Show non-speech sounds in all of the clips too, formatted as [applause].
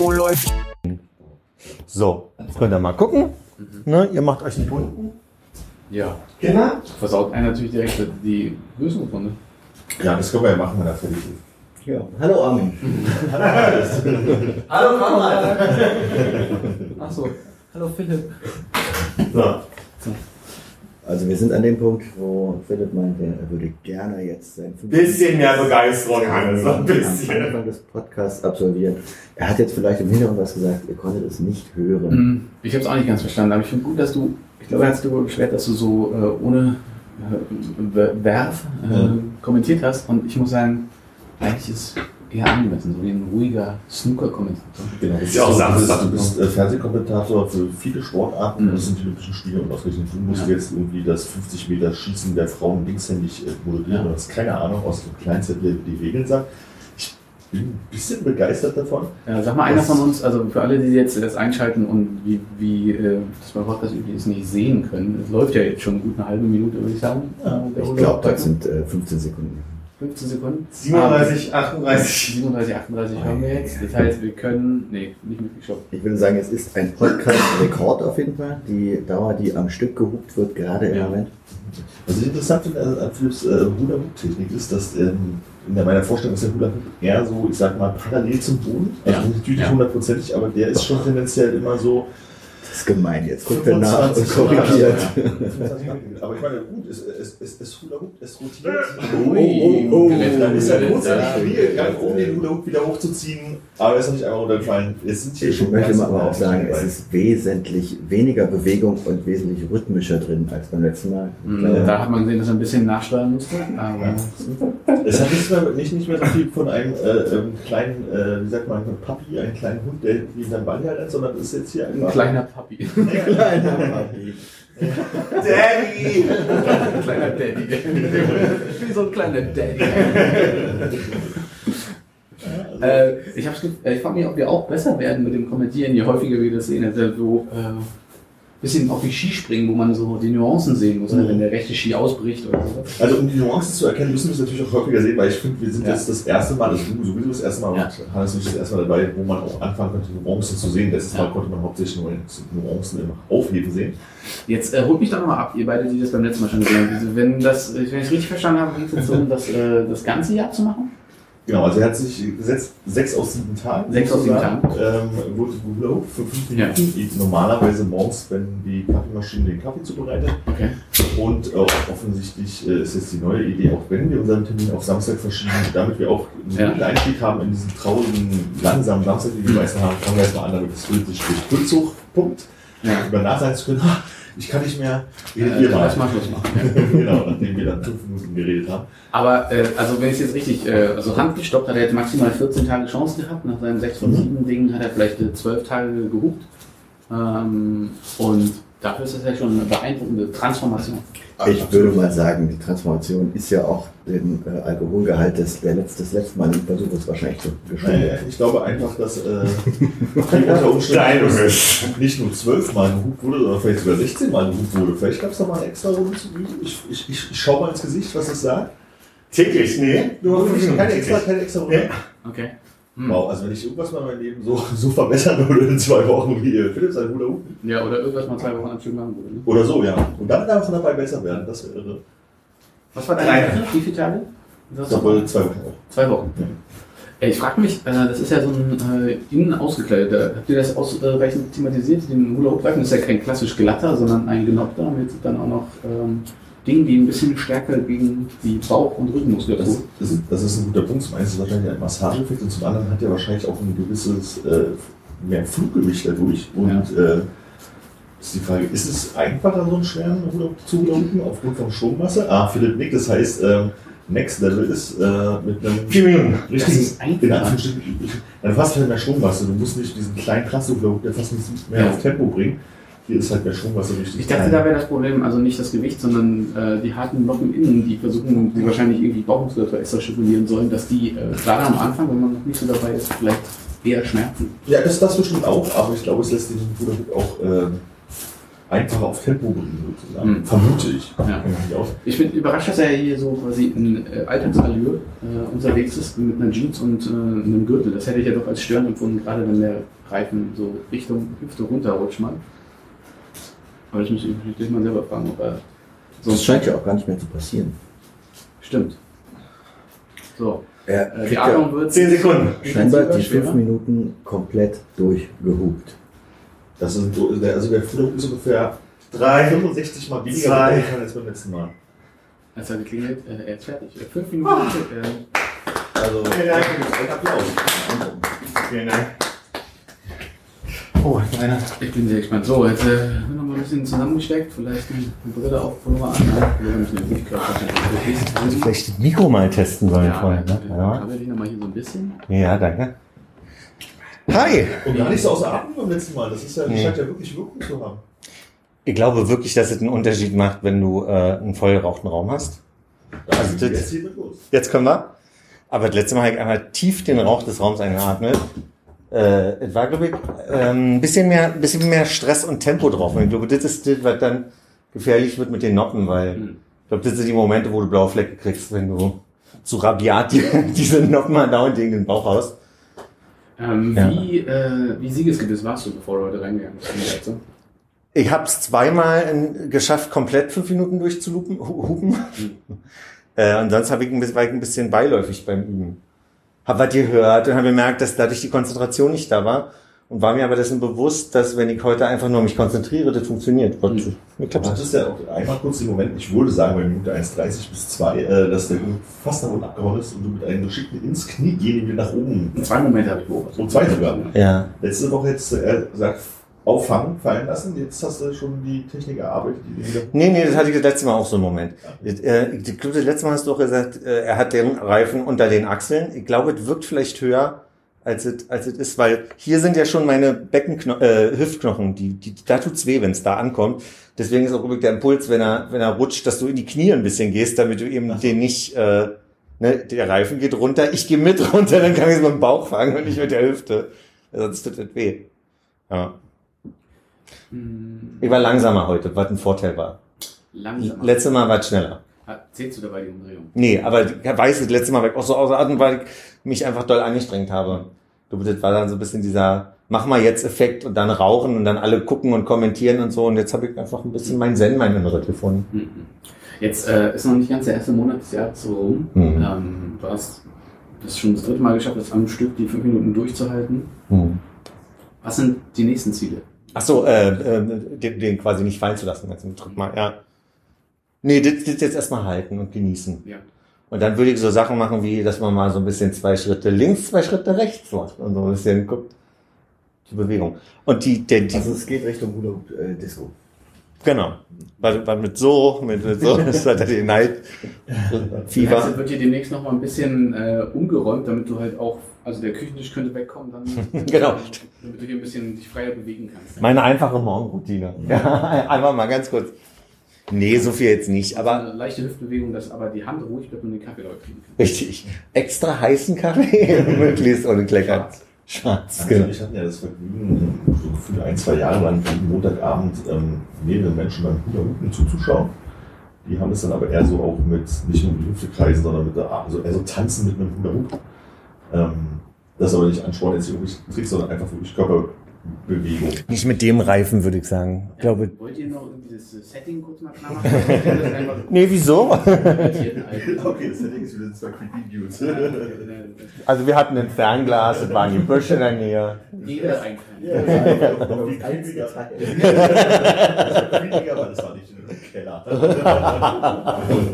Oh, läuft. So, jetzt könnt ihr mal gucken. Ne, ihr macht euch die bunten. Ja. Genau. Versaut einer natürlich direkt die Lösungsrunde. Ja, das können wir ja machen, wenn er fertig ist. Ja. Hallo Armin. [laughs] Hallo Konrad. Achso. Hallo Philipp. So. Also wir sind an dem Punkt, wo Philipp meinte, er würde gerne jetzt sein Bisschen mehr Begeisterung, Hannes. So ein am bisschen. Anfang des Podcasts absolvieren. Er hat jetzt vielleicht im Hintergrund was gesagt, ihr konntet es nicht hören. Hm, Ich habe es auch nicht ganz verstanden, aber ich finde gut, dass du, ich glaube, er hat darüber beschwert, dass du so äh, ohne äh, Werf äh, Ja. kommentiert hast. Und ich muss sagen, eigentlich ist eher angemessen, so wie ein ruhiger Snooker-Kommentator. Genau. Ist ja auch Samstag. Du bist äh, Fernsehkommentator für viele Sportarten. Mhm. Das sind die Olympischen Spiele und ausgerechnet du musst Ja. jetzt irgendwie das 50 Meter Schießen der Frauen linkshändig äh, moderieren. Ja. Du hast keine Ahnung, aus dem Kleinzettel die Regeln sagt. Ich bin ein bisschen begeistert davon. Ja, sag mal einer Das- von uns, also für alle, die jetzt das einschalten und wie, wie äh, das beim Podcast üblich ist, nicht sehen können. Es läuft ja jetzt schon gut eine halbe Minute, würde ich sagen. Ja, Äh, Ich glaube, das sind äh, 15 Sekunden. 15 Sekunden. 37, 38. 37, 38 haben wir jetzt. Das heißt, wir können. Nee, nicht mitgeschaut. Ich würde sagen, es ist ein Podcast-Rekord auf jeden Fall. Die Dauer, die am Stück gehupt wird, gerade im Ja. Moment. Was ich interessant finde an an Philips äh, Hula-Hoop-Technik ist, dass ähm, in der- meiner Vorstellung ist der Hula-Hoop eher so, ich sag mal, parallel zum Boden. Also Ja. natürlich nicht Ja. hundertprozentig, aber der ist schon tendenziell immer so Das ist gemein. Jetzt guckt er nach und 25 [laughs] korrigiert. Aber ich meine, gut, es, es, es, es Hula Hoop, es rotiert. Ui, oh, Dann ist Ja. grundsätzlich schwierig, ganz oben den Hula Hoop wieder hochzuziehen, aber er ist noch nicht einmal runtergefallen. Es sind hier Ich möchte mal aber auch sagen, es ist wesentlich weniger Bewegung und wesentlich rhythmischer drin als beim letzten Mal. Mhm, Da hat man gesehen, dass er ein bisschen nachsteuern musste. Aber Es hat nicht mehr, nicht, nicht mehr so viel von einem äh, ähm, kleinen, äh, wie sagt man, einem Papi, einen kleinen Hund, der wie in seinem Ball rennt, sondern es ist jetzt hier ein kleiner Papi. [laughs] Kleiner Papi. Daddy! ein kleiner Daddy. Wie so ein kleiner Daddy. äh, ich äh, ich frage mich, ob wir auch besser werden mit dem Kommentieren, je häufiger wir das sehen. Also so äh, bisschen auf die Skispringen, wo man so die Nuancen sehen muss, Mhm. wenn der rechte Ski ausbricht oder so. Also um die Nuancen zu erkennen, müssen wir es natürlich auch häufiger sehen, weil ich finde, wir sind Ja. jetzt das erste Mal, also du sowieso das erste Mal, Ja. und Hannes nicht das erste Mal dabei, wo man auch anfangen könnte, Nuancen zu sehen. Letztes Ja. Mal konnte man hauptsächlich nur Nuancen im Aufheben sehen. Jetzt äh, holt mich doch nochmal ab, ihr beide, die das beim letzten Mal schon gesehen haben. Wenn das, wenn ich es richtig verstanden habe, geht es jetzt darum, das, äh, das ganze Jahr zu machen? Genau, also er hat sich gesetzt, sechs aus sieben Tagen. Sechs aus sieben sozusagen, Ähm, wurde Hoop für fünf Ja. Minuten. Normalerweise morgens, wenn die Kaffeemaschine den Kaffee zubereitet. Okay. Und äh, offensichtlich äh, ist jetzt die neue Idee, auch wenn wir unseren Termin auf Samstag verschieben, damit wir auch einen Ja. guten Einstieg haben in diesen traurigen, langsamen Samstag, den die meisten haben, fangen wir erstmal an, damit es sich durch Durchzug pumpt. Ja. Über Nacht sagen zu können, "Ha, ich kann nicht mehr, redet Äh, ihr mal. lass mal Schluss machen. Ja. [laughs] genau, nachdem wir dann fünf Minuten geredet haben. Aber äh, also wenn ich es jetzt richtig, äh, also handgestoppt hat er jetzt maximal 14 Tage Chance gehabt. Nach seinem 6 von 7 Ding hat er vielleicht äh, 12 Tage gehupt. Ähm, und dafür ist das ja schon eine beeindruckende Transformation. Ich würde mal sagen, die Transformation ist ja auch dem äh, Alkoholgehalt des, der letzt, des letzten Mal im Versuch ist wahrscheinlich zu geschuldet. ich glaube einfach, dass äh, [laughs] die unter Umständen nicht nur zwölfmal gehupt wurde, sondern vielleicht sogar 16 Mal gehupt wurde. Vielleicht gab es da mal eine extra Runde zu üben. Ich, ich, ich, ich schau mal ins Gesicht, was es sagt. Täglich, nee. Nur keine extra, keine extra Runde. Okay. Hm. Wow, also wenn ich irgendwas mal in meinem Leben so, [laughs] so verbessern würde in zwei Wochen wie äh, Philipp sein Hula Hoop. Ja, oder irgendwas mal zwei Wochen am Stück machen würde. Ne? Oder so, ja. Und dann davon dabei besser werden, das wäre irre. Was war dein Drei. Begriff? Wie viele Tage? Das wohl zwei Wochen. Zwei Wochen. Äh, Ich frage mich, äh, das ist ja so ein äh, innen ausgekleideter. Habt ihr das ausreichend thematisiert? Den Hula Hoop Reifen ist ja kein klassisch glatter, sondern ein genoppter mit dann auch noch ähm, Dingen, die ein bisschen stärker gegen die Bauch- und Rückenmuskulatur. Das, das, ist- das ist ein guter Punkt. Zum einen ist es wahrscheinlich ein Massageeffekt und zum anderen hat er wahrscheinlich auch ein gewisses äh, mehr Fluggewicht dadurch. Und äh, ist die Frage, ist es einfacher, so einen schweren Hula zu hulaufen aufgrund von Strommasse? Ah, Philipp nickt, das heißt, ähm, Next Level ist, äh, mit einem Vier Minuten. einfach. in Anführungsstrichen, dann fast halt mehr Schwungwasser. Du musst nicht diesen kleinen Plastikflug, der fast nicht mehr Ja. auf Tempo bringen. Hier ist halt mehr Schwungwasser richtig Ich dachte, da wäre das Problem also nicht das Gewicht, sondern äh, die harten Blocken innen, die versuchen, die wahrscheinlich irgendwie Bauchmuskulatur extra stimulieren sollen, dass die äh, gerade am Anfang, wenn man noch nicht so dabei ist, vielleicht eher schmerzen. Ja, das, das bestimmt auch, aber ich glaube, es lässt den Bruder auch ähm, einfacher auf Tempo bringen, sozusagen. Mhm. Vermute ich. Ja. Ich bin überrascht, dass er hier so quasi in äh, Alltagsallure äh, unterwegs ist mit einer Jeans und äh, einem Gürtel. Das hätte ich ja doch als störend empfunden, gerade wenn der Reifen so Richtung Hüfte runterrutscht mal. Aber das muss ich natürlich mal selber fragen, ob er Das sonst scheint ja auch gar nicht mehr zu passieren. stimmt. So, Er äh, die Atmung ja wird Zehn Sekunden. scheinbar die schwerer. fünf Minuten komplett durchgehupt. Das sind so, der- also der Flug ist ungefähr Drei, 65 mal weniger als beim letzten Mal. Als er geklingelt, äh, er ist fertig. Äh, Fünf Minuten. Äh, Also, Vielen Dank. Applaus. Vielen Dank. Oh, meine. ich bin sehr gespannt. So, jetzt äh, haben wir noch mal ein bisschen zusammengesteckt. Vielleicht eine Brille auf, Pullover an. Nein, Pullover. Ich das ist Vielleicht das Mikro mal testen sollen Ja, vorher. Ne? ja. Ja. Kabel dich nochmal hier so ein bisschen. ja, danke. Hi! Und gar nicht so außer Atem beim letzten Mal. Das ist ja, das Nee. scheint ja wirklich Wirkung zu haben. Ich glaube wirklich, dass es einen Unterschied macht, wenn du äh, einen voll gerauchten Raum hast. Also das- jetzt los. Jetzt können wir. Aber das letzte Mal habe ich einmal tief den Rauch des Raums eingeatmet. Äh, es war, glaube ich, ähm, ein bisschen mehr, bisschen mehr Stress und Tempo drauf. Und ich glaube, das ist das, was dann gefährlich wird mit den Noppen, weil Hm. ich glaube, das sind die Momente, wo du blaue Flecke kriegst, wenn du zu rabiat die, [laughs] diese Noppen mal dauernd gegen den Bauch haust. Ähm, Ja. Wie, äh, wie siegesgewiss warst du, bevor du heute reingegangen bist? Ich habe es zweimal in, geschafft, komplett fünf Minuten durchzulupen, hu- [laughs] hupen. äh, und sonst habe ich ein bisschen, war ich ein bisschen beiläufig beim Üben. Hab was gehört und habe gemerkt, dass dadurch die Konzentration nicht da war. Und war mir aber dessen bewusst, dass wenn ich heute einfach nur mich konzentriere, das funktioniert. Und Mhm. mir Du klappt das. hattest ja auch einmal kurz den Moment, ich würde sagen, bei Minute 1,30 bis 2, äh, dass der fast nach unten abgehauen ist und du mit einem geschickten ins Knie gehen wieder nach oben. Zwei Momente habe ich beobachtet. Und zwei sogar. Ja. Letzte Woche hättest du äh, gesagt, auffangen, fallen lassen. Jetzt hast du schon die Technik erarbeitet, die du. Nee, nee, das hatte ich das letzte Mal auch so einen Moment. Äh, Ich glaube, das letzte Mal hast du auch gesagt, äh, er hat den Reifen unter den Achseln. Ich glaube, es wirkt vielleicht höher, als es, als es ist, weil hier sind ja schon meine Beckenkno äh, Hüftknochen, die, die, da tut's weh, wenn es da ankommt. Deswegen ist auch wirklich der Impuls, wenn er, wenn er rutscht, dass du in die Knie ein bisschen gehst, damit du eben den nicht, äh, ne, der Reifen geht runter, ich gehe mit [laughs] runter, dann kann ich es mit dem Bauch fangen und nicht mit der Hüfte. Sonst tut es weh. Ja. Hm, Ich war langsamer heute, was ein Vorteil war. Langsam. Letztes Mal war es schneller. Ah, Zählst du dabei die Umdrehung? Nee, aber ich weiß das letzte Mal, weil ich auch so außer Atem, weil ich mich einfach doll angestrengt habe. Du, das war dann so ein bisschen dieser Mach mal jetzt Effekt und dann rauchen und dann alle gucken und kommentieren und so. Und jetzt habe ich einfach ein bisschen mein Zen, mein Inneres gefunden. Mhm. Jetzt äh, ist noch nicht ganz der erste Monat des Jahres so rum. Mhm. Ähm, du hast das schon das dritte Mal geschafft, das am Stück die fünf Minuten durchzuhalten. Hm. Was sind die nächsten Ziele? Ach so, äh, äh, den, den quasi nicht fallen zu lassen, jetzt im dritten Mal, ja. Nee, das, das jetzt erstmal halten und genießen. Ja. Und dann würde ich so Sachen machen, wie, dass man mal so ein bisschen zwei Schritte links, zwei Schritte rechts macht und so ein bisschen guckt, die Bewegung. Und die, der, die, Also es geht Richtung Hula äh, Disco. Genau. Weil, weil mit so, mit, mit so, [laughs] das hat er den Neid. [laughs] Fieber. wird hier demnächst noch mal ein bisschen äh, umgeräumt, damit du halt auch, also der Küchentisch könnte wegkommen, [laughs] dann, Genau. damit du hier ein bisschen dich freier bewegen kannst. Meine einfache Morgenroutine. [laughs] Ja, einfach mal ganz kurz. Nee, so viel jetzt nicht, aber eine leichte Hüftbewegung, dass aber die Hand ruhig bleibt und den Kaffee Leute kriegen kann. richtig. Extra heißen Kaffee, [laughs] möglichst ohne Kleckern. Schwarz, Also genau. ich hatte ja das Vergnügen, so gefühlt ein, zwei Jahre lang jeden Montagabend ähm, mehrere Menschen beim Hula Hoopen zuzuschauen. Die haben es dann aber eher so auch mit, nicht nur mit Hüftekreisen, sondern mit der, also eher so tanzen mit einem Hula Hoop. Ähm, das ist aber nicht Ansporn jetzt irgendwelche Tricks, sondern einfach wirklich Körperbewegung. Nicht mit dem Reifen, würde ich sagen. Ich glaube, Wollt ihr noch irgendwie das äh, Setting kurz mal klar machen? [laughs] Ich nee, wieso? [laughs] also. [laughs] Okay, das Setting ist wieder zwei Creepy Dudes. Also wir hatten ein Fernglas, es waren die Büsche in der Nähe. Jeder ein creepiger. Das war creepiger, aber das war nicht einem Keller.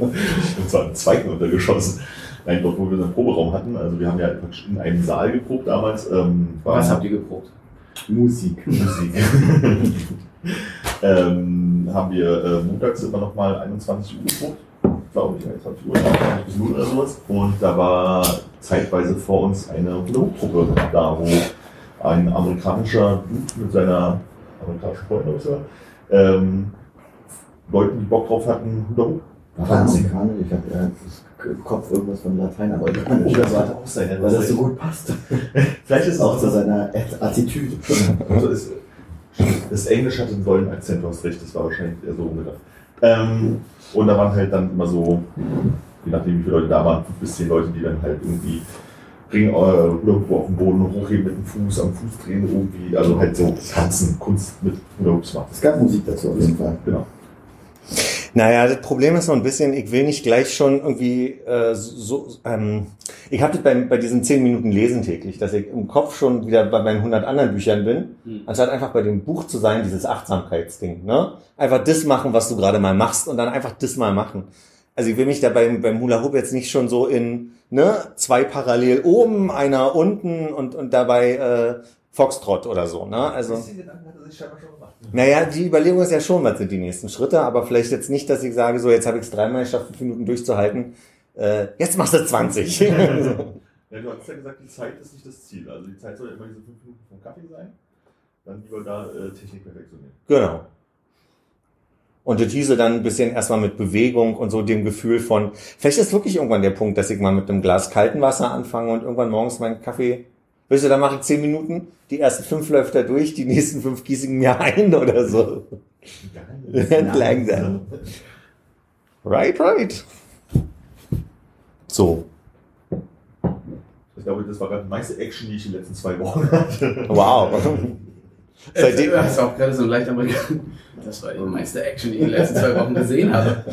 Und zwar im zweiten Untergeschoss. Nein, dort, wo wir unseren Proberaum hatten. Also wir haben ja praktisch in einem Saal geprobt damals. Ähm, war Was habt ihr geprobt? Musik. [laughs] Musik. [laughs] ähm, haben wir äh, montags immer noch mal 21 Uhr geprobt. glaube ich, 21 Uhr, 20 bis 0 oder sowas. Und da war zeitweise vor uns eine Hula-Hoop-Gruppe da, wo ein amerikanischer Dude mit seiner amerikanischen Freundin oder so, ähm, Leuten, die Bock drauf hatten, Hula-Hoop War das Amerikaner? Ich habe ja im Kopf irgendwas von Lateinamerikanisch. Oh, das sollte auch sein, weil das so gut passt. Vielleicht ist es Auch zu so seiner Attitüde. Also ist, das Englisch hat einen tollen Akzent, du hast recht, das war wahrscheinlich eher so umgedacht. Ähm, und da waren halt dann immer so, je nachdem wie viele Leute da waren, fünf bis zehn Leute, die dann halt irgendwie Ring äh, irgendwo auf dem Boden hochheben mit dem Fuß, am Fuß drehen irgendwie, also halt so Tanzen, Kunst mit Hula Hoops machen. Es gab Musik dazu auf jeden Fall. Genau. Naja, das Problem ist noch ein bisschen, ich will nicht gleich schon irgendwie äh, so, ähm, ich habe das bei, bei diesen 10 Minuten Lesen täglich, dass ich im Kopf schon wieder bei meinen 100 anderen Büchern bin, Hm. anstatt einfach bei dem Buch zu sein, dieses Achtsamkeitsding, ne? Einfach das machen, was du gerade mal machst und dann einfach das mal machen. Also ich will mich da beim, beim Hula Hoop jetzt nicht schon so in, ne, zwei parallel oben, einer unten und, und dabei äh, Foxtrot oder so, ne? Also. Naja, die Überlegung ist ja schon, was sind die nächsten Schritte, aber vielleicht jetzt nicht, dass ich sage, so jetzt habe ich es dreimal geschafft, fünf Minuten durchzuhalten. Äh, jetzt machst du 20. so. Ja, du [laughs] hast ja gesagt, die Zeit ist nicht das Ziel. Also die Zeit soll ja immer diese fünf Minuten vom Kaffee sein. Dann lieber da äh, Technik perfektionieren. Genau. Und das hieße dann ein bisschen erstmal mit Bewegung und so dem Gefühl von, vielleicht ist wirklich irgendwann der Punkt, dass ich mal mit einem Glas kalten Wasser anfange und irgendwann morgens meinen Kaffee, weißt du, dann mache ich zehn Minuten, die ersten fünf läuft er durch, die nächsten fünf gieße ich mir ein oder so. [laughs] Langsam. Right, right. So. Ich glaube, das war gerade die meiste Action, die ich in den letzten zwei Wochen hatte. Wow. [laughs] Seitdem, Das ist auch gerade so ein leicht Amerikaner. Das war die meiste Action, die ich in den letzten zwei Wochen gesehen habe.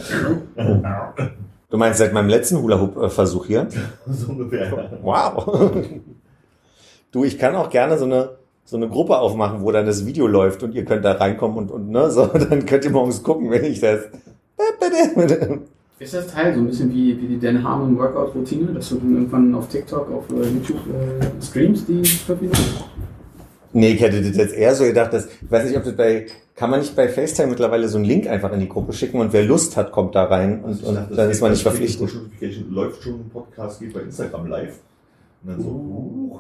du meinst seit meinem letzten Hula-Hoop-Versuch hier? [laughs] so ungefähr. Wow. Du, ich kann auch gerne so eine, so eine Gruppe aufmachen, wo dann das Video läuft und ihr könnt da reinkommen und, und ne, so, [laughs] dann könnt ihr morgens gucken, wenn ich das. Ist das Teil so ein bisschen wie, wie die Dan Harmon Workout-Routine, dass du dann irgendwann auf TikTok, auf äh, YouTube äh, streamst, die Minuten? Nee, ich hätte das jetzt eher so gedacht, dass, ich weiß nicht, ob das bei, kann man nicht bei FaceTime mittlerweile so einen Link einfach in die Gruppe schicken und wer Lust hat, kommt da rein und, und dann ist man nicht verpflichtet. Läuft schon ein Podcast, geht bei Instagram live. Und dann so, uh.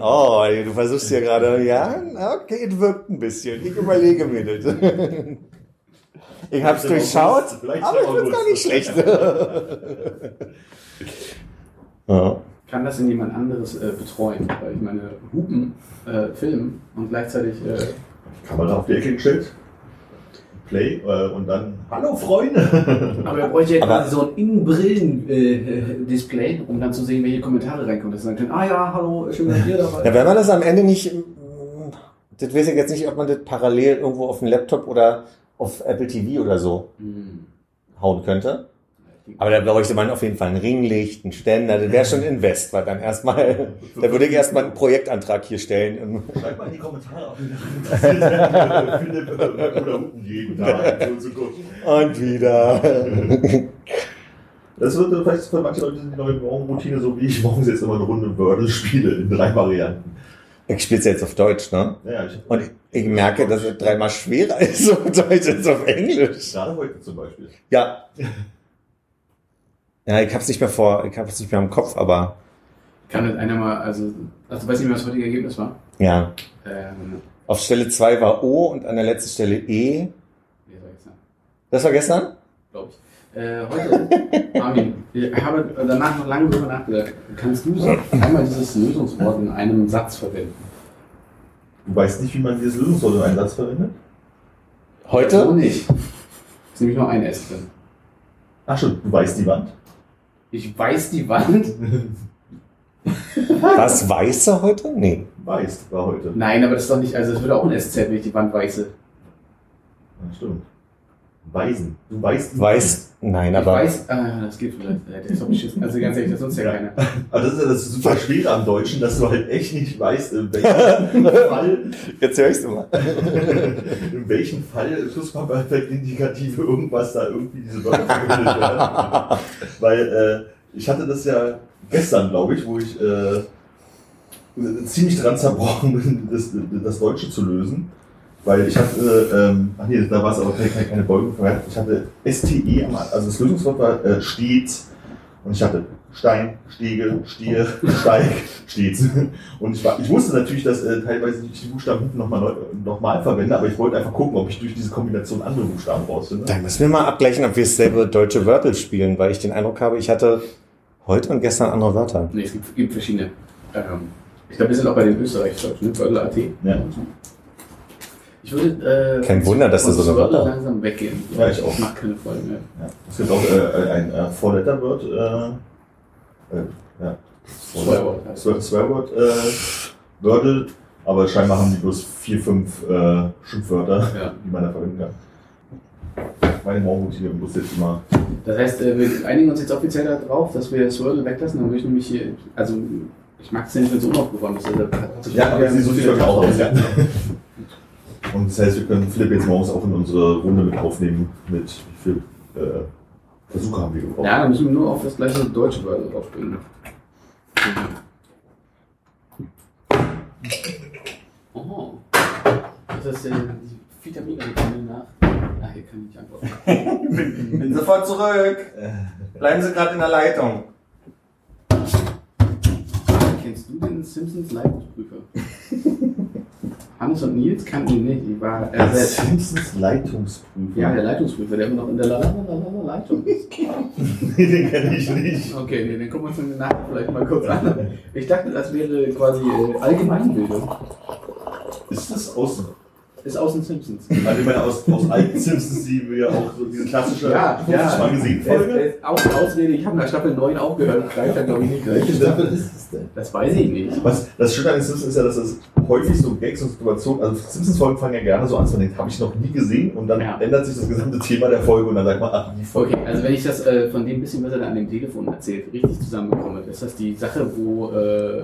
Oh, [laughs] du versuchst ja gerade, ja, okay, es wirkt ein bisschen. Ich überlege mir das. [laughs] Ich hab's durchschaut, Vielleicht aber ich find's gar nicht schlecht. [laughs] ja. Kann das denn jemand anderes äh, betreuen? Weil ich meine, Hupen, äh, filmen und gleichzeitig äh, Kamera auf die Ecke gestellt. Play äh, und dann Hallo Freunde! [laughs] Aber er bräuchte ja quasi so ein Innenbrillen-Display, um dann zu sehen, welche Kommentare reinkommen. Dass sagen können, ah ja, hallo, schön, dass ihr dabei Ja, wenn man das am Ende nicht, mm, das weiß ich jetzt nicht, ob man das parallel irgendwo auf dem Laptop oder auf Apple TV oder so Hm. hauen könnte. Aber da bräuchte man auf jeden Fall ein Ringlicht, einen Ständer, das wäre schon Invest, weil dann erstmal, [laughs] da würde ich erstmal einen Projektantrag hier stellen. Schreibt mal in die Kommentare, ob ihr daran Philipp oder unten jeden Tag so zu gucken. Und wieder. Das wird vielleicht für manche Leute die neue Morgenroutine, so wie ich morgens jetzt immer eine Runde Wordle spiele in drei Varianten. Ich spiele es jetzt auf Deutsch, ne? Ja, ich, Und ich, ich merke, dass es dreimal schwerer ist [laughs] auf Deutsch als auf Englisch. gerade heute zum Beispiel. Ja. [laughs] Ja, ich hab's nicht mehr vor, ich hab's nicht mehr im Kopf, aber Kann das einer mal, also, also du weißt nicht mehr, was das heutige Ergebnis war? ja. Ähm, Auf Stelle 2 war O und an der letzten Stelle E. wie soll ich sagen? Das war gestern? Glaube ich. Äh, heute, [laughs] Armin, ich habe danach noch lange drüber nachgedacht. Kannst du so einmal dieses Lösungswort in einem Satz verwenden? Du weißt nicht, wie man dieses Lösungswort in einen Satz verwendet? So Heute? nicht. Ist nämlich nur ein S drin. Ach schon, du weißt die Wand. Ich weiß die Wand. [laughs] Was weiße heute? Nee. Weißt war heute. Nein, aber das ist doch nicht, also es würde auch ein SZ, wenn ich die Wand weiße. Ja, stimmt. Weisen. Du weißt die Weiß. Nein, Ich aber. weiß, ah, das geht vielleicht. Der ist doch beschissen. Also ganz ehrlich, das nutzt ja Ja. keiner. [laughs] Aber das ist ja das super Schwere am Deutschen, dass du halt echt nicht weißt, in welchem [laughs] Fall, Jetzt höre ich's immer. [laughs] in welchem Fall Schlussverfektindikative irgendwas da irgendwie diese Wörter verwendet werden. Weil äh, ich hatte das ja gestern, glaube ich, wo ich äh, ziemlich dran zerbrochen bin, das, das Deutsche zu lösen. Weil ich hatte, ähm, ach nee, da war es aber keine, keine, Beugung. Ich hatte STE, am- also das Lösungswort war äh, stets. Und ich hatte Stein, Stege, Stier, [laughs] Steig, stets. Und ich, war, ich wusste natürlich, dass äh, teilweise ich die Buchstaben hinten nochmal noch mal verwende, aber ich wollte einfach gucken, ob ich durch diese Kombination andere Buchstaben rausfinde. Dann müssen wir mal abgleichen, ob wir dasselbe deutsche Wörter spielen, weil ich den Eindruck habe, ich hatte heute und gestern andere Wörter. Nee, es gibt, gibt verschiedene. Ähm, ich glaube, wir sind auch bei den Österreich-Deutschen, ne? Wörter.at. Ja. Ich würde. Äh, Kein Wunder, dass du so eine Wörter langsam weggehen. Ja, ich auch. Macht keine Freude mehr. Ja. Es gibt auch äh, ein äh, Four-Letter-Word. Äh, äh, ja. Swearword äh, Wordle, aber scheinbar haben die bloß vier, fünf äh, Schimpfwörter, Ja. die man da verwenden kann. Meine Morgenroutine muss jetzt immer. Das heißt, äh, wir einigen uns jetzt offiziell darauf, dass wir Swirl weglassen. Dann würde ich nämlich hier. Also, ich mag es ja nicht, wenn es unaufgeräumt ist. Also, Ja, aber so so es auch aus. Ja. [laughs] Und das heißt, wir können Philipp jetzt morgens auch in unsere Runde mit aufnehmen, mit wie viel äh, Versuche haben wir gebraucht. Ja, dann müssen wir nur auf das gleiche deutsche Wort draufspringen. Oh. Das ist äh, die Vitamine nach. Ah, hier kann ich nicht antworten. [laughs] Bin sofort zurück. Bleiben Sie gerade in der Leitung. Kennst du den Simpsons Leitungsprüfer? [laughs] Hannes und Nils kannten ihn nicht. Die war er selbst. Simpsons Leitungsprüfer. Ja, der Leitungsprüfer, der immer noch in der Lalalala Leitung ist. [laughs] Nee, den kenne ich nicht. Okay, nee, den gucken wir uns nachher vielleicht mal kurz an. Ich dachte, das wäre quasi äh, Allgemeinbildung. Ist das aus, Ist aus den Simpsons. also ich meine, aus, aus alten Simpsons, die wir auch so diese klassische Ja, ja. mal gesehen Folge? Es- es- Aus, Ausrede, ich habe nach Staffel 9 aufgehört. Reicht dann, glaube ich, nicht. Welche Staffel ist es denn? Das weiß ich nicht. Was das Schöne an den Simpsons ist ja, dass es häufig so Gags und Situationen, also Simpsons-Folgen fangen ja gerne so an, dass man denkt, habe ich noch nie gesehen und dann Ja. ändert sich das gesamte Thema der Folge und dann sagt man, ach, die Folge. Okay, also wenn ich das äh, von dem bisschen, was er da an dem Telefon erzählt, richtig zusammenbekomme, ist das die Sache, wo, äh,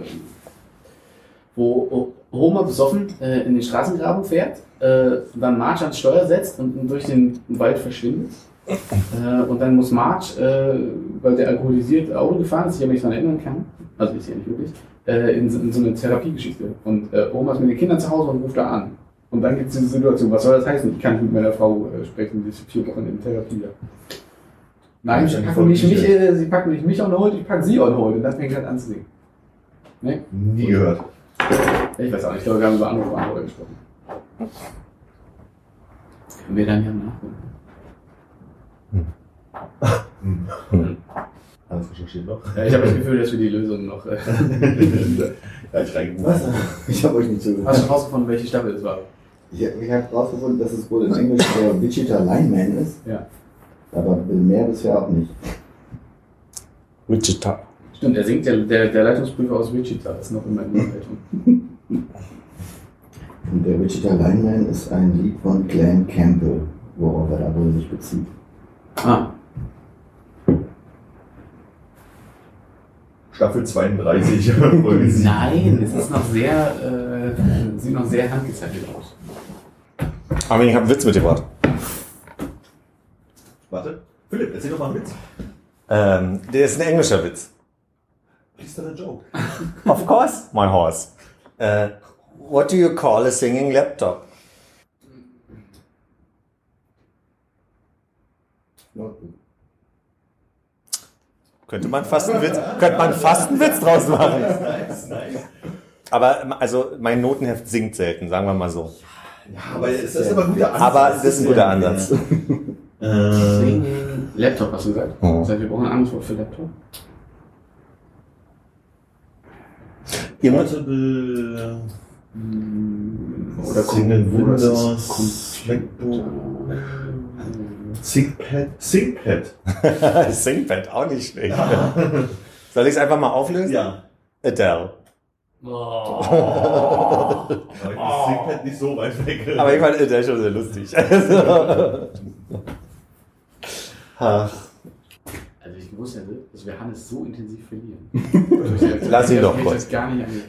wo Homer besoffen äh, in den Straßengraben fährt, äh, dann Marge ans Steuer setzt und durch den Wald verschwindet. Äh, und dann muss Marge, äh, weil der alkoholisiert Auto gefahren ist, sich aber nicht daran erinnern kann, also ist ja nicht wirklich, äh, in, so- in so eine Therapiegeschichte. Und äh, Homer ist mit den Kindern zu Hause und ruft da an. Und dann gibt es diese Situation, was soll das heißen? Ich kann nicht mit meiner Frau äh, sprechen, die ist vier Wochen in Therapie. Nein, voll nicht mich, äh, sie packen nicht mich on hold, ich pack sie on hold. Und dann fängt er an zu singen. Ne? Nie gehört. Ich weiß auch nicht, ich glaube, wir haben über andere Beantworter gesprochen. Können wir dann ja nachgucken. Alles recherchiert noch. Ja, ich habe das Gefühl, dass wir die Lösung noch. Äh, [laughs] ja, ich. Was? Ich habe euch nicht zugehört. hast du rausgefunden, welche Staffel es war? Ich, ich habe herausgefunden, dass es wohl in Englisch der Wichita Lineman ist. Ja. Aber mehr bisher auch nicht. Wichita. Stimmt, der singt, der, der, der Leitungsprüfer aus Wichita ist noch immer in der Leitung. [laughs] Und der Wichita Lineman ist ein Lied von Glenn Campbell, worauf er da wohl sich bezieht. Ah, Staffel 32, Folge 7. nein, es ist noch sehr, äh, sieht noch sehr handgezeichnet aus. Aber ich habe einen Witz mitgebracht. Warte. Philipp, erzähl doch mal einen Witz. Ähm, der ist ein englischer Witz. Please tell a joke. [laughs] Of course, my horse. Uh, what do you call a singing laptop? Notebook. Könnte man fast einen Witz, könnte man fast einen Witz draus machen. Nice, nice. Aber ähm, also mein Notenheft singt selten, sagen wir mal so. Ja, aber es ist aber ein guter Ansatz. Aber das ist ein guter Ansatz. [laughs] Äh. Laptop hast du gesagt? Oh. Das heißt, wir brauchen ein anderes Wort für Laptop. Portable, Oder Single Windows. MacBook, ThinkPad, ThinkPad. Singpad, auch nicht schlecht. [laughs] Soll ich es einfach mal auflösen? Ja. Adele. Oh. Aber das ThinkPad nicht so weit weg. Aber ich fand Adele schon sehr lustig. [laughs] [laughs] Ach, Also ich gewusst hätte, dass wir Hannes so intensiv verlieren. [laughs] Lass ihn doch kurz. das.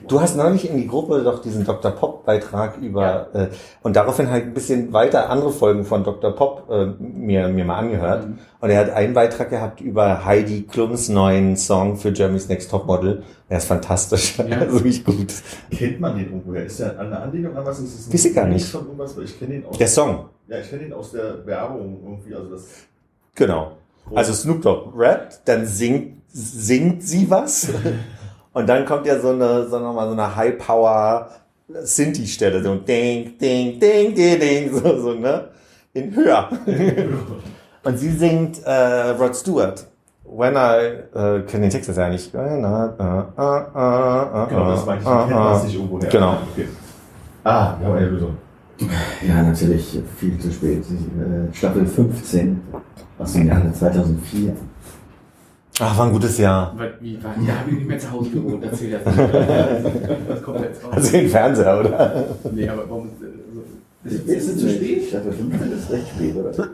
Du hast neulich in die Gruppe doch diesen Dr. Pop-Beitrag über äh, und daraufhin halt ein bisschen weiter andere Folgen von Dr. Pop äh, mir, mir mal angehört. Mhm. Und er hat einen Beitrag gehabt über Heidi Klums neuen Song für Germany's Next Topmodel. Der ist fantastisch. Ja. [laughs] Also wirklich gut. Kennt man den irgendwoher? Ist der eine Anlehnung an was? Ist es ein Weiß ich gar nicht. Von irgendwas? Weil Ich kenne den aus. Der Song. Ja, ich kenne den aus der Werbung irgendwie. Also das. Genau. Also Snoop Dogg rappt, dann singt, singt sie was. [laughs] Und dann kommt ja so eine, so nochmal so eine High-Power Sinti-Stelle, so ding, ding, ding, ding, ding, so, so, ne? In höher. [laughs] Und sie singt äh, Rod Stewart. When I, äh, kenne den Text jetzt ja nicht. When I, äh, äh, äh, äh, Genau, das ich. äh, Ich kenne das äh. nicht irgendwoher. Genau. Okay. Ah, wir haben eine Lösung. Ja, natürlich viel zu spät. Äh, Staffel 15 aus dem Jahre 2004. Ach, war ein gutes Jahr. Weil, wie war, da habe ich nicht mehr zu Hause gewohnt, erzähl das nicht. Das kommt jetzt raus. Also den Fernseher, oder? Nee, aber warum ist, äh, so- ist, es zu spät? Staffel 15 ist recht spät, oder? Würde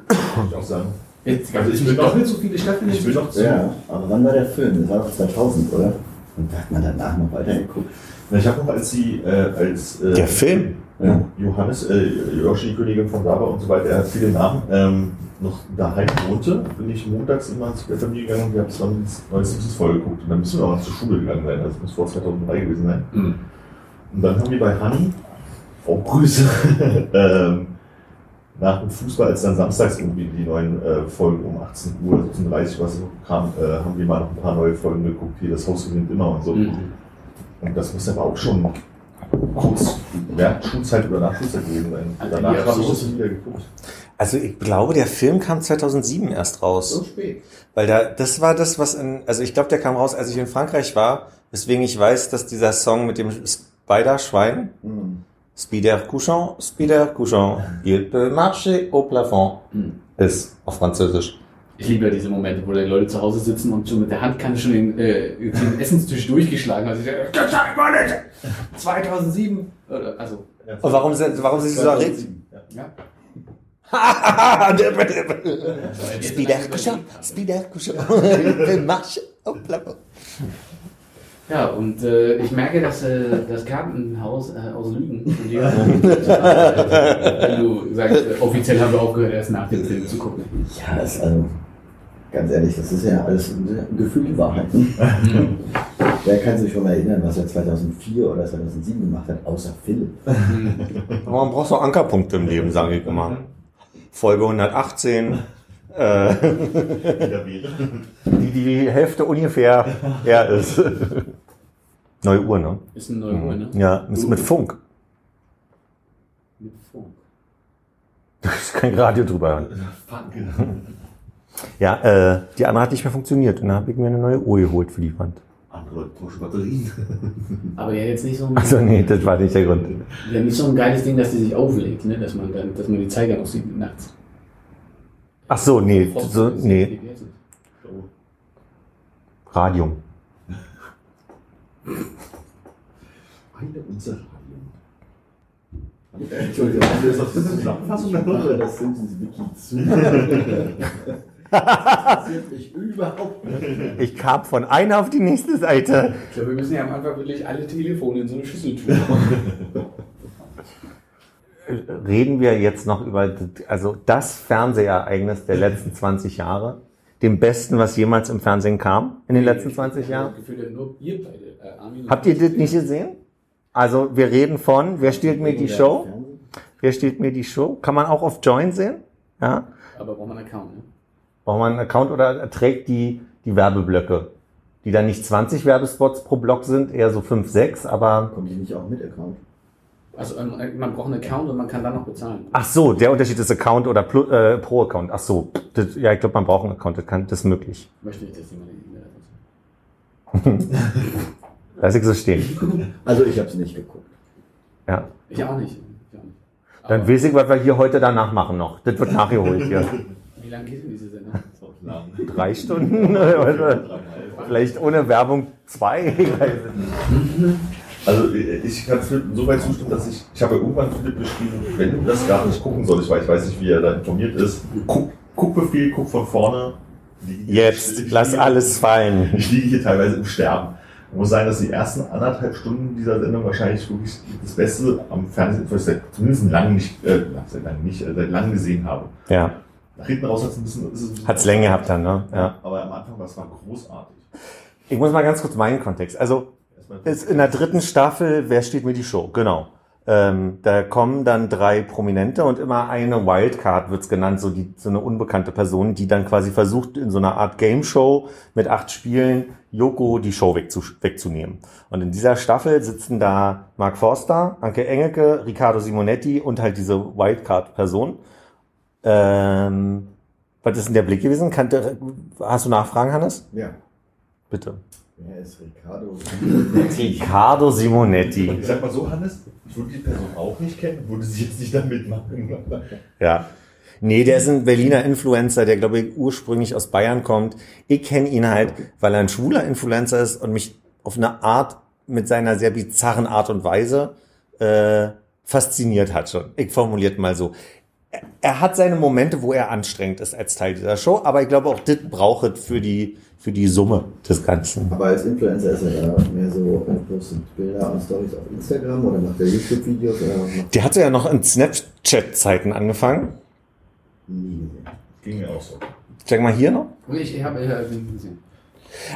ich auch sagen. Jetzt, Also ich ich will doch nicht so viele Staffeln. Ich will noch zu. Ja, aber wann war der Film? Das war doch 2000, oder? Und da hat man danach noch weitergeguckt. Na, Ich habe noch, als sie, äh, als äh, Der Film? Ja. Johannes, äh, Yoshi, Königin von Saba und so weiter, er hat viele Namen, ähm, noch daheim wohnte, bin ich montags immer zu der Familie gegangen und wir haben zwar eine neue Simpsons-Folge geguckt. Und dann müssen wir auch zur Schule gegangen sein, also das muss vor 2003 gewesen sein. Mhm. Und dann haben wir bei Hanni, auch Grüße, [laughs] ähm, nach dem Fußball, als dann samstags irgendwie die neuen äh, Folgen um 18 Uhr, 17.30 Uhr, was so kam, äh, haben wir mal noch ein paar neue Folgen geguckt, hier das Haus gewinnt immer und so. Mhm. Und das muss aber auch schon kurz während Schulzeit oder nach Schulzeit gewesen sein. Danach habe ich das nie wieder geguckt. Also ich glaube, der Film kam 2007 erst raus. spät. Weil da, das war das, was in, also ich glaube, der kam raus, als ich in Frankreich war, weswegen ich weiß, dass dieser Song mit dem Spider-Schwein, Hm. Spider couchant, Spider couchant, il peut marcher au plafond, Mhm. ist auf Französisch. Ich liebe ja diese Momente, wo die Leute zu Hause sitzen und schon mit der Handkanne schon den, äh, den Essenstisch durchgeschlagen haben. Also ich sage, das sag mal nicht! 2007! Oder, also, Und warum sind, warum sind sie so erregt? ja. Spider couchant, il peut marcher au plafond. Ja, und äh, ich merke, dass äh, das Kartenhaus äh, aus Lügen, [laughs] von dir, wenn du sagst, äh, offiziell haben wir aufgehört, erst nach dem Film zu gucken. Ja, das, also, ganz ehrlich, das ist ja alles eine gefühlte Wahrheit. [laughs] Wer kann sich schon mal erinnern, was er 2004 oder 2007 gemacht hat, außer Philipp? Man braucht so Ankerpunkte im Leben, sage ich immer. Folge 118, äh, die die Hälfte ungefähr her ist. Neue Uhr, ne? Ist ein neuer Uhr, ne? Ja, ist mit Funk. Mit Funk. Da ist kein Radio drüber hören. Ja, äh, die andere hat nicht mehr funktioniert. Und dann habe ich mir eine neue Uhr geholt für die Wand. Andere tausche Batterien. Aber ja, jetzt nicht so ein, Also nee, das war nicht der Grund. ja, nicht so ein geiles Ding, dass die sich auflegt, ne? Dass man dann, dass man die Zeiger noch sieht nachts. Ach so, nee, so, nee, Radium. Eine unserer Entschuldigung, Ist das eine Zusammenfassung? ich mache das Simpsons Wiki zu. [laughs] Das interessiert mich überhaupt nicht. Ich kam von einer auf die nächste Seite. Ich glaube, wir müssen ja am Anfang wirklich alle Telefone in so eine Schüssel tun. [laughs] Reden wir jetzt noch über das- also das Fernsehereignis der letzten 20 Jahre? Dem besten, was jemals im Fernsehen kam in den letzten 20 Jahren? Äh, Habt ihr das nicht gesehen? Also wir reden von, wer stiehlt mir die Show? Wer stiehlt mir die Show? Kann man auch auf Join sehen? Ja. Aber braucht man einen Account, ne? Braucht man einen Account oder trägt die, die Werbeblöcke? Die dann nicht 20 Werbespots pro Block sind, eher so 5, 6, aber. Kommt die nicht auch mit Account? Also ähm, man braucht einen Account und man kann dann noch bezahlen. Ach so, der Unterschied ist Account oder Plu- äh, Pro-Account. Ach so, das, ja, ich glaube, man braucht einen Account, das, kann, das ist möglich. Möchte ich, dass jemand eine E-Mail-Adresse [laughs] Lass ich so stehen. [laughs] Also ich habe es nicht geguckt. Ja. Ich auch nicht. Ich auch nicht. Dann weiß ich, was wir hier heute danach machen noch. Das wird nachgeholt hier. [laughs] wie lange geht denn diese Sendung? Drei Stunden? Oder Vielleicht ohne Werbung zwei? Ich es. Also ich kann Philipp so weit zustimmen, dass ich, ich habe ja irgendwann Philipp geschrieben, wenn du das gar nicht gucken solltest, weil ich weiß nicht, wie er da informiert ist, guck, Guckbefehl, guck von vorne, liege hier- Jetzt, ich lass liege- alles fallen. Ich liege hier teilweise im Sterben. Ich muss sagen, dass die ersten anderthalb Stunden dieser Sendung wahrscheinlich wirklich das Beste am Fernsehen, was ich seit, zumindest lange nicht, äh, seit langem nicht, äh, seit langem gesehen habe. Ja, Nach hinten raus hat es ein bisschen, es bisschen hat's Länge gehabt dann, ne? Ja. Aber am Anfang war es war großartig. Ich muss mal ganz kurz meinen Kontext. Also, ist in der dritten Staffel, wer steht mir die Show? Genau. Ähm, da kommen dann drei Prominente und immer eine Wildcard wird's genannt, so, die, so eine unbekannte Person, die dann quasi versucht, in so einer Art Game Show mit acht Spielen Joko die Show wegzu, wegzunehmen. Und in dieser Staffel sitzen da Mark Forster, Anke Engelke, Riccardo Simonetti und halt diese Wildcard-Person. Ähm, was ist denn der Blick gewesen? Kannte, hast du Nachfragen, Hannes? Ja. Bitte. Wer ist Ricardo? Riccardo Simonetti. Ich sag mal so, Hannes, ich würde die Person auch nicht kennen, würde sie jetzt nicht damit machen. Ja. Nee, der ist ein Berliner Influencer, der glaube ich ursprünglich aus Bayern kommt. Ich kenne ihn halt, weil er ein schwuler Influencer ist und mich auf eine Art mit seiner sehr bizarren Art und Weise äh, fasziniert hat schon. Ich formuliert mal so. Er, hat seine Momente, wo er anstrengend ist als Teil dieser Show, aber ich glaube auch das braucht es für die für die Summe des Ganzen. Aber als Influencer ist er da mehr so, er postet Bilder und Stories auf Instagram oder macht er YouTube-Videos oder was macht Der hatte ja noch in Snapchat-Zeiten angefangen. nie gesehen. Ging mir auch so. Check mal hier noch. Und ich, habe den gesehen.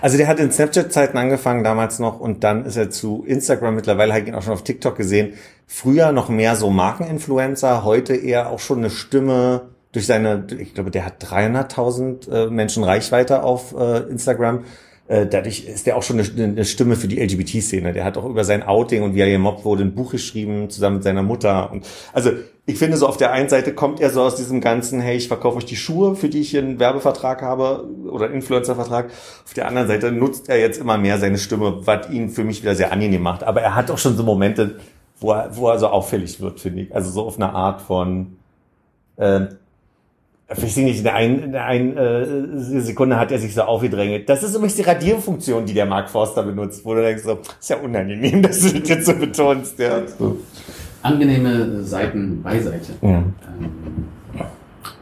Also der hat in Snapchat-Zeiten angefangen damals noch und dann ist er zu Instagram, mittlerweile habe ich ihn auch schon auf TikTok gesehen. Früher noch mehr so Markeninfluencer, heute eher auch schon eine Stimme durch seine, ich glaube, der hat 300.000 äh, Menschen Reichweite auf äh, Instagram. Äh, dadurch ist der auch schon eine, eine Stimme für die LGBT-Szene. Der hat auch über sein Outing und wie er gemobbt wurde ein Buch geschrieben, zusammen mit seiner Mutter. Und also ich finde so auf der einen Seite kommt er so aus diesem ganzen, hey, ich verkaufe euch die Schuhe, für die ich hier einen Werbevertrag habe oder Influencer-Vertrag. Auf der anderen Seite nutzt er jetzt immer mehr seine Stimme, was ihn für mich wieder sehr angenehm macht. Aber er hat auch schon so Momente, wo er, wo er so auffällig wird, finde ich. Also so auf eine Art von, äh, ich weiß nicht, in der einen, in der einen äh, Sekunde hat er sich so aufgedrängelt. Das ist übrigens die Radierfunktion, die der Mark Forster benutzt, wo du denkst so, ist ja unangenehm, [laughs] dass du das jetzt so betonst. Ja. So. Angenehme Seiten beiseite. Ja. Ähm,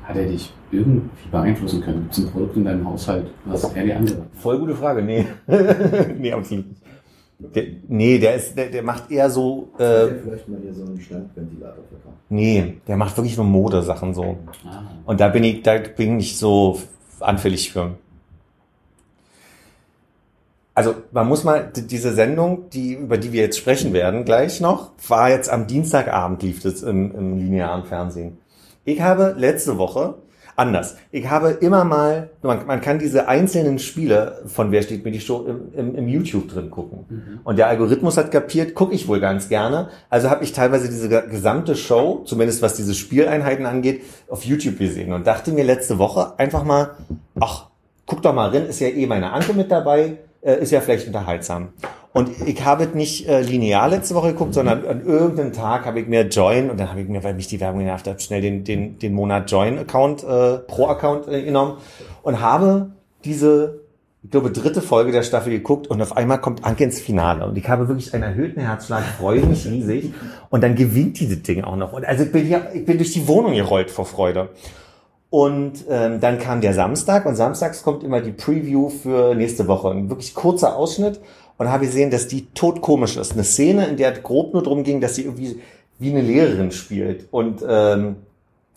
hat er dich irgendwie beeinflussen können? Gibt es ein Produkt in deinem Haushalt, was er dir angehört? Voll gute Frage, nee. [laughs] nee, absolut nicht. Der, nee, der ist, der, der macht eher so, Äh, vielleicht mal hier so einen Standventilator nee, der macht wirklich nur Modesachen so. Ah. Und da bin ich, da bin ich so anfällig für. Also man muss mal diese Sendung, die über die wir jetzt sprechen werden, gleich noch, war jetzt am Dienstagabend lief das im, im linearen Fernsehen. Ich habe letzte Woche anders. Ich habe immer mal, man, man kann diese einzelnen Spiele von Wer steht mir die Show im, im, im YouTube drin gucken. Und der Algorithmus hat kapiert, gucke ich wohl ganz gerne. Also habe ich teilweise diese ge- gesamte Show, zumindest was diese Spieleinheiten angeht, auf YouTube gesehen und dachte mir letzte Woche einfach mal, ach, guck doch mal rein, ist ja eh meine Anke mit dabei, äh, ist ja vielleicht unterhaltsam. Und ich habe nicht äh, linear letzte Woche geguckt, sondern an irgendeinem Tag habe ich mir Join und dann habe ich mir, weil mich die Werbung genervt hat, schnell den, den, den Monat Join-Account, äh, Pro-Account äh, genommen und habe diese, ich glaube, dritte Folge der Staffel geguckt und auf einmal kommt Anke ins Finale und ich habe wirklich einen erhöhten Herzschlag, freue mich riesig und dann gewinnt dieses Ding auch noch. Und also ich bin hier, ich bin durch die Wohnung gerollt vor Freude. Und ähm, dann kam der Samstag und samstags kommt immer die Preview für nächste Woche. Ein wirklich kurzer Ausschnitt und habe gesehen, dass die totkomisch ist. Eine Szene, in der grob nur darum ging, dass sie irgendwie wie eine Lehrerin spielt. Und ähm,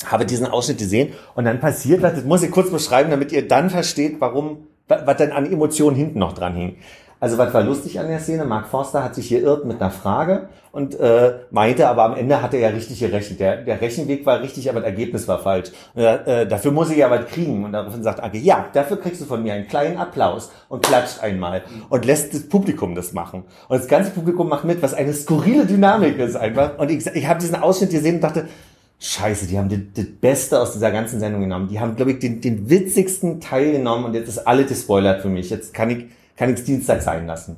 habe diesen Ausschnitt gesehen und dann passiert was, das muss ich kurz beschreiben, damit ihr dann versteht, warum, wa- was dann an Emotionen hinten noch dran hing. Also was war lustig an der Szene? Mark Forster hat sich hier irrt mit einer Frage und äh, meinte, aber am Ende hat er ja richtig gerechnet. Der, der Rechenweg war richtig, aber das Ergebnis war falsch. Und, äh, dafür muss ich ja was kriegen. Und daraufhin sagt Anke, ja, dafür kriegst du von mir einen kleinen Applaus und klatscht einmal und lässt das Publikum das machen. Und das ganze Publikum macht mit, was eine skurrile Dynamik ist einfach. Und ich, ich habe diesen Ausschnitt gesehen und dachte, Scheiße, die haben das, Beste aus dieser ganzen Sendung genommen. Die haben, glaube ich, den, den witzigsten Teil genommen und jetzt ist alles gespoilert für mich. Jetzt kann ich kann ich Dienstag sein lassen.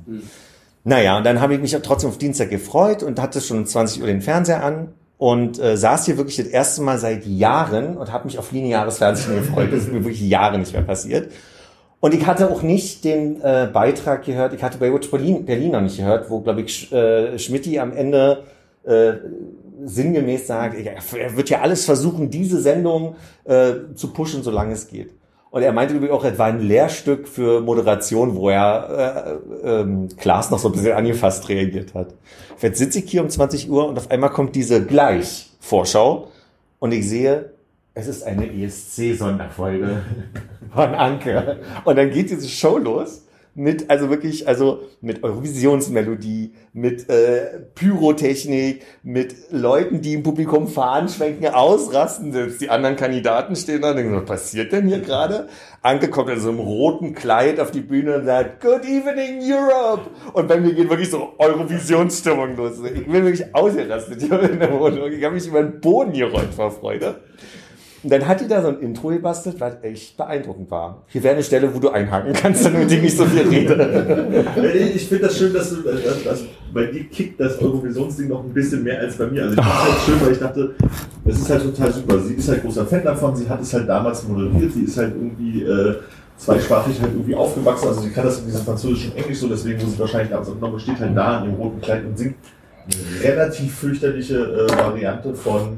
Naja, und dann habe ich mich trotzdem auf Dienstag gefreut und hatte schon um 20 Uhr den Fernseher an und äh, saß hier wirklich das erste Mal seit Jahren und habe mich auf lineares Fernsehen [laughs] gefreut. Das ist mir wirklich Jahre nicht mehr passiert. Und ich hatte auch nicht den äh, Beitrag gehört, ich hatte Baywatch Berlin, Berlin noch nicht gehört, wo, glaube ich, Sch, äh, Schmidti am Ende äh, sinngemäß sagt, er er wird ja alles versuchen, diese Sendung äh, zu pushen, solange es geht. Und er meinte übrigens auch, es war ein Lehrstück für Moderation, wo er äh, ähm, Klaas noch so ein bisschen angefasst reagiert hat. Jetzt sitze ich hier um 20 Uhr und auf einmal kommt diese Gleich-Vorschau und ich sehe, es ist eine ESC-Sonderfolge [laughs] von Anke. Und dann geht diese Show los mit, also wirklich, also mit Eurovisionsmelodie, mit äh, Pyrotechnik, mit Leuten, die im Publikum Fahnen schwenken, ausrasten. Selbst die anderen Kandidaten stehen da und denken, was passiert denn hier gerade? Anke kommt in so einem roten Kleid auf die Bühne und sagt, Good evening Europe! Und bei mir geht wirklich so Eurovisionsstimmung los. Ich bin wirklich ausgerastet hier in der Wohnung. Ich habe mich über den Boden gerollt vor Freude. Und dann hat die da so ein Intro gebastelt, was echt beeindruckend war. Hier wäre eine Stelle, wo du einhaken kannst, damit ich nicht so viel rede. Ich finde das schön, dass du, dass bei dir kickt das Eurovisionsding noch ein bisschen mehr als bei mir. Also ich finde halt schön, weil ich dachte, es ist halt total super. Sie ist halt großer Fan davon, sie hat es halt damals moderiert, sie ist halt irgendwie äh, zweisprachig halt irgendwie aufgewachsen, also sie kann das in diesem französischen Englisch so, deswegen muss sie wahrscheinlich abends genommen, steht halt da in ihrem roten Kleid und singt eine relativ fürchterliche äh, Variante von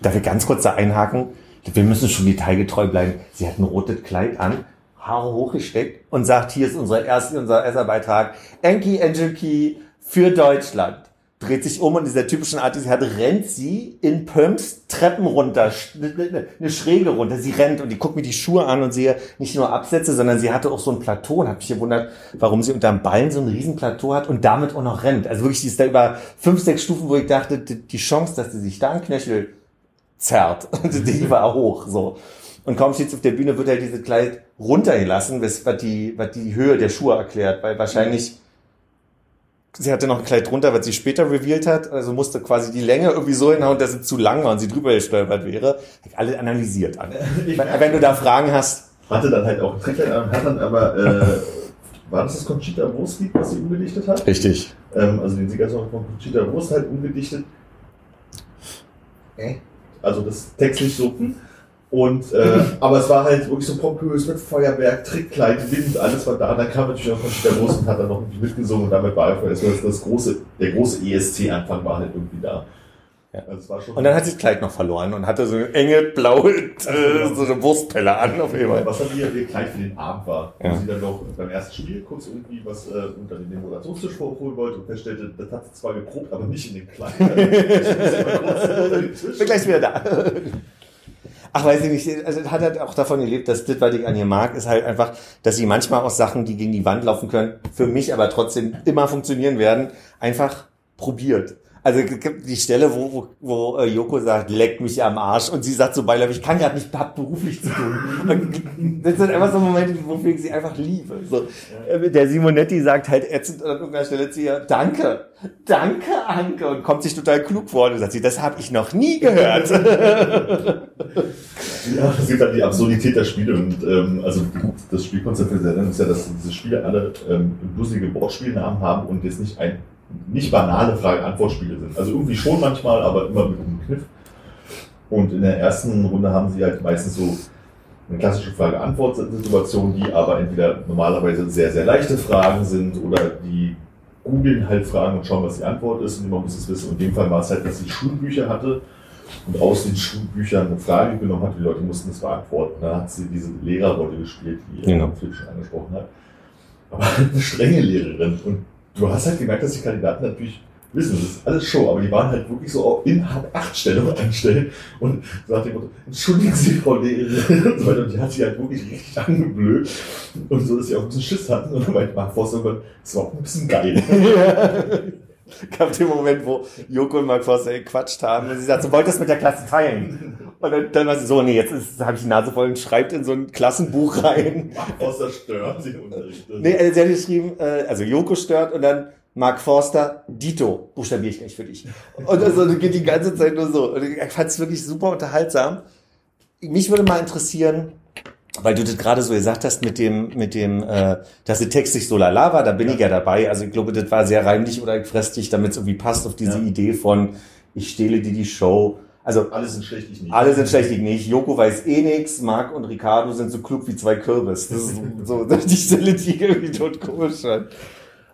Darf ich ganz kurz da einhaken? Wir müssen schon detailgetreu bleiben. Sie hat ein rotes Kleid an, Haare hochgesteckt und sagt, hier ist unser erster, unser erster Beitrag. Enki Engelki für Deutschland. Dreht sich um und dieser typischen Art, die sie hat, rennt sie in Pumps Treppen runter, eine Schräge runter. Sie rennt und die guckt mir die Schuhe an und sehe nicht nur Absätze, sondern sie hatte auch so ein Plateau und habe mich gewundert, warum sie unterm Ballen so ein riesen Plateau hat und damit auch noch rennt. Also wirklich, die ist da über fünf, sechs Stufen, wo ich dachte, die Chance, dass sie sich da einen Knöchel zerrt, [laughs] die war hoch, so. Und kaum steht auf der Bühne, wird halt dieses Kleid runtergelassen, was, die, was die Höhe der Schuhe erklärt, weil wahrscheinlich sie hatte noch ein Kleid drunter, was sie später revealed hat, also musste quasi die Länge irgendwie so hinhauen, dass sie zu lang war und sie drüber gestolpert wäre. Alle analysiert an. Wenn du da Fragen hast. Hatte dann halt auch ein Trickkleid an, hat dann aber, äh, war das das Conchita Wurst-Lied, was sie umgedichtet hat? Richtig. Ähm, also den Siegersong von Conchita Wurst halt umgedichtet. Äh? Also das textlich so. Und, äh, [laughs] aber es war halt wirklich so pompös mit Feuerwerk, Trickkleid, Wind, alles war da. Dann kam natürlich auch Conchita Wurst und hat dann noch irgendwie mitgesungen und damit war einfach das, das große, der große ESC-Anfang war halt irgendwie da. Ja. Also und dann hat sie das Kleid noch verloren und hatte so eine enge blaue, äh, so eine Wurstpelle an auf jeden Fall. Was dann ihr, ihr Kleid für den Abend war, wo Ja. sie dann noch beim ersten Spiel kurz irgendwie was äh, unter den Moderationstisch hochholen wollte und feststellte, das hat sie zwar geprobt, aber nicht in dem Kleid. [laughs] Ich den Tisch. Bin gleich wieder da. Ach, weiß ich nicht, also hat er auch davon gelebt, dass das, was ich an ihr mag, ist halt einfach, dass sie manchmal auch Sachen, die gegen die Wand laufen können, für mich aber trotzdem immer funktionieren werden, einfach probiert. Also die Stelle, wo, wo, wo äh, Joko sagt, leck mich am Arsch und sie sagt so beiläufig, ich kann gerade nicht, hab beruflich zu tun. Das sind einfach so Momente, wofür ich sie einfach liebe. So, äh, der Simonetti sagt halt ätzend an irgendeiner Stelle zu ihr, danke, danke Anke und kommt sich total klug vor und sagt sie, das habe ich noch nie gehört. [laughs] Ja, es gibt halt die Absurdität der Spiele und ähm, also das Spielkonzept Sendung ist ja, dass diese Spiele alle ähm, lustige Wortspielnamen haben und jetzt nicht ein nicht banale Frage-Antwort-Spiele sind. Also irgendwie schon manchmal, aber immer mit einem Kniff. Und in der ersten Runde haben sie halt meistens so eine klassische Frage-Antwort-Situation, die aber entweder normalerweise sehr, sehr leichte Fragen sind oder die googeln halt Fragen und schauen, was die Antwort ist und man muss es wissen. Und in dem Fall war es halt, dass sie Schulbücher hatte und aus den Schulbüchern eine Frage genommen hat, die Leute mussten es beantworten. Da hat sie diese Lehrerrolle gespielt, die Genau. Philipp schon angesprochen hat. Aber [laughs] eine strenge Lehrerin. Und du hast halt gemerkt, dass die Kandidaten natürlich wissen, das ist alles Show, aber die waren halt wirklich so in Achtstellung einstellen und sagt dem Motto, entschuldigen Sie, Frau Lehrerin, und so weiter. Und die hat sie halt wirklich richtig [laughs] angeblöd und so, dass sie auch ein bisschen Schiss hatten. Und dann meinte Mark Forster, das war auch ein bisschen geil. [laughs] [laughs] [laughs] gab den Moment, wo Joko und Mark Forster gequatscht haben und sie sagt, so wollt ihr das mit der Klasse teilen? Und dann, dann war sie so, nee, jetzt habe ich die Nase voll und schreibt in so ein Klassenbuch rein. [laughs] Mark Forster stört den Unterricht. Nee, äh, sie hat geschrieben, äh, also Joko stört und dann Mark Forster, Dito, buchstabiere ich gleich für dich. Und also das geht die ganze Zeit nur so. Und ich fand es wirklich super unterhaltsam. Mich würde mal interessieren, weil du das gerade so gesagt hast mit dem, mit dem, äh, dass der Text nicht so lala war, da bin ich ja dabei. Also ich glaube, das war sehr reinlich oder fresstig, damit es irgendwie passt auf diese Ja. Idee von, ich stehle dir die Show. Also Alle sind schlecht, ich nicht. alle sind schlecht, ich nicht. Joko weiß eh nix. Marc und Ricardo sind so klug wie zwei Kürbis. Das ist [laughs] so, so die Stelle, die irgendwie tot komisch fand.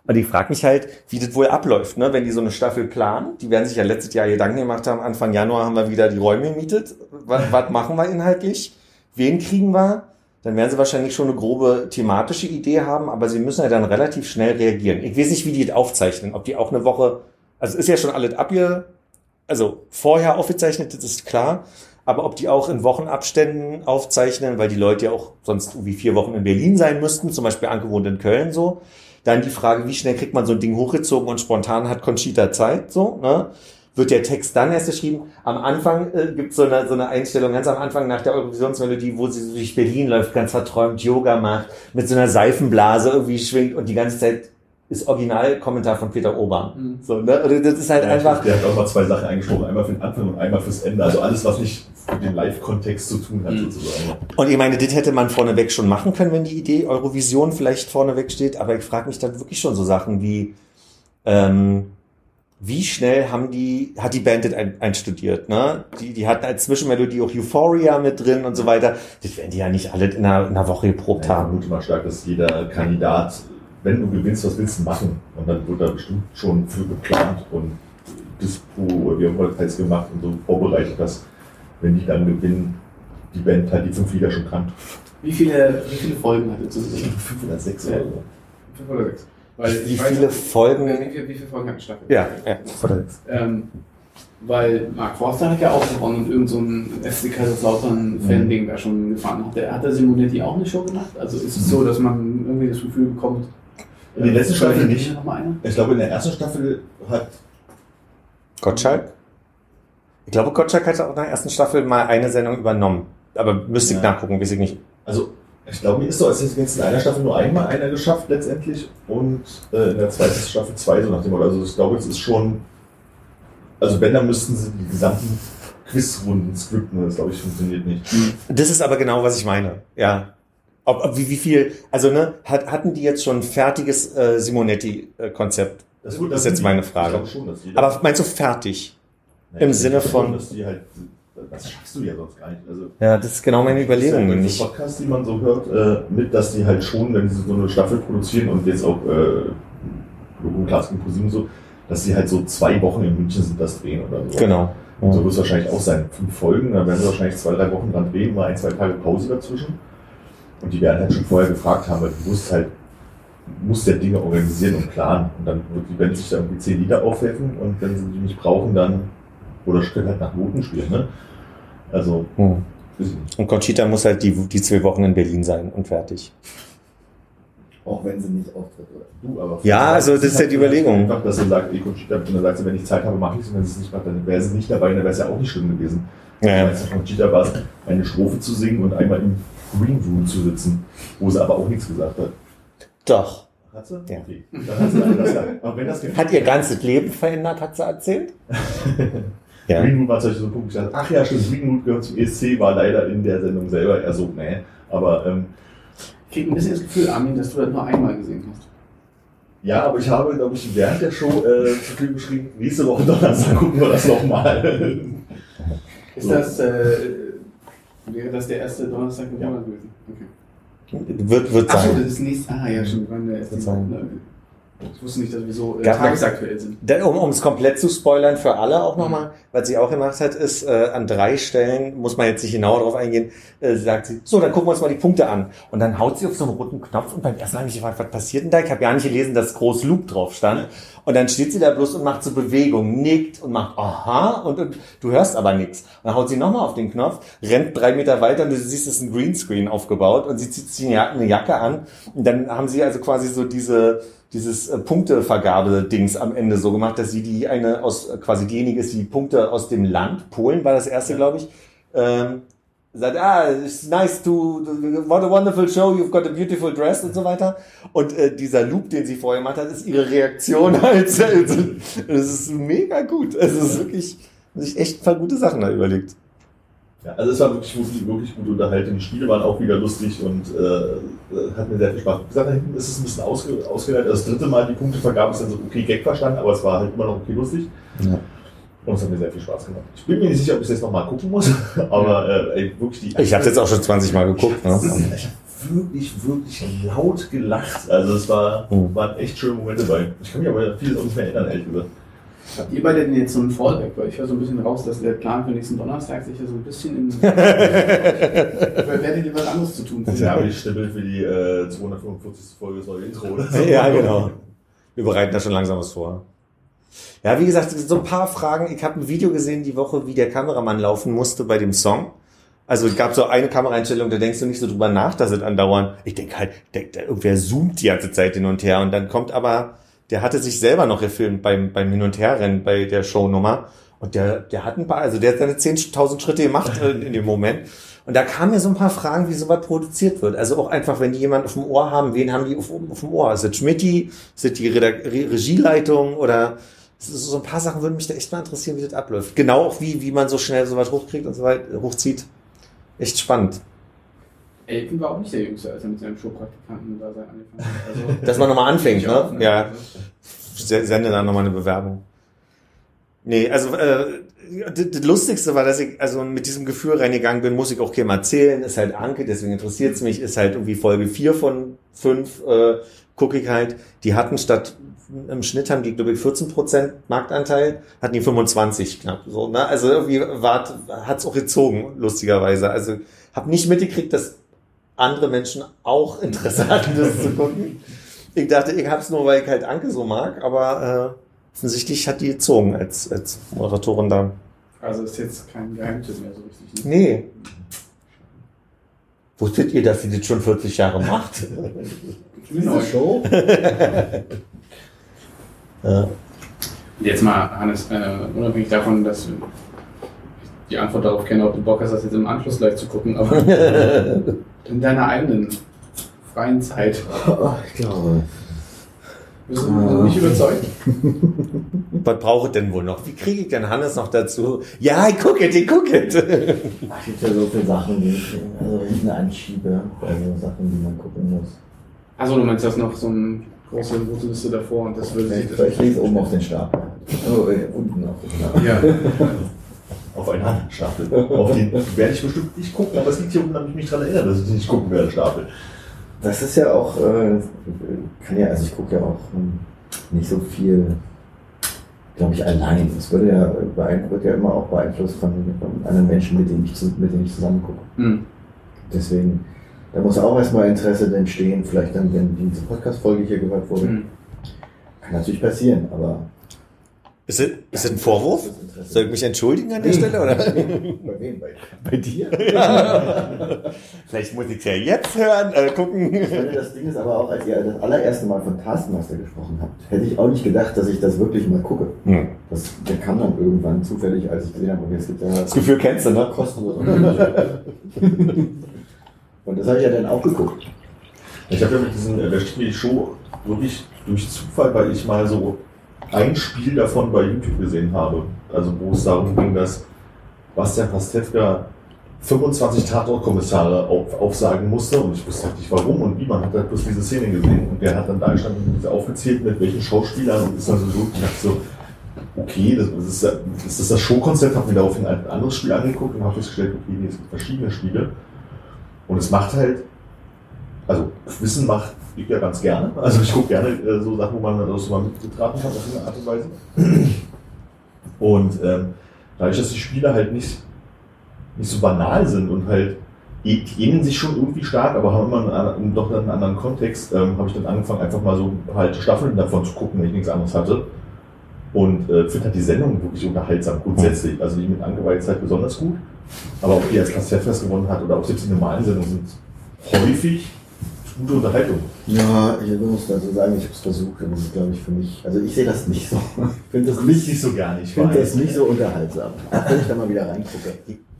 Und ich frage mich halt, wie das wohl abläuft, ne? wenn die so eine Staffel planen. Die werden sich ja letztes Jahr Gedanken gemacht haben. Anfang Januar haben wir wieder die Räume gemietet. Was, was machen wir inhaltlich? Wen kriegen wir? Dann werden sie wahrscheinlich schon eine grobe thematische Idee haben, aber sie müssen ja dann relativ schnell reagieren. Ich weiß nicht, wie die das aufzeichnen, ob die auch eine Woche, also ist ja schon alles ab hier, also vorher aufgezeichnet, das ist klar, aber ob die auch in Wochenabständen aufzeichnen, weil die Leute ja auch sonst irgendwie vier Wochen in Berlin sein müssten, zum Beispiel angewohnt in Köln so. Dann die Frage, wie schnell kriegt man so ein Ding hochgezogen und spontan hat Conchita Zeit, so, ne? Wird der Text dann erst geschrieben? Am Anfang äh, gibt so eine, so eine Einstellung, ganz am Anfang nach der Eurovisionsmelodie, wo sie durch Berlin läuft, ganz verträumt Yoga macht, mit so einer Seifenblase irgendwie schwingt und die ganze Zeit ist Originalkommentar von Peter Obern. Mhm. So, ne? Und das ist halt Ja, einfach, Der hat auch mal zwei Sachen eingesprochen, einmal für den Anfang und einmal fürs Ende. Also alles, was nicht mit dem Live-Kontext zu tun hat, Mhm. sozusagen. Und ich meine, das hätte man vorneweg schon machen können, wenn die Idee Eurovision vielleicht vorneweg steht. Aber ich frage mich dann wirklich schon so Sachen wie, ähm, wie schnell haben die, hat die Band das ein, einstudiert, ne? Die, die hatten als Zwischenmelodie auch Euphoria mit drin und so weiter. Das werden die ja nicht alle in einer, in einer Woche geprobt Ich haben. vermute mal stark, dass jeder Kandidat, wenn du gewinnst, was willst du machen? Und dann wird da bestimmt schon für geplant und Dispo oder wie auch immer das gemacht und so vorbereitet, dass, wenn die dann gewinnen, die Band halt die fünf Lieder schon kann. Wie viele, wie viele Folgen zu sehen? Fünf oder sechs Ja. oder so. Fünf oder sechs? Weil Wie ich weiß viele ja- Folgen? Wie viele, wie viele Folgen hat die Staffel? Ja, ja, vor der sechs. Ähm, weil Mark Forster hat ja auch gewonnen und irgend so ein FC Kaiserslautern Fan-Ding da schon gefahren. Hat der, hat der Simonetti auch eine Show gemacht? Also ist es so, dass man irgendwie das Gefühl bekommt, In der letzten Staffel vielleicht nicht. Noch mal eine? Ich glaube, in der ersten Staffel hat Gottschalk? Ich glaube, Gottschalk hat auch in der ersten Staffel mal eine Sendung übernommen. Aber müsste ich Ja. nachgucken, weiß ich nicht. Also, ich glaube, mir ist so, als hätte jetzt in einer Staffel nur einmal einer geschafft letztendlich und äh, in der zweiten Staffel zwei, so nach dem Motto. Also, ich glaube, es ist schon. Also, wenn, dann müssten sie die gesamten Quizrunden skripten, das glaube ich funktioniert nicht. Das ist aber genau, was ich meine. Ja. Ob, ob, wie, wie viel, also ne, hat, hatten die jetzt schon ein fertiges äh, Simonetti-Konzept? Das, Das ist jetzt meine Frage. Ich glaube schon, dass Aber meinst du fertig? Naja, im Sinne schon, von- Dass die halt, das schaffst du ja sonst gar nicht. Also, Ja, das ist genau meine Überlegung ja so Podcasts, die man so hört, äh, mit, dass die halt schon, wenn sie so eine Staffel produzieren und jetzt auch äh, Glas und so, dass sie halt so zwei Wochen in München sind, das drehen oder so. Genau. Und so wird es wahrscheinlich auch sein. Fünf Folgen, dann werden sie wahrscheinlich zwei, drei Wochen dran drehen, mal ein, zwei Tage Pause dazwischen. Und die werden halt schon vorher gefragt haben, weil du musst halt, musst ja Dinge organisieren und planen. Und dann die Band sich da irgendwie zehn Lieder aufhelfen und wenn sie die nicht brauchen, dann, oder können halt nach Noten spielen, ne? Also, Hm. nicht. Und Conchita muss halt die, die zwei Wochen in Berlin sein und fertig. Auch wenn sie nicht auftritt, oder? Du, aber Ja, also das ist ja die Überlegung. Einfach, dass er sagt, ey, Conchita, und dann sagt sie, wenn ich Zeit habe, mache ich es. Und wenn sie es nicht macht, dann wäre sie nicht dabei, dann wäre es ja auch nicht schlimm gewesen. Ja, ja. Als Conchita war es, eine Strophe zu singen und einmal im Green Room zu sitzen, wo sie aber auch nichts gesagt hat. Doch. Hat sie? Ja. Okay. Dann hat sie. Aber wenn das Hat ihr ganzes Leben verändert, hat sie erzählt? [laughs] ja. Green Room war zum Beispiel so ein Punkt, ich dachte, ach ja, stimmt, Green Room gehört zum ESC, war leider in der Sendung selber eher so, nee. Aber ähm, Ich krieg ein bisschen das Gefühl, Armin, dass du das nur einmal gesehen hast. ja, aber ich habe, glaube ich, während der Show äh, zu viel geschrieben, nächste Woche Donnerstag gucken wir das nochmal. [laughs] Ist So. das, äh, wäre das der erste Donnerstag im Ja. Monat gewesen? Okay. Wird, wird Achso, sein. das ist nächstes, ah ja, stimmt, wann der erste ne, Ich wusste nicht, dass wir so äh, Gab noch- tagesaktuell sind. Dann, um es komplett zu spoilern für alle auch nochmal, was sie auch gemacht hat, ist, äh, an drei Stellen, muss man jetzt nicht genauer drauf eingehen, äh, sagt sie, so, dann gucken wir uns mal die Punkte an. Und dann haut sie auf so einen roten Knopf und beim ersten Mal habe ich gefragt, was passiert denn da? Ich habe ja nicht gelesen, dass groß Loop drauf stand. Und dann steht sie da bloß und macht so Bewegung, nickt und macht aha und, und du hörst aber nichts. Und dann haut sie nochmal auf den Knopf, rennt drei Meter weiter und du siehst, es ist ein Greenscreen aufgebaut und sie zieht sich eine Jacke an und dann haben sie also quasi so diese dieses äh, Punktevergabe-Dings am Ende so gemacht, dass sie die eine aus, äh, quasi diejenige ist, die Punkte aus dem Land, Polen war das erste, glaube ich, ähm, sagt, ah, it's nice to, what a wonderful show, you've got a beautiful dress und so weiter. Und äh, dieser Loop, den sie vorher gemacht hat, ist ihre Reaktion [laughs] als das ist mega gut. Es ist wirklich, sich echt ein paar gute Sachen da überlegt. Ja, also es war wirklich, wirklich, wirklich gut unterhalten. Die Spiele waren auch wieder lustig und äh, hat mir sehr viel Spaß gesagt, da hinten ist es ein bisschen ausge, ausgeleitet. Das dritte Mal die Punktevergabe ist dann so okay Gag verstanden, aber es war halt immer noch okay lustig. Ja. Und es hat mir sehr viel Spaß gemacht. Ich bin mir nicht sicher, ob ich es jetzt nochmal gucken muss, [laughs] aber äh, ey, wirklich die. Ich habe jetzt auch schon 20 Mal geguckt. Ne? [laughs] Ich habe wirklich, wirklich laut gelacht. Also es war, Mhm. waren echt schöne Momente bei. Ich kann mich aber vieles auch nicht mehr erinnern, ehrlich gesagt. Habt ihr beide denn jetzt so ein Fallback? Weil ich höre so ein bisschen raus, dass der Plan für nächsten Donnerstag sich ja so ein bisschen in. [laughs] werdet ihr was anderes zu tun Ja, aber ich stimme für die äh, 245. Folge neue Intro oder so. [laughs] Ja, genau. Wir bereiten da schon langsam was vor. Ja, wie gesagt, so ein paar Fragen. Ich habe ein Video gesehen die Woche, wie der Kameramann laufen musste bei dem Song. Also es gab so eine Kameraeinstellung, da denkst du nicht so drüber nach, dass es andauernd, ich denke halt, denk, irgendwer zoomt die ganze Zeit hin und her und dann kommt aber, der hatte sich selber noch gefilmt beim, beim Hin- und Herrennen bei der Shownummer und der, der hat ein paar, also der hat seine 10.000 Schritte gemacht in, in dem Moment und da kamen mir so ein paar Fragen, wie sowas produziert wird. Also auch einfach, wenn die jemanden auf dem Ohr haben, wen haben die auf, auf dem Ohr? Ist das Schmidti? Ist das die Redak Re Regieleitung oder so ein paar Sachen würden mich da echt mal interessieren, wie das abläuft. Genau auch wie, wie man so schnell sowas hochkriegt und so weiter, hochzieht. Echt spannend. Elton war auch nicht der Jüngste, als er mit seinem Showpraktikanten da sein angefangen hat. Also, [laughs] Dass man nochmal [laughs] anfängt, auch, ne? Ja. Sende dann nochmal eine Bewerbung. Nee, also äh, das, Lustigste war, dass ich also mit diesem Gefühl reingegangen bin, muss ich auch keinem erzählen, ist halt Anke, deswegen interessiert es mich, ist halt irgendwie Folge 4 von 5, äh, gucke ich halt, die hatten statt im Schnitt haben die, glaube ich, 14% Marktanteil, hatten die 25 knapp. So, ne? Also irgendwie war, hat's auch gezogen, lustigerweise. Also habe nicht mitgekriegt, dass andere Menschen auch [laughs] Interesse hatten, das zu gucken. Ich dachte, ich hab's nur, weil ich halt Anke so mag, aber äh, offensichtlich hat die gezogen als, als Moderatorin da. also ist jetzt kein Geheimtipp mehr so richtig. Ne? Nee. Wusstet ihr, dass sie das schon 40 Jahre macht? [laughs] Diese Show? [laughs] ja. Jetzt mal, Hannes, äh, unabhängig davon, dass die Antwort darauf kenne, ob du Bock hast, das jetzt im Anschluss gleich zu gucken, aber [laughs] in deiner eigenen freien Zeit. Oh, ich glaube. Bist du nicht überzeugt? [laughs] Was brauche ich denn wohl noch? Wie kriege ich denn Hannes noch dazu? Ja, ich gucke ich gucke it. Es gibt ja so viele Sachen, die ich also hinten anschiebe. Also Sachen, die man gucken muss. Achso, du meinst, das noch so eine große rote Liste davor und das würde sich. Ich, ich lese oben auf den Stapel. Oh, äh, unten auf den Stapel. Ja. [laughs] Auf einen anderen Stapel. Auf den werde ich bestimmt nicht gucken, aber es liegt hier unten, damit ich mich daran erinnere, dass ich nicht gucken werde, Stapel. Das ist ja auch, äh, kann ja, also ich gucke ja auch hm, nicht so viel, glaube ich, allein. Es würde ja, wird ja immer auch beeinflusst von, von anderen Menschen, mit denen ich, zu, mit denen ich zusammen gucke. Hm. Deswegen, da muss auch erstmal Interesse entstehen, vielleicht dann, wenn diese Podcast-Folge hier gehört wurde. Hm. Kann natürlich passieren, aber. Ist das, ist ein Vorwurf? Soll ich mich entschuldigen an der Stelle? Oder? Bei wem? Bei, bei dir? [laughs] Vielleicht muss ich ja jetzt hören, äh, gucken. Ich meine, das Ding ist aber auch, als ihr das allererste Mal von Taskmaster gesprochen habt, hätte ich auch nicht gedacht, dass ich das wirklich mal gucke. Hm. Das, der kam dann irgendwann zufällig, als ich gesehen habe, okay, es gibt ja Das Gefühl kennst du, ne? kostenlos. [laughs] Und das habe ich ja dann auch geguckt. Ich habe ja mit diesen, äh, der steht mir die Show wirklich durch Zufall, weil ich mal so ein Spiel davon bei YouTube gesehen habe. Also wo es darum ging, dass Bastian Pastewka 25 Tatortkommissare auf, aufsagen musste und ich wusste halt nicht warum und wie. Man hat halt bloß diese Szene gesehen und der hat dann da gestanden und aufgezählt, mit welchen Schauspielern und ist dann so. Ich dachte so, okay, das, das ist, das ist das Showkonzept, habe mir daraufhin ein anderes Spiel angeguckt und habe festgestellt, okay, nee, es gibt verschiedene Spiele. Und es macht halt, also Wissen macht ich ja ganz gerne. Also ich gucke gerne äh, so Sachen, wo man dann so mal mitgetraten hat auf eine Art und Weise. Und ähm, dadurch, dass die Spiele halt nicht, nicht so banal sind und halt die ähneln sich schon irgendwie stark, aber haben immer einen, doch einen anderen Kontext, ähm, habe ich dann angefangen, einfach mal so halt Staffeln davon zu gucken, wenn ich nichts anderes hatte. Und äh, finde halt die Sendung wirklich unterhaltsam grundsätzlich. Also die mit Angeweiht halt besonders gut. Aber auch die als Pastewkas gewonnen hat oder auch selbst die normalen Sendungen sind häufig gute Unterhaltung. Ja, ich muss dazu sagen, ich habe es versucht, aber das ist, glaube ich, für mich, also ich sehe das nicht so. Ich finde das nicht, nicht so gar nicht. ich finde das nicht so unterhaltsam. Wenn ich da mal wieder reingucke.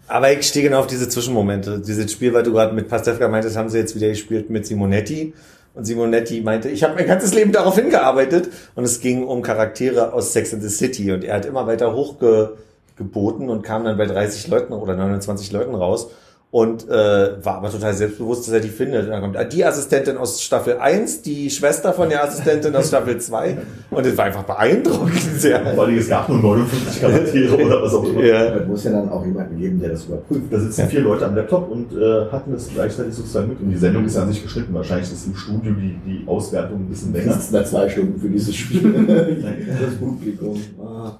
Aber ich stehe genau auf diese Zwischenmomente. Dieses Spiel, weil du gerade mit Pastewka meintest, haben sie jetzt wieder gespielt mit Simonetti. Und Simonetti meinte, ich habe mein ganzes Leben darauf hingearbeitet. Und es ging um Charaktere aus Sex and the City. Und er hat immer weiter hochgeboten und kam dann bei 30 Leuten oder 29 Leuten raus. Und äh, war aber total selbstbewusst, dass er die findet. Und dann kommt ah, die Assistentin aus Staffel 1, die Schwester von der Assistentin aus Staffel 2 und es war einfach beeindruckend. [laughs] Sehr. Vor allem, es gab nur 59 Charaktere oder was auch immer. Ja. Es muss ja dann auch jemanden geben, der das überprüft. Da sitzen vier Leute am Laptop und äh, hatten das gleichzeitig sozusagen mit. Und die Sendung ist ja an sich geschnitten. Wahrscheinlich ist im Studio die, die Auswertung ein bisschen länger. sitzen da zwei Stunden für dieses Spiel. [laughs] das Publikum. Ah.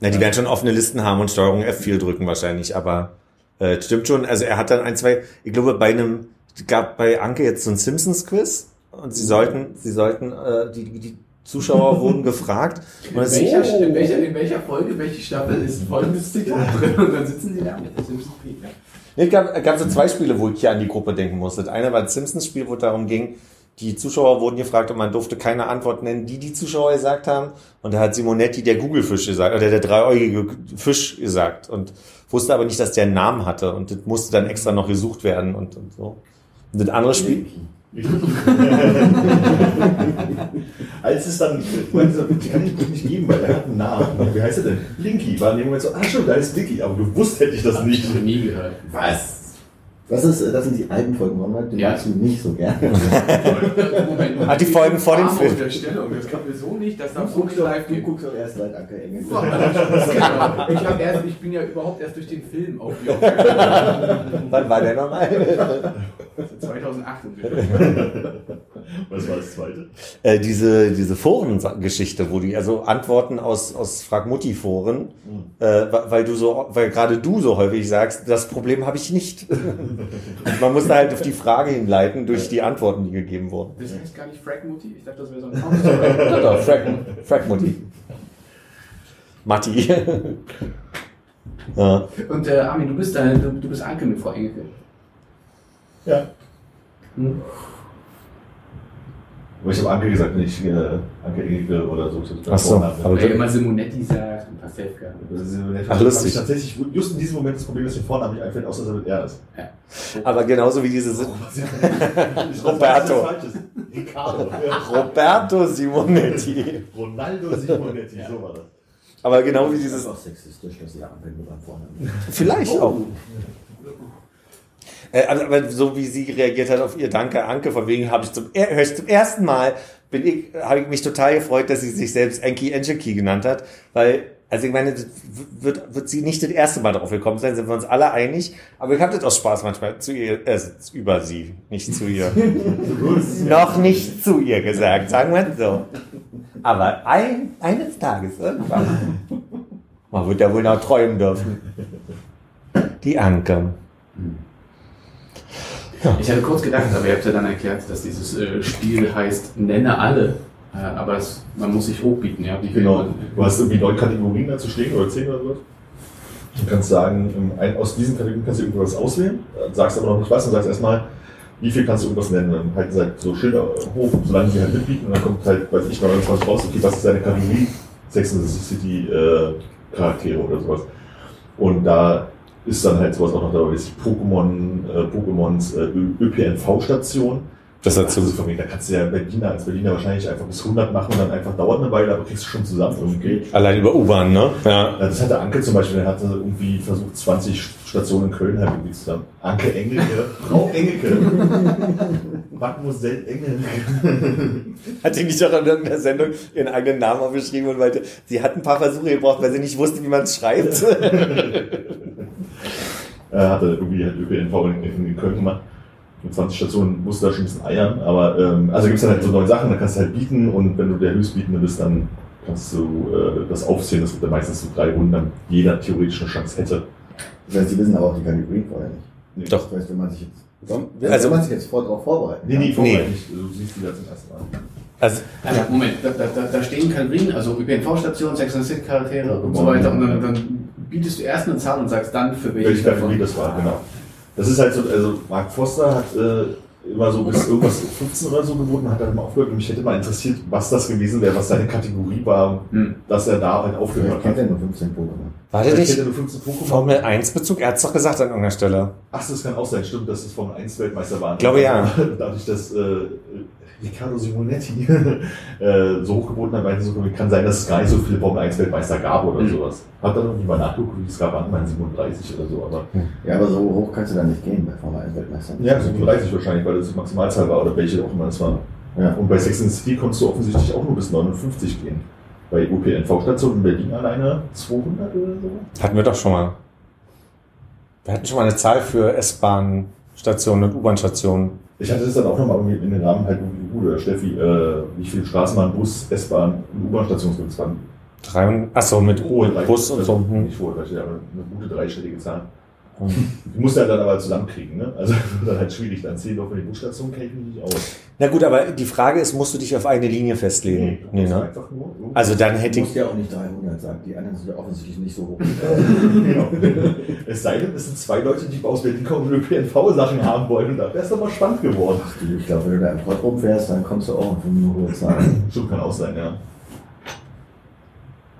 Na, die werden schon offene Listen haben und Steuerung F4 drücken wahrscheinlich, aber äh, stimmt schon. Also er hat dann ein, zwei, ich glaube bei einem, gab bei Anke jetzt so ein Simpsons-Quiz und sie sollten, sie sollten, äh, die, die Zuschauer [laughs] wurden gefragt. In welcher, in, welcher, in welcher Folge, welche Staffel ist folgendes [laughs] Zitat drin? Und dann sitzen sie da mit dem Simpsons Peter. Nee, es gab, es gab so zwei Spiele, wo ich hier an die Gruppe denken musste. Das eine war ein Simpsons-Spiel, wo es darum ging, die Zuschauer wurden gefragt und man durfte keine Antwort nennen, die die Zuschauer gesagt haben. Und da hat Simonetti der Google-Fisch gesagt, oder der dreieugige Fisch gesagt und wusste aber nicht, dass der einen Namen hatte und das musste dann extra noch gesucht werden und, und so. Und das andere Spiel, [laughs] Als es dann, ich meine, ich kann ich nicht geben, weil er hat einen Namen. Wie heißt er denn? Linky war in dem Moment so, ah schon, da ist Dicky, aber gewusst hätte ich das nicht. Ich nie gehört. Was? Das, ist, das sind die alten Folgen, Ronald, die Ja. magst du nicht so gerne. [laughs] Moment, Ah, die Folgen vor dem Film. Unterstellung. Das kann mir so nicht, dass da Du so guckst nicht live du geht. guckst doch erst seit Anke Engel. genau. [laughs] ich, hab erst, ich bin ja überhaupt erst durch den Film auf wann war der nochmal? [laughs] 2008 ungefähr. Was war das zweite? äh, diese, diese Forengeschichte, wo die, also Antworten aus, aus Fragmutti-Foren, äh, wa- weil du so, weil gerade du so häufig sagst, das Problem habe ich nicht. Und [laughs] man muss da halt auf die Frage hinleiten durch die Antworten, die gegeben wurden. Das heißt gar nicht Fragmutti? Ich dachte, das wäre so ein. [laughs] Ja, doch, Frag, Fragmutti. Matti. ja. Und äh, Armin, du bist, äh, du, du bist Anke mit Frau Engelke. Ja. Hm? Aber ich habe Anke gesagt, nicht äh, Anke Engelke oder so. Ach so, aber- ihr immer Simonetti sagt und Pastewka. Das ist, Ach, lustig. Ich tatsächlich, just in diesem Moment das Problem, dass mir Vorname nicht einfällt, außer dass er mit R ist. Aber genauso wie diese [laughs] Ich Roberto. Ricardo. Roberto Simonetti. Ronaldo Simonetti, so war das. Aber genau wie Das dieses, ist auch sexistisch, dass ihr Anke nur beim Vornamen. vielleicht auch. Äh, aber, aber so wie sie reagiert hat auf ihr Danke, Anke, von wegen habe ich zum, er- ich zum ersten Mal, bin ich, habe ich mich total gefreut, dass sie sich selbst Enki Encheki genannt hat, weil, also ich meine, wird, wird sie nicht das erste Mal darauf gekommen sein, sind wir uns alle einig, aber ich habe das aus Spaß manchmal zu ihr, äh, über sie, nicht zu ihr. [laughs] Noch nicht zu ihr gesagt, sagen wir es so. Aber ein, eines Tages irgendwann. Man wird ja wohl noch träumen dürfen. Die Anke. Ich hatte kurz gedacht, aber ihr habt ja dann erklärt, dass dieses äh, Spiel heißt Nenne alle. Äh, aber es, man muss sich hochbieten, ja. Genau. Du hast irgendwie neun Kategorien dazu stehen oder zehn oder so. Du kannst sagen, ähm, ein, aus diesen Kategorien kannst du irgendwas auswählen, äh, sagst aber noch nicht was und sagst erstmal, wie viel kannst du irgendwas nennen. Dann halten sie halt so Schilder hoch, solange sie halt mitbieten und dann kommt halt, weiß ich, 29 raus, okay, was ist deine Kategorie? Sex and the City äh, Charaktere oder sowas. Und da ist dann halt sowas auch noch dabei, wie Pokémon, äh, Pokémons äh, ÖPNV-Station. Das dazu. Also von mir, da kannst du ja Berliner als Berliner wahrscheinlich einfach bis 100 machen und dann einfach dauert eine Weile, aber kriegst du schon zusammen irgendwie. Allein über U-Bahn, ne? Ja. Das hatte Anke zum Beispiel, der hatte irgendwie versucht, 20 Stationen in Köln halt irgendwie zusammen. Anke Engelke, Frau Engelke, [laughs] Mademoiselle Engelke. Hat die nicht auch in irgendeiner Sendung ihren eigenen Namen aufgeschrieben und meinte, sie hat ein paar Versuche gebraucht, weil sie nicht wusste, wie man es schreibt. [laughs] Er hatte irgendwie halt ÖPNV in, in Köln gemacht. Mit 20 Stationen musste da schon ein bisschen eiern, aber ähm, also gibt's dann halt so neue Sachen, da kannst du halt bieten und wenn du der Höchstbietende bist, dann kannst du äh, das aufzählen. Das wird dann meistens so drei Runden, damit jeder theoretisch eine Chance hätte. Das heißt, die wissen aber auch die Kategorien vorher nicht. Nee. Doch. Das heißt, wenn man sich jetzt, wenn Also- man sich jetzt vor, darauf vorbereiten Nee, nee, kann, vorher Nee. nicht. Du siehst die da zum ersten Mal. Also, Also, Moment, da, da, da- stehen Kategorien, also ÖPNV-Station, Sex and City Charaktere und so weiter. Und dann, dann bietest du erst eine Zahl und sagst dann, für welche Welche Kategorie das war, genau. Das ist halt so, also Mark Foster hat äh, immer so bis irgendwas 15 oder so geboten, hat dann immer aufgehört und mich hätte mal interessiert, was das gewesen wäre, was seine Kategorie war, Hm. dass er da halt aufgehört kennt hat. er nur 15 Pokémon. war der Vielleicht nicht hätte er nur 15 Pokémon. Formel 1 Bezug? Er hat es doch gesagt an irgendeiner Stelle. Ach, das kann auch sein, stimmt, dass es Formel 1 Weltmeister war. Glaube, ja. [laughs] Dadurch, dass äh, Riccardo Simonetti [laughs] äh, so hochgeboten hat, meinte so, kann sein, dass es gar nicht so viele Formel 1 Weltmeister gab oder Mhm. sowas. Hab dann irgendwie mal nachgeguckt, wie es gab, an meinen 37 oder so, aber Ja, aber so hoch kannst du da nicht gehen bei Formel 1 Weltmeistern. ja, 37 wahrscheinlich, weil das die Maximalzahl war oder welche auch immer es war. Ja. Und bei Sex and City konntest du offensichtlich auch nur bis 59 gehen. Bei UPNV-Stationen in Berlin alleine 200 oder so. Hatten wir doch schon mal. Wir hatten schon mal eine Zahl für S-Bahn-Stationen und U-Bahn-Stationen. Ich hatte das dann auch nochmal irgendwie in den Rahmen halt irgendwie gut, oder Steffi, äh, wie viele Straßenbahn, Bus, S-Bahn und U-Bahn-Stationen gibt. Es und, achso, mit drei- Bus und so. also Hm. Nicht dreistellige, aber eine gute dreistellige Zahl. Die musst du ja dann aber zusammenkriegen, ne? Also [laughs] das ist dann halt schwierig. Dann zehn von den Busstationen kenne ich mich nicht aus. Na gut, aber die Frage ist, musst du dich auf eine Linie festlegen? Nee, ist ne? einfach nur. so. Also dann hätte Du ich, musst ja auch nicht 300 sagen. Die anderen sind ja offensichtlich nicht so hoch. [laughs] genau. Es sei denn, es sind zwei Leute, die aus Berlin kommen und ÖPNV-Sachen haben wollen. Und da wäre es doch mal spannend geworden. Ach du, ich glaube, wenn du da im Pott rumfährst, dann kommst du auch auf eine hohe Zahl. Stimmt, kann auch sein, ja.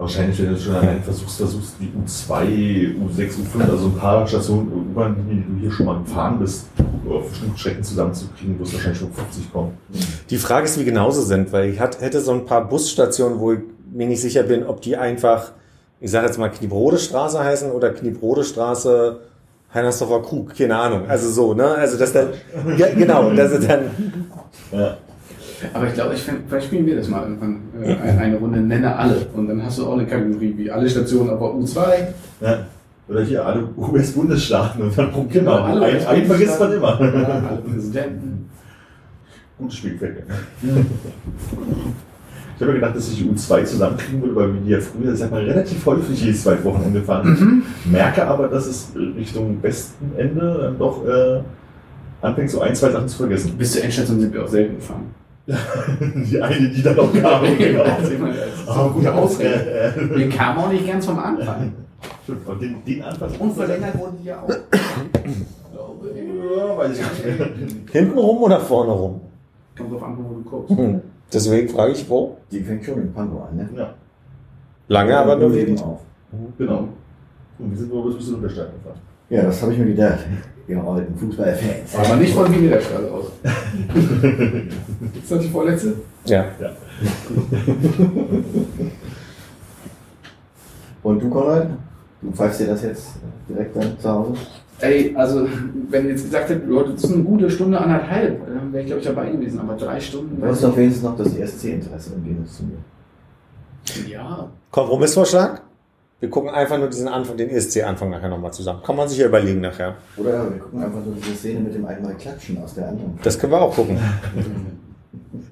Wahrscheinlich, wenn du schon allein versuchst, versuchst, die U2, U6, U5, also ein paar Stationen, U-Bahn-Linien, die du hier schon mal gefahren bist, auf bestimmten Strecken zusammenzukriegen, wirst du wahrscheinlich schon 50 kommen. die Frage ist, wie genau sie sind, weil ich hat, hätte so ein paar Busstationen, wo ich mir nicht sicher bin, ob die einfach, ich sage jetzt mal Kniebrode Straße heißen oder Kniebrode Straße Heinersdorfer Krug, keine Ahnung. Also so, ne? Also das dann, ja, genau, das ist dann, Ja. Aber ich glaube, ich find, vielleicht spielen wir das mal irgendwann äh, eine, Runde, nenne alle. Und dann hast du auch eine Kategorie wie alle Stationen, aber U2. Ja. Oder hier alle US-Bundesstaaten und dann probieren wir. Genau, alle Einen, einen vergisst man immer. Ja, alle Präsidenten. Gutes Spielfeld. Ich habe mir gedacht, dass ich die U2 zusammenkriegen würde, weil wir die ja früher, sag mal, relativ häufig jedes zweite Wochenende fahren. Mhm. Merke aber, dass es Richtung Westenende dann doch äh, anfängt, so ein, zwei Sachen zu vergessen. Bis zur Endstation sind wir auch selten gefahren. [laughs] Die eine, die dann noch kam. [laughs] genau. Eine gute Ausrede. Wir kamen auch nicht ganz vom Anfang. [laughs] Und den, den Anfang. Und verlängert wurden die ja auch. Glaube ich. Ja, weiß ich nicht hinten rum oder vorne rum? Kommt drauf an, wo du guckst. Hm. Deswegen frage ich, wo? Die fängt schon in Pankow an, ne? Ja, Lange, aber nur wenig. auf. genau. Und wir sind nur bis bisschen Unterstein gefahren. Ja, das habe ich mir gedacht. Ihr alten Fußballfans. Aber nicht von Wien der Straße aus. [laughs] Ist das die vorletzte? Ja. Ja. [laughs] Und du, Konrad? Du pfeifst dir das jetzt direkt dann zu Hause? Ey, also, wenn ihr jetzt gesagt hättet, Leute, das ist eine gute Stunde, anderthalb, dann wäre ich, glaube ich, dabei gewesen. Aber drei Stunden. Du hast doch wenigstens noch das ESC-Interesse im Gegensatz zu mir. Ja. Kompromissvorschlag? Wir gucken einfach nur diesen Anfang, den ESC-Anfang nachher nochmal zusammen. Kann man sich ja überlegen nachher. Oder wir gucken einfach nur diese Szene mit dem einmal Klatschen aus der anderen. Das können wir auch gucken. [laughs]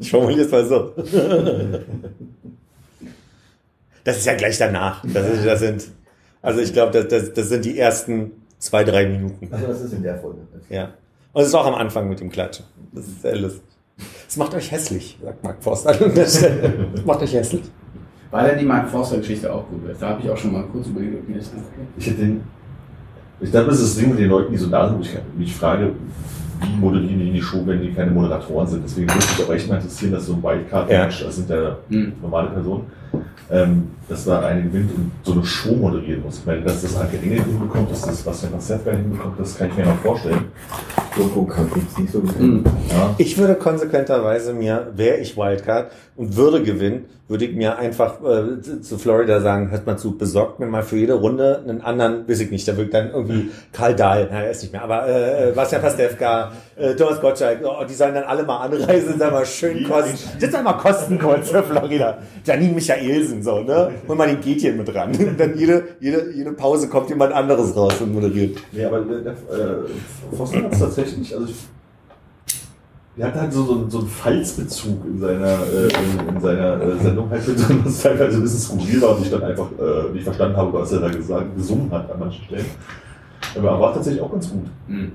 Ich formuliere es mal so. Das ist ja gleich danach. Das, ist, das sind, also ich glaube, das, das, das sind die ersten zwei, drei Minuten. Also das ist in der Folge. Ja. Und es ist auch am Anfang mit dem Klatschen. Das ist sehr lustig. Es macht euch hässlich, sagt Mark Forster an der Stelle. Es [laughs] macht euch hässlich. Weil dann die Mark Forster-Geschichte auch gut ist. Da habe ich auch schon mal kurz überlegt, ob ich mir das angucke. Ich hätte den. Ich glaube, das ist das Ding mit den Leuten, die so da sind, wo ich mich frage, wie moderieren die die Show, wenn die keine Moderatoren sind. Deswegen würde mich auch echt mal interessieren, dass so ein Wildcard-Match, das sind ja Hm. normale Personen, ähm, dass da eine gewinnt und so eine Show moderieren muss. Ich meine, dass das Anke Engel hinbekommt, dass das was Van Seth hinbekommt, das kann ich mir noch vorstellen. Doku kann ich nicht so gut. Hm. Ja. Ich würde konsequenterweise mir, wäre ich Wildcard und würde gewinnen, würde ich mir einfach äh, zu- Florida sagen, hört mal zu, besorgt mir mal für jede Runde einen anderen, weiß ich nicht, da würde ich dann irgendwie Karl Dahl, na, er ist nicht mehr, aber äh, Bastian Pastewka, äh, Thomas Gottschalk, oh, die sollen dann alle mal anreisen, dann mal schön kosten. Das ist mal kosten kurz für Florida. Janine Michaelsen, so, ne? Hol mal den Gätchen mit ran. [laughs] Dann jede, jede, jede Pause kommt jemand anderes raus und moderiert. Nee, aber der, der äh, Foster hat es tatsächlich, also ich, der hat halt so, so, einen- so einen Pfalzbezug in seiner, äh, in, in seiner äh, Sendung halt mit drin, was teilweise ein bisschen skurril war und ich dann einfach äh, nicht verstanden habe, was er da gesagt, gesungen hat an manchen Stellen. Aber er war tatsächlich auch ganz gut. Hm.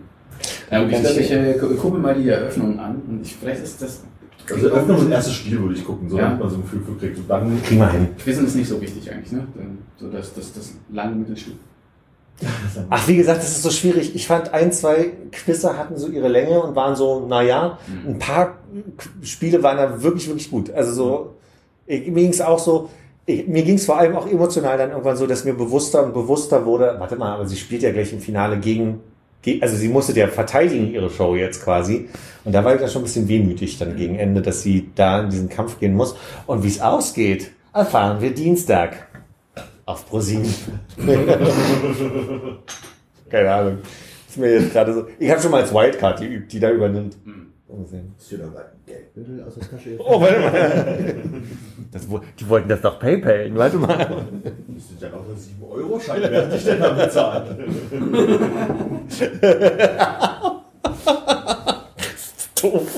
Ja, ich glaube, ich äh, gu- gucke mal die Eröffnung an und ich, vielleicht ist das. Also Eröffnung und erstes Spiel würde ich gucken, so Ja. damit man so ein Gefühl für kriegt. Und dann Kriegen wir hin. Quissen ist nicht so wichtig eigentlich, ne? So das, das, das lange Mittelstück. Ach, wie gesagt, das ist so schwierig. Ich fand ein, zwei Quizze hatten so ihre Länge und waren so, naja, ein paar Spiele waren da wirklich, wirklich gut. Also so, ich, mir ging es auch so, ich, mir ging es vor allem auch emotional dann irgendwann so, dass mir bewusster und bewusster wurde, warte mal, aber sie spielt ja gleich im Finale gegen ge- also sie musste ja verteidigen ihre Show jetzt quasi. Und da war ich dann schon ein bisschen wehmütig dann gegen Ende, dass sie da in diesen Kampf gehen muss. Und wie es ausgeht, erfahren wir Dienstag auf ProSieben. [laughs] Keine Ahnung. Ist mir jetzt gerade so. Ich habe schon mal als Wildcard geübt, die da übernimmt. Mal sehen. Hast du da gerade ein Geldbündel aus der Tasche jetzt? Oh, warte mal. Das, die wollten das doch PayPal. Warte mal. Das sind ja auch nur 7 Euro Scheine, wer hat dich denn da bezahlt? [laughs] Doof.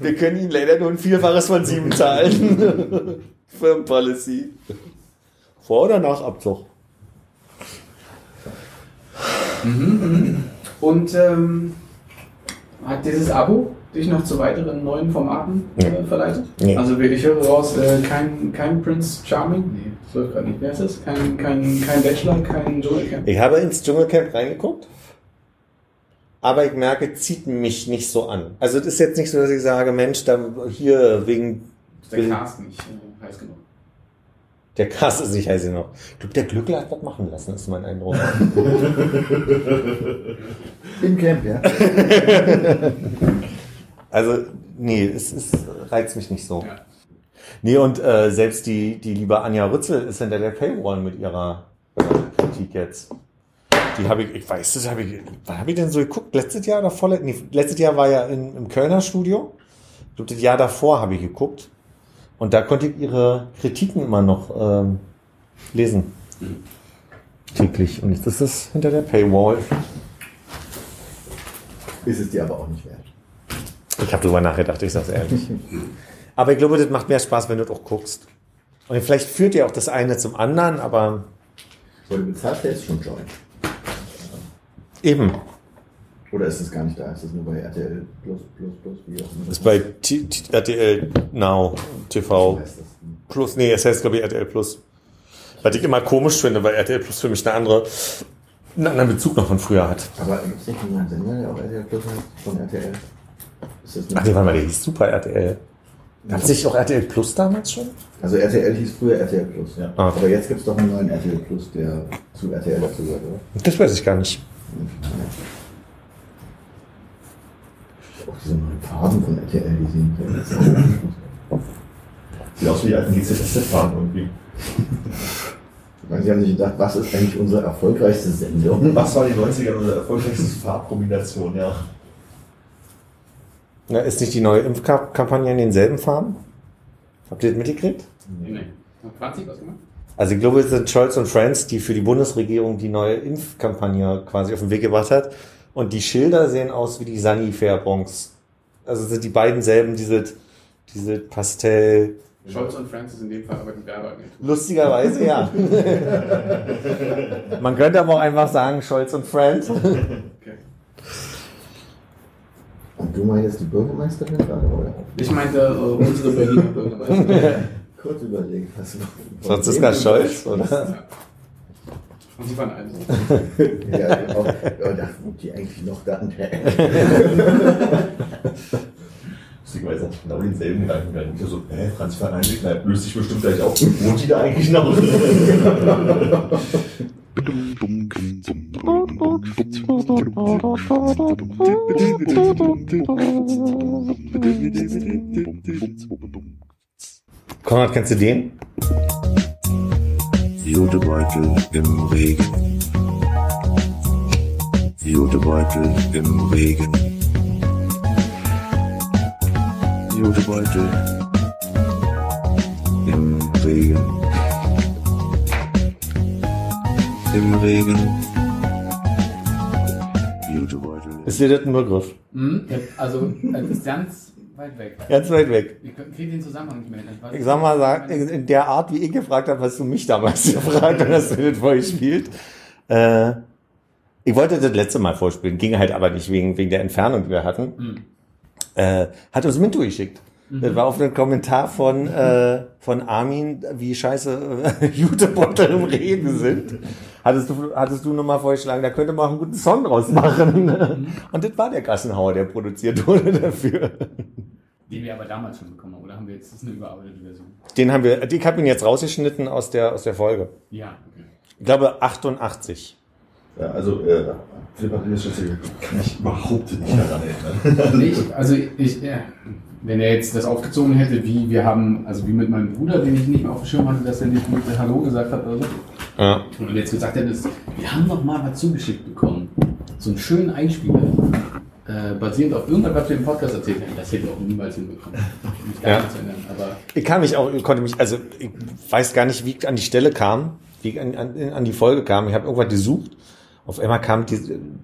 Wir können Ihnen leider nur ein Vierfaches von sieben zahlen. [laughs] Firmenpolicy. Vor oder nach Abzug? Und ähm, hat dieses Abo dich noch zu weiteren neuen Formaten äh, verleitet? Nee. Also wie- ich höre raus, äh, kein, kein Prince Charming, nee, das läuft gerade nicht. Wer ist das? Kein, kein, kein Bachelor, kein Dschungelcamp. Ich habe ins Dschungelcamp reingeguckt, aber ich merke, zieht mich nicht so an. Also es ist jetzt nicht so, dass ich sage, Mensch, da hier wegen Ist der Cast nicht äh, heiß genug. der Cast ist nicht heiß genug. Ich glaube, der Glückler hat was machen lassen, ist mein Eindruck. [laughs] Im Camp, ja. [laughs] Also, nee, es, es reizt mich nicht so. Ja. Nee, und äh, selbst die, die liebe Anja Rützel ist hinter der Paywall mit ihrer äh, Kritik jetzt. Die habe ich, ich weiß, das habe ich, wann habe ich denn so geguckt? Letztes Jahr oder vorletztes? Nee, letztes Jahr war ja in, im Kölner Studio. Ich glaube, das Jahr davor habe ich geguckt. Und da konnte ich ihre Kritiken immer noch ähm, lesen. Täglich. Und jetzt ist es hinter der Paywall. Ist es dir aber auch nicht wert. Ich habe drüber nachgedacht, ich sag's ehrlich. aber ich glaube, das macht mehr Spaß, wenn du das auch guckst. Und vielleicht führt ja auch das eine zum anderen, aber Weil du bezahlst ja jetzt schon Join. Eben. Oder ist es gar nicht da? Ist es nur bei RTL Plus, Plus, Plus, wie auch immer? Das ist bei T T RTL Now TV? Plus. Nee, es heißt, glaube ich, RTL Plus. Was ich immer komisch finde, weil RTL Plus für mich eine andere, einen anderen Bezug noch von früher hat. Aber gibt es nicht einen Sender, der auch RTL Plus heißt? Von RTL? Ist das Ach nee, warte mal, der hieß Super RTL. Hat sich auch RTL Plus damals schon? Also RTL hieß früher RTL Plus, ja. Ah. Aber jetzt gibt es doch einen neuen RTL Plus, der zu RTL dazu gehört, oder? Das weiß ich gar nicht. Auch diese neuen Farben von RTL, die sehen ja jetzt auch. Sieht aus wie die alten GZSZ-Fahren irgendwie. Sie haben sich gedacht, was ist eigentlich unsere erfolgreichste Sendung? [laughs] Was war die 90er unsere erfolgreichste Farbkombination, ja. Na, ist nicht die neue Impfkampagne in denselben Farben? Habt ihr das mitgekriegt? Nee. Hat Franzi was gemacht? Also ich glaube, es sind Scholz und Friends, die für die Bundesregierung die neue Impfkampagne quasi auf den Weg gebracht hat. Und die Schilder sehen aus wie die Sunny-Fairbons. Also sind die beiden selben, diese, diese Pastell. Scholz und Francis in dem Fall, aber die Werbeagentur. Lustigerweise, ja. [laughs] Man könnte aber auch einfach sagen, Scholz und Friends. Okay. Und du meinst die Bürgermeisterin gerade, oder? Ich meinte äh, unsere Berliner Bürgermeisterin. [laughs] Kurz überlegt, was Franziska Scholz, oder? Und sie waren also. Ja, auch, ja, da wohnt die eigentlich noch da. Lustigerweise hatte ich genau denselben Gedanken. Ich so, hä, Franz Fernandes, na, löst sich bestimmt gleich auf. Wohnt die da eigentlich noch? Konrad, kennst du den? Jutebeutel im Regen. Jutebeutel im Regen. Jutebeutel im Regen. Im Regen. Jutebeutel. Ist dir das ein Begriff? Hm? Also, das ist ganz weit weg. Ganz weit weg. Wir können- kriegen den Zusammenhang nicht mehr Ich sag mal, sag, in der Art, wie ich gefragt habe, hast du mich damals [laughs] gefragt hast du das vorgespielt. Äh, ich wollte das letzte Mal vorspielen, ging halt aber nicht wegen, wegen der Entfernung, die wir hatten. Hm. Äh, hat uns Minto geschickt. Mhm. Das war auf einen Kommentar von, äh, von Armin, wie scheiße [laughs] äh, Jutebeutel im Regen sind. Hattest du, hattest du nochmal vorgeschlagen, da könnte man auch einen guten Song draus machen. Mhm. Und das war der Gassenhauer, der produziert wurde dafür. Den wir aber damals schon bekommen haben, oder haben wir jetzt, das ist eine überarbeitete Version? Den haben wir, ich habe ihn jetzt rausgeschnitten aus der, aus der Folge. Ja, okay. Ich glaube 88. Ja, also, äh, Philipp hat mir das schon kann mich überhaupt nicht daran erinnern. [laughs] Nee, ich, also ich, ja, wenn er jetzt das aufgezogen hätte, wie wir haben, also wie mit meinem Bruder, den ich nicht mehr auf dem Schirm hatte, dass er nicht mit Hallo gesagt hat oder so. Ja. Und jetzt gesagt hätte, ist, wir haben noch mal was zugeschickt bekommen. So einen schönen Einspieler. Äh, basierend auf irgendwas, was wir im Podcast erzählt haben. Das hätten wir auch niemals hinbekommen. Gar Ja. erinnern. Ich kann mich auch, ich konnte mich, also ich weiß gar nicht, wie ich an die Stelle kam, wie ich an, an, an die Folge kam. Ich habe irgendwas gesucht. Auf einmal kam die,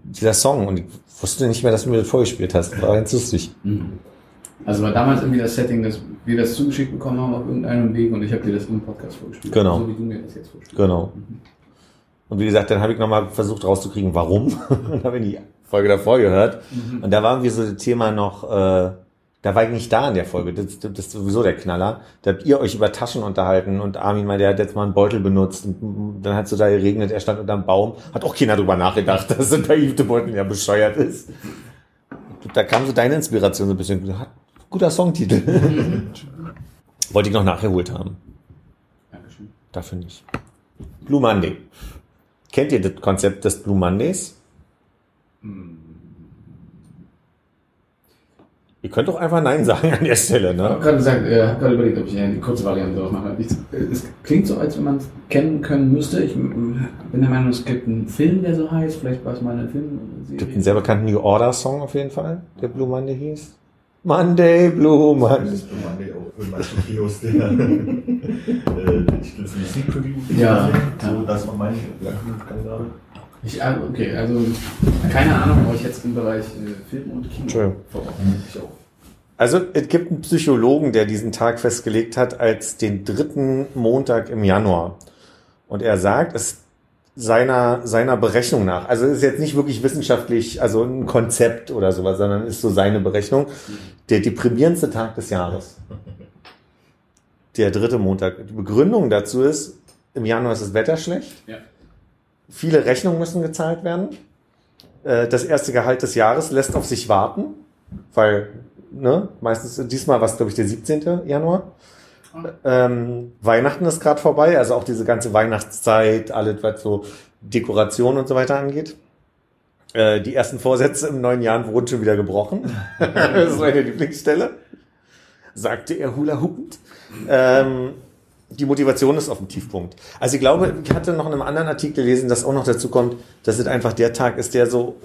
dieser Song und ich wusste nicht mehr, dass du mir das vorgespielt hast. War ganz lustig. Also war damals irgendwie das Setting, dass wir das zugeschickt bekommen haben auf irgendeinem Weg und ich habe dir das im Podcast vorgespielt. Genau. So wie du mir das jetzt vorspielst. Genau. Und wie gesagt, dann habe ich nochmal versucht rauszukriegen, warum. [laughs] und habe die Folge davor gehört. Und da war irgendwie so das Thema noch, äh, da war ich nicht da in der Folge. Das, das ist sowieso der Knaller. Da habt ihr euch über Taschen unterhalten und Armin meinte, der hat jetzt mal einen Beutel benutzt. Und dann hat es so da geregnet, er stand unterm Baum. Hat auch keiner drüber nachgedacht, [laughs] dass der Beutel ja bescheuert ist. Da kam so deine Inspiration so ein bisschen. Hat, guter Songtitel. [laughs] Wollte ich noch nachgeholt haben. Dankeschön. Dafür nicht. Blue Monday. Kennt ihr das Konzept des Blue Mondays? Ihr könnt doch einfach Nein sagen an der Stelle, Ich habe ne? gerade gesagt, äh, habe gerade überlegt, ob ich eine kurze Variante drauf mache. Ich, äh, es klingt so, als wenn man es kennen können müsste. Ich mm, bin der Meinung, es gibt einen Film, der so heißt. Vielleicht war es mal eine Es gibt einen sehr bekannten New Order Song auf jeden Fall, der Blue Monday hieß. Monday, Blue Monday. Das ist bei Monday auch in manchen Kinos der, [laughs] äh, es nicht Sneak Preview. Ja. So, das war mein Kandidat. Ich, äh, okay, also keine Ahnung, aber ich jetzt im Bereich äh, Film und Kino verordnet. Ich auch. Also es gibt einen Psychologen, der diesen Tag festgelegt hat als den dritten Montag im Januar. Und er sagt, es seiner, seiner Berechnung nach, also es ist jetzt nicht wirklich wissenschaftlich, also ein Konzept oder sowas, sondern ist so seine Berechnung, der deprimierendste Tag des Jahres. Der dritte Montag. Die Begründung dazu ist, im Januar ist das Wetter schlecht. Ja. Viele Rechnungen müssen gezahlt werden. Äh, Das erste Gehalt des Jahres lässt auf sich warten, weil ne, meistens diesmal war es, glaube ich, der 17. Januar. Ähm, Weihnachten ist gerade vorbei, also auch diese ganze Weihnachtszeit, alles, was so Dekoration und so weiter angeht. Äh, die ersten Vorsätze im neuen Jahr wurden schon wieder gebrochen. [laughs] das ist meine Lieblingsstelle. Sagte er hula hupend. Ähm, die Motivation ist auf dem Tiefpunkt. Also ich glaube, ich hatte noch in einem anderen Artikel gelesen, dass auch noch dazu kommt, dass es einfach der Tag ist, der so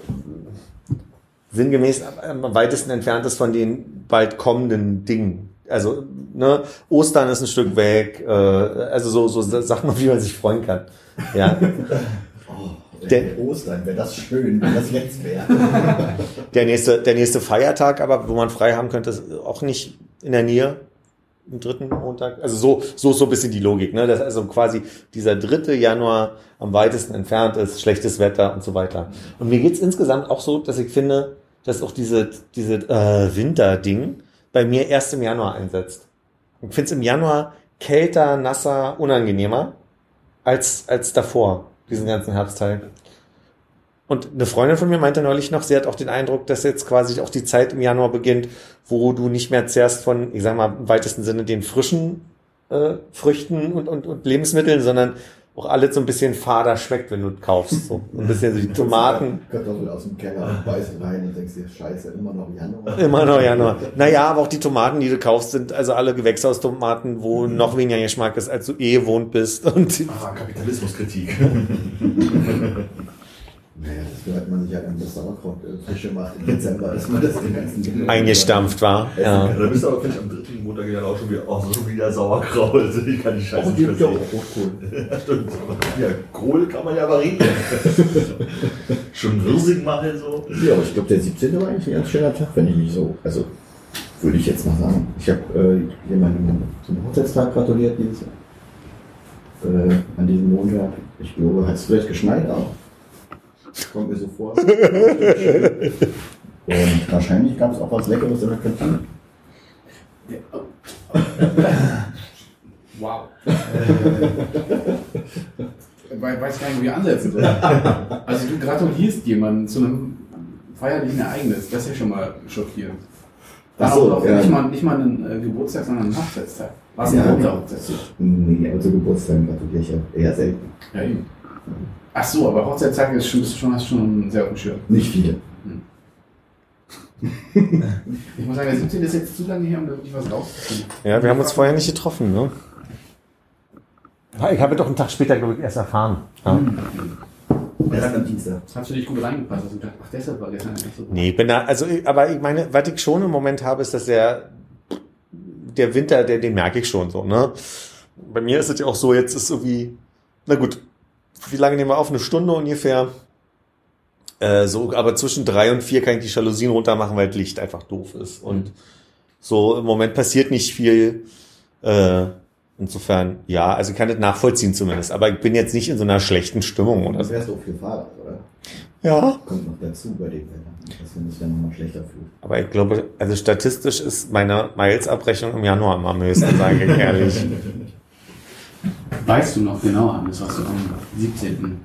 sinngemäß am weitesten entfernt ist von den bald kommenden Dingen. Also, ne, Ostern ist ein Stück weg, äh, also so, so Sachen, auf die man sich freuen kann. Ja. [laughs] Der- Ostern, wäre das schön, wenn das jetzt wäre. [laughs] Der nächste, der nächste Feiertag, aber wo man frei haben könnte, ist auch nicht in der Nähe. Im dritten Montag. Also so, so ist so ein bisschen die Logik, ne? Dass also quasi dieser dritte Januar am weitesten entfernt ist, schlechtes Wetter und so weiter. Und mir geht's insgesamt auch so, dass ich finde, dass auch diese, diese äh, Winterding bei mir erst im Januar einsetzt. Ich finde es im Januar kälter, nasser, unangenehmer als, als davor, diesen ganzen Herbstteil. Und eine Freundin von mir meinte neulich noch, sie hat auch den Eindruck, dass jetzt quasi auch die Zeit im Januar beginnt, wo du nicht mehr zehrst von, ich sag mal, im weitesten Sinne den frischen äh, Früchten und, und, und Lebensmitteln, sondern auch alles so ein bisschen fader schmeckt, wenn du kaufst. So ein bisschen so die [laughs] Tomaten. Kartoffel aus dem Keller und beißt rein und denkst dir, scheiße, immer noch Januar. [laughs] Immer noch Januar. Naja, aber auch die Tomaten, die du kaufst, sind also alle Gewächshaustomaten, wo noch weniger Geschmack ist, als du eh gewohnt bist. [laughs] Und Ah, Kapitalismuskritik. Naja, das hört man sich halt an das Sauerkraut äh, Frische macht im Dezember, dass man das den ganzen Winter eingestampft war. Ja. Da bist du aber vielleicht am dritten Montag ja auch schon wieder, oh, so wieder Sauerkraut. Also ich kann die Scheiße Auch nicht ja auch verstehen. Rotkohl. [laughs] Ja, stimmt. Ja, Kohl kann man ja variieren. [laughs] schon Wirsing machen so. Ja, aber ich glaube, der 17. war eigentlich ein ganz schöner Tag, wenn ich mich so, also würde ich jetzt mal sagen. Ich habe äh, jemandem zum Hochzeitstag gratuliert dieses Jahr. Äh, an diesem Montag. Ich glaube, hat es vielleicht geschneit auch. Kommt mir so vor. [laughs] Und wahrscheinlich gab es auch was Leckeres in der Kantine. Wow. [laughs] Ich weiß gar nicht, wie ich ansetzen soll. Also du gratulierst jemandem zu einem feierlichen Ereignis. Das ist ja schon mal schockierend. War Ach so, ja. nicht, mal, nicht mal ein äh, Geburtstag, sondern ein Hochzeitstag. War es ein Ja. Hochzeitstag? Nee, aber zu Geburtstagen gratuliere ich ja eher selten. Ja, eben. Ach so, aber Hochzeitstag ist schon, bist du schon, hast schon sehr auf dem Schirm. Nicht viele. [laughs] Ich muss sagen, der 17. ist jetzt zu lange her, um da wirklich was rauszufinden. Ja, wir haben uns vorher nicht getroffen, ne? Ich habe doch einen Tag später, glaube ich, erst erfahren. Ja. Erst am Dienstag. Hast du dich gut reingepasst? Ach, deshalb war gestern nicht so gut. Nee, bin da, also, aber ich meine, was ich schon im Moment habe, ist, dass der, der Winter, der, den merke ich schon so, ne? Bei mir ist es ja auch so, jetzt ist so wie, na gut, wie lange nehmen wir auf? Eine Stunde ungefähr. Äh, so, aber zwischen drei und vier kann ich die Jalousien runter machen, weil das Licht einfach doof ist. Und so im Moment passiert nicht viel. Äh, insofern, ja, also ich kann das nachvollziehen zumindest. Aber ich bin jetzt nicht in so einer schlechten Stimmung oder Das so. du auch viel Fahrrad, oder? Ja. Kommt noch dazu bei dem Wetter, dass man sich dann nochmal schlechter fühlt. Aber ich glaube, also statistisch ist meine Miles-Abrechnung im Januar am höchsten, sage ich ehrlich. [laughs] Weißt du noch genau, Hannes, was du am 17.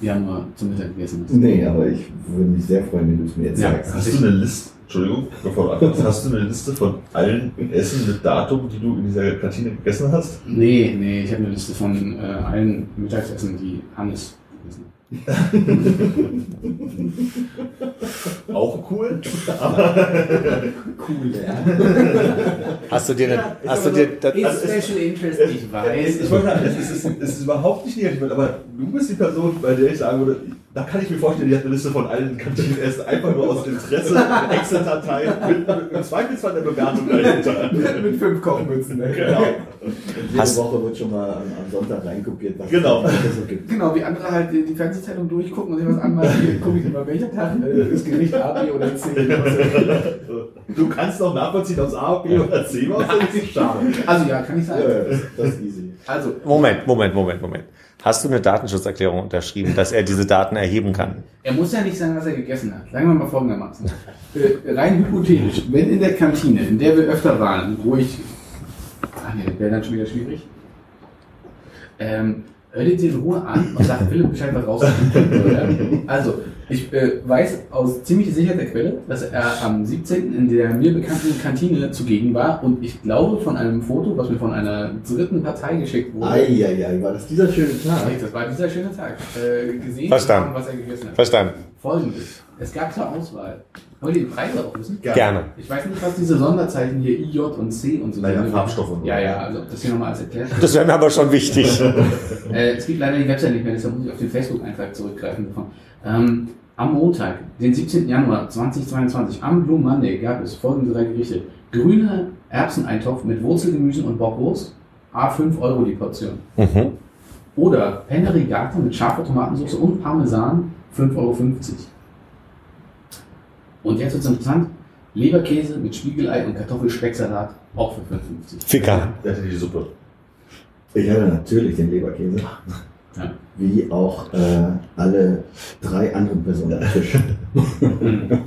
Januar zum Mittag gegessen hast? Nee, aber ich würde mich sehr freuen, wenn du es mir jetzt Ja. sagst. Hast du eine Liste, Entschuldigung, bevor du anfängst, hast du eine Liste von allen Essen mit Datum, die du in dieser Kantine gegessen hast? Nee, nee, ich habe eine Liste von äh, allen Mittagsessen, die Hannes gegessen hat. [laughs] Auch cool. Cool, ja. Hast du dir, eine, hast du dir, das, It's Special Interest, ich weiß. Ich wollte sagen, es ist, es ist überhaupt nicht negativ, aber du bist die Person, bei der ich sagen würde, da kann ich mir vorstellen, die hat eine Liste von allen Kantinenessen, einfach nur aus Interesse, eine Excel-Datei, mit, mit, im Zweifelsfall der Bewertung dahinter. Mit fünf Kochmützen, ne? Genau. Jede Hast- Woche wird schon mal am, am Sonntag reinkopiert, was Genau. es so gibt. Genau, wie andere halt die, die Fernsehzeitung durchgucken und sich was anmachen. Hier gucke ich immer, welcher Tag äh, ist Gericht A, B oder C. [laughs] Du kannst auch nachvollziehen, ob es A, B oder C war, das ist schade. Also ja, kann ich sagen. ja, das ist easy. Also, Moment, Moment, Moment, Moment. Hast du eine Datenschutzerklärung unterschrieben, dass er diese Daten erheben kann? er muss ja nicht sagen, was er gegessen hat. Sagen wir mal folgendermaßen. Äh, rein hypothetisch, wenn in der Kantine, in der wir öfter waren, wo ich... Ach nee, wäre dann schon wieder schwierig. Ähm, hör dir die in Ruhe an und sag Philipp Bescheid, was rauskommt. [laughs] Also, ich äh, weiß aus ziemlich sicherter Quelle, dass er am 17. in der mir bekannten Kantine zugegen war und ich glaube von einem Foto, was mir von einer dritten Partei geschickt wurde, Eieiei, war das dieser schöne Tag? das war dieser schöne Tag, äh, gesehen Verstanden. haben, was er gegessen hat. Verstanden. Folgendes. Es gab zur Auswahl. Wollt ihr die Preise auch wissen? Gerne. Ich weiß nicht, was diese Sonderzeichen hier IJ und C und so Naja, sind. Farbstoffe und so. Ja, ja, also das hier nochmal als erklärt. Das wäre mir aber schon wichtig. [laughs] Äh, es gibt leider die Website nicht mehr, deshalb muss ich auf den Facebook-Eintrag zurückgreifen. Ähm, am Montag, den 17. Januar 2022, am Blue Monday, gab es folgende drei Gerichte. Grüne Erbseneintopf mit Wurzelgemüsen und Bockwurst, A5 Euro die Portion. Mhm. Oder Penne Rigata mit scharfer Tomatensauce und Parmesan, 5,50 Euro. Und jetzt wird's interessant, Leberkäse mit Spiegelei und Kartoffelspecksalat, auch für 5,50 Ficker. Der hatte die Suppe. Ich hatte natürlich den Leberkäse. Ja. Wie auch äh, alle drei anderen Personen am Tisch. [laughs]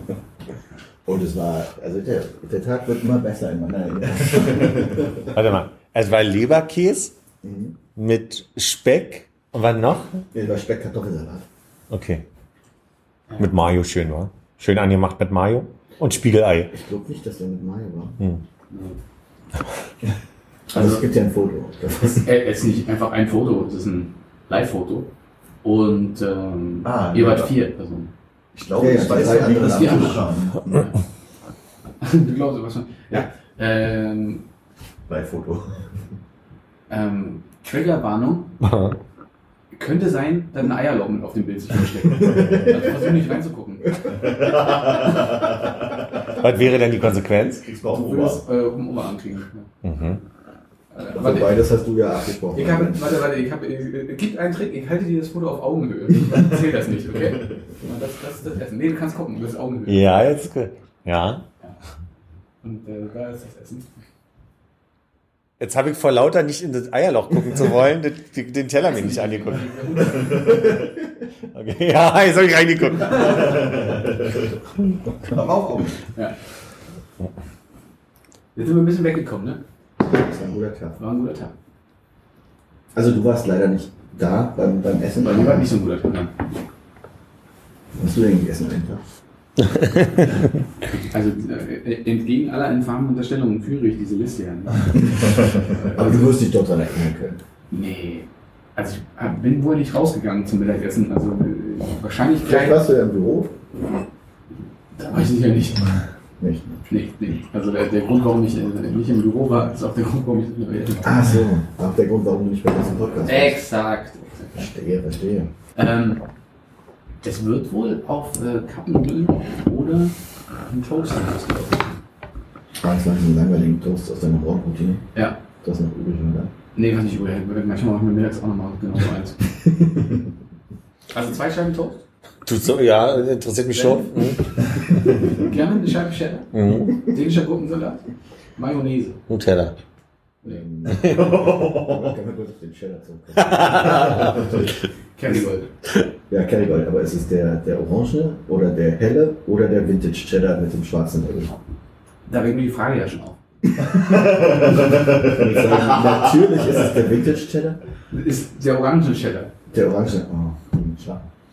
Und es war, also der, der Tag wird immer besser in meiner Erinnerung. [laughs] Warte mal. Es war Leberkäse Mhm. mit Speck und was noch? Es war Speck-Kartoffelsalat. Okay. Mit Mayo schön, war. Schön angemacht mit Mayo und Spiegelei. Ich glaube nicht, dass der mit Mayo war. Hm. [laughs] Also es gibt ja ein Foto. Das ist, Äh, Es ist nicht einfach ein Foto, es ist ein Live-Foto. Und ähm, Ah, ihr wart ja. vier Personen. Ich glaube, Ja, ja, ich weiß, drei wie anderen das die am Tisch kam. du glaubst aber schon. Ja. Ähm, Live-Foto. ähm, Triggerwarnung. [laughs] Könnte sein, dass ein Eierloch mit auf dem Bild sich versteckt. Also versuch nicht reinzugucken. [laughs] Was wäre denn die Konsequenz? Kriegst du auch äh, um Oberarm kriegen. Mhm. Äh, also warte, beides hast du ja abgesprochen. ich habe, warte, warte, ich habe, äh, gibt einen Trick, ich halte dir das Foto auf Augenhöhe. Ich erzähl das nicht, okay? [laughs] Das, das ist das Essen. Nee, du kannst gucken, du bist Augenhöhe. Ja, jetzt gut. Ja. Und äh, da ist das Essen. Jetzt habe ich vor lauter nicht in das Eierloch gucken zu wollen, den, den- Teller mir nicht angeguckt. Okay. Ja, [laughs] jetzt habe ich reingeguckt. Aber auch Augen. Ja. Jetzt sind wir ein bisschen weggekommen, ne? Das war ein guter Tag. War ein guter Tag. Also du warst leider nicht da beim, beim Essen. Bei mir war nicht so ein guter Tag. Was hast du denn gegessen einfach? [laughs] Also äh, entgegen aller infamen Unterstellungen führe ich diese Liste ja nicht. [laughs] Aber du wirst dich dort dran erinnern können. Nee. Also ich bin wohl nicht rausgegangen zum Mittagessen. Also äh, wahrscheinlich Vielleicht gleich. warst du ja im Büro. Da weiß ich ja nicht. Nicht. Nee, nee. Also der, der Grund, warum ich äh, nicht im Büro war, ist auch der Grund, warum ich nicht mehr Ach so. Auch der Grund, warum du nicht bei diesem Podcast bist. Exakt. Verstehe, verstehe. Ähm, es wird wohl auf äh, Kappennudeln oder ein Toast hinausgelaufen. Ah, das war ein langweiligen Toast aus deiner Morgenroutine. Ja. Das ist noch übrig, oder? Nee, was ich übrig Manchmal machen wir mittags auch nochmal genau so eins. [laughs] also zwei Scheiben Toast. Tut so, ja, interessiert mich schon. Mhm. Gerne eine Scheibe Cheddar. Mhm. Dänischer Gurkensalat. Mayonnaise. Nutella. Nee. [laughs] Können wir kurz auf den Cheddar zurückkommen? [laughs] Kerrygold. [laughs] Ja, Kerrygold, aber ist es der, der orange oder der helle oder der Vintage Cheddar mit dem schwarzen Label? Da wegen mir die Frage ja schon auf. [laughs] Sage, Natürlich ist es der Vintage Cheddar. Ist der orange Cheddar. Der orange. Oh. Ich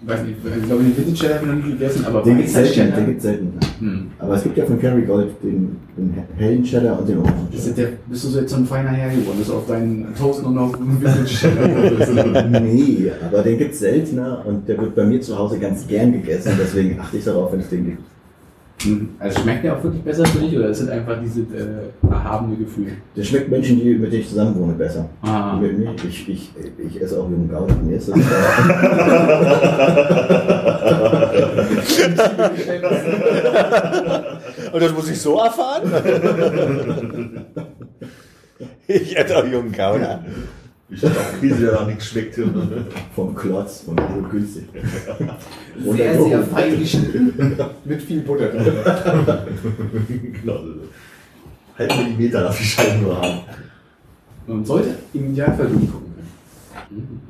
weiß nicht, ich glaube, den Vintage habe ich noch nie gegessen, aber Den gibt es selten. Den gibt's selten. Hm. Aber es gibt ja von Kerrygold den, den hellen Cheddar und den orangen Cheddar. bist du so jetzt so ein feiner Herr geworden, dass auf deinen Toast nur noch einen Vintage Cheddar [laughs] Nee, aber den gibt es seltener und der wird bei mir zu Hause ganz gern gegessen. Deswegen achte ich darauf, wenn es den gibt. Hm. Also schmeckt der auch wirklich besser für dich oder ist es einfach dieses äh, erhabene Gefühl? Der schmeckt Menschen, die, mit denen ich zusammen wohne, besser. Ah. Mit mir, ich, ich, ich esse auch jungen Gouda. Mir ist das [laughs] Und das muss ich so erfahren? [laughs] ich hätte auch jungen Gauner. Ich Krise, der da nichts schmeckt. [laughs] vom Klotz, vom so günstig. Sehr, sehr fein geschnitten. [laughs] Mit viel Butter drin. genau. Halb Millimeter darf die Scheiben nur haben. Man sollte im Idealfall durchgucken können.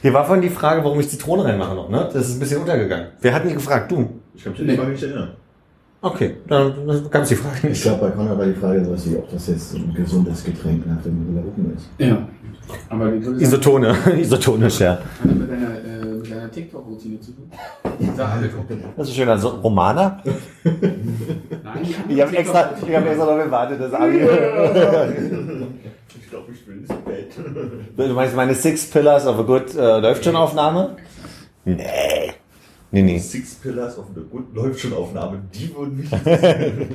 Hier war vorhin die Frage, warum ich Zitrone reinmache noch, ne? Das ist ein bisschen untergegangen. Wer hat mich gefragt? Du. Ich kann mich nicht erinnern. Okay, dann gab es die Frage Ich nicht. glaube, bei Conrad war die Frage sowas wie, ob das jetzt ein gesundes Getränk nach dem Hoop ist. Ja. Aber wie ich Isotone, [laughs] isotonisch, ja. hat das mit deiner, äh, mit deiner TikTok-Routine zu tun? [laughs] Das ist schön, also Romana. Nein, Ich habe extra, ich hab extra noch gewartet, das Abi. [laughs] Ich glaube, ich will ins Bett. Du meinst meine Six Pillars of a Good äh, läuft schon Aufnahme? Nee. Nee, nee. Six Pillars auf der Gut läuft schon Aufnahme. Die würden mich [laughs]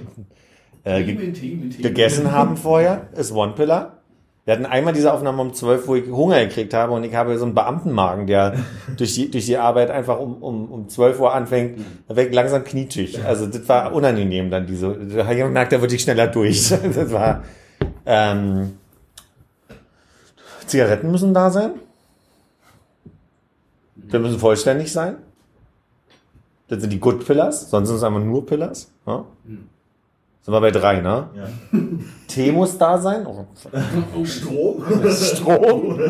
Äh, ge gegessen haben vorher ist One Pillar. Wir hatten einmal diese Aufnahme um 12, wo ich Hunger gekriegt habe und ich habe so einen Beamtenmagen, der [laughs] durch die, durch die Arbeit einfach um, um, um 12 Uhr anfängt, da werd ich langsam knietschig. Also das war unangenehm dann diese, da habe ich gemerkt, da wird ich schneller durch. [laughs] Das war, ähm, Zigaretten müssen da sein. Wir müssen vollständig sein. Das sind die Good Pillars, sonst sind es einfach nur Pillars. Ja? Sind wir bei drei, ne? Ja. [laughs] Tee muss da sein. Oh, Strom? Strom. [laughs]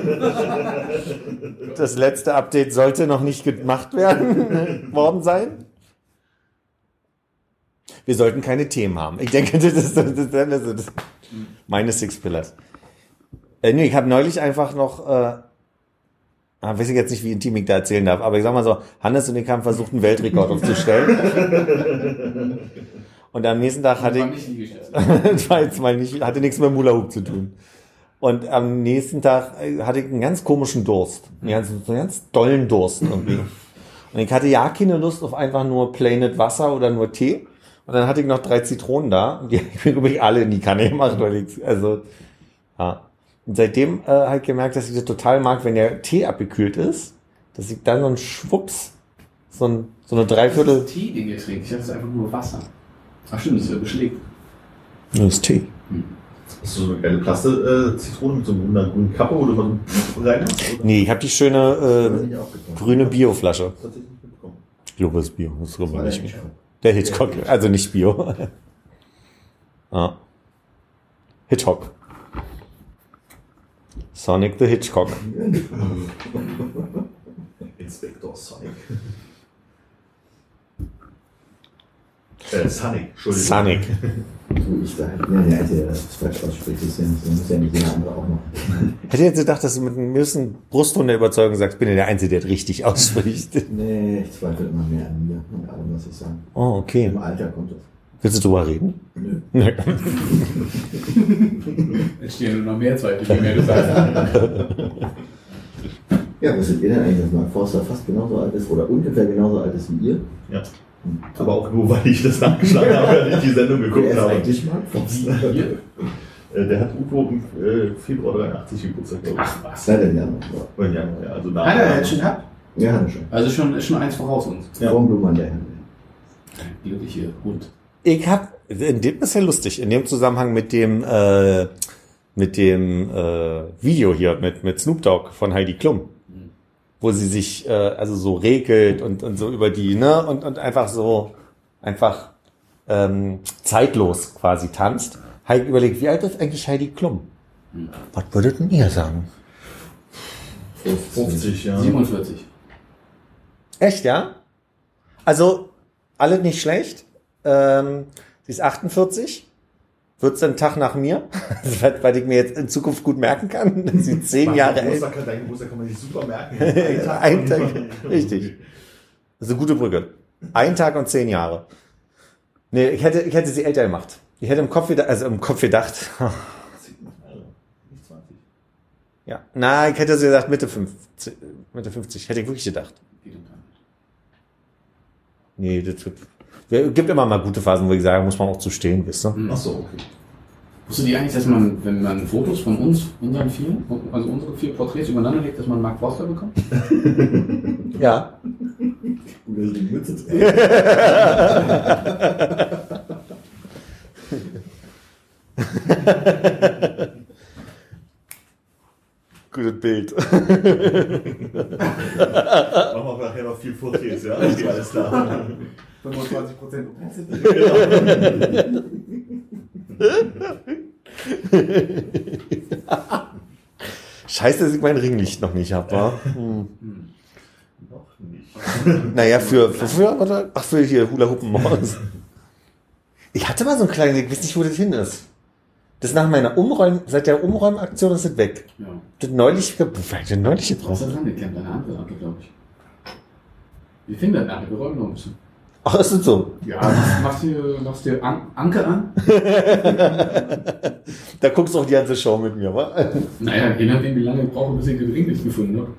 Das letzte Update sollte noch nicht gemacht werden, [laughs] worden sein. Wir sollten keine Themen haben. Ich denke, das ist, das ist, das ist meine Six Pillars. Äh, nee, ich habe neulich einfach noch, äh, ah, weiß ich jetzt nicht, wie intim ich da erzählen darf, aber ich sag mal so, Hannes und ich haben versucht, einen Weltrekord aufzustellen. [laughs] Und am nächsten Tag hatte ich, das [laughs] war jetzt mal nicht, hatte nichts mit Mula Hoop zu tun. Und am nächsten Tag äh, hatte ich einen ganz komischen Durst. Einen ganz, einen ganz dollen Durst irgendwie. Und ich hatte ja keine Lust auf einfach nur planet Wasser oder nur Tee. Und dann hatte ich noch drei Zitronen da. Und die [laughs] habe ich, alle in die Kanne gemacht, weil ich, also, ja. Und seitdem äh, habe ich gemerkt, dass ich das total mag, wenn der Tee abgekühlt ist, dass ich dann so ein Schwupps, so, ein, so eine Dreiviertel, Das ist Tee, den ihr trinkt. Ich das ist einfach nur Wasser. Ach stimmt, das ist ja beschlägt. das ist Tee. Hast du so eine geile Plaste-Zitrone mit so einer grünen Kappe, wo du mal so rein hast? Oder? Nee, ich habe die schöne äh, ich grüne Bioflasche. Das hat sich nicht mitbekommen. Ich glaube, es ist Bio. Das ist War der nicht Hitchcock. Der Hitchcock, also nicht Bio. [laughs] ah. Hitchcock. Sonic the Hitchcock. [laughs] Inspektor Sonic. äh, Sonic, Entschuldigung. Sonic. Ich da halt ja, der Einzige, der das falsch ausspricht, ja so muss ja nicht jeder andere auch noch. Hätte jetzt gedacht, dass du mit einem gewissen Brustton der Überzeugung sagst, bin ja der Einzige, der das richtig ausspricht. Nee, ich zweifle immer mehr an mir und allem, was ich sage. Oh, okay. Im Alter kommt das. Willst du drüber reden? Nö. Nee. [laughs] Jetzt stehen nur noch mehr Zweifel, je mehr du sagst. Ja, wusstet ihr denn eigentlich, dass Mark Forster fast genauso alt ist oder ungefähr genauso alt ist wie ihr? Ja. Aber auch nur, weil ich das nachgeschlagen habe, weil ich die Sendung geguckt Wer ist habe. eigentlich Mark Forster? [laughs] Äh, Der hat Udo im äh, Februar 83 Geburtstag, glaube ich. Ach was. Seit dem Januar. Oder im Januar, ja. Also Hat er jetzt schon gehabt? Ja, hat er schon. Also schon, ist schon eins voraus uns. Ja. Warum Blumen an der? Glückliche Hund. Ich hab, in dem ist ja lustig, in dem Zusammenhang mit dem, äh, mit dem äh, Video hier mit, mit Snoop Dogg von Heidi Klum, wo sie sich äh, also so regelt und, und so über die, ne, und, und einfach so, einfach ähm, zeitlos quasi tanzt. Heidi überlegt, wie alt ist eigentlich Heidi Klum? Was würdet denn ihr sagen? 50, ja. 47. Echt, ja? Also, alle nicht schlecht. Ähm, sie ist 48. Wird's ein Tag nach mir, weil ich mir jetzt in Zukunft gut merken kann, dass sie zehn Jahre älter Geburtstag, Dein Geburtstag kann man sich super merken. Ein Tag, richtig. Das ist eine gute Brücke. Ein Tag und zehn Jahre. Nee, ich hätte, ich hätte sie älter gemacht. Ich hätte im Kopf gedacht, also im Kopf gedacht, Nicht 20. ja, na, ich hätte sie gesagt Mitte 50, Mitte 50, hätte ich wirklich gedacht. Um. Nee, das wird, es gibt immer mal gute Phasen, wo ich sage, muss man auch zu stehen, wisst ihr? Ach so, okay. Wusstet ihr eigentlich, dass man, wenn man Fotos von uns, unseren vier, also unsere vier Porträts übereinander legt, dass man Mark Forster bekommt? [laughs] Ja. Oder die Mütze. [laughs] Gutes Bild. Machen wir nachher noch vier Porträts, ja? Okay, alles klar. 25 Prozent [laughs] Scheiße, dass ich mein Ringlicht noch nicht habe, wa? Hm. Noch nicht. Naja, für, für, für? Ach, für hier Hula Hoop morgens. [laughs] Ich hatte mal so ein kleines, ich weiß nicht, wo das hin ist. Das nach meiner Umräum, seit der Umräumaktion ist das weg. Ja. Das neulich, wo war ich denn neulich Was gebraucht? ist dran geklemmt? Deine Hand war glaube ich. Wie fing das nachher? Wir räumen noch ein bisschen. Ach, ist das so? Ja, machst, dir, machst dir An Anke an? [laughs] Da guckst du auch die ganze Show mit mir, wa? Naja, je nachdem, wie lange ich brauche, bis ich den Ring nicht gefunden habe.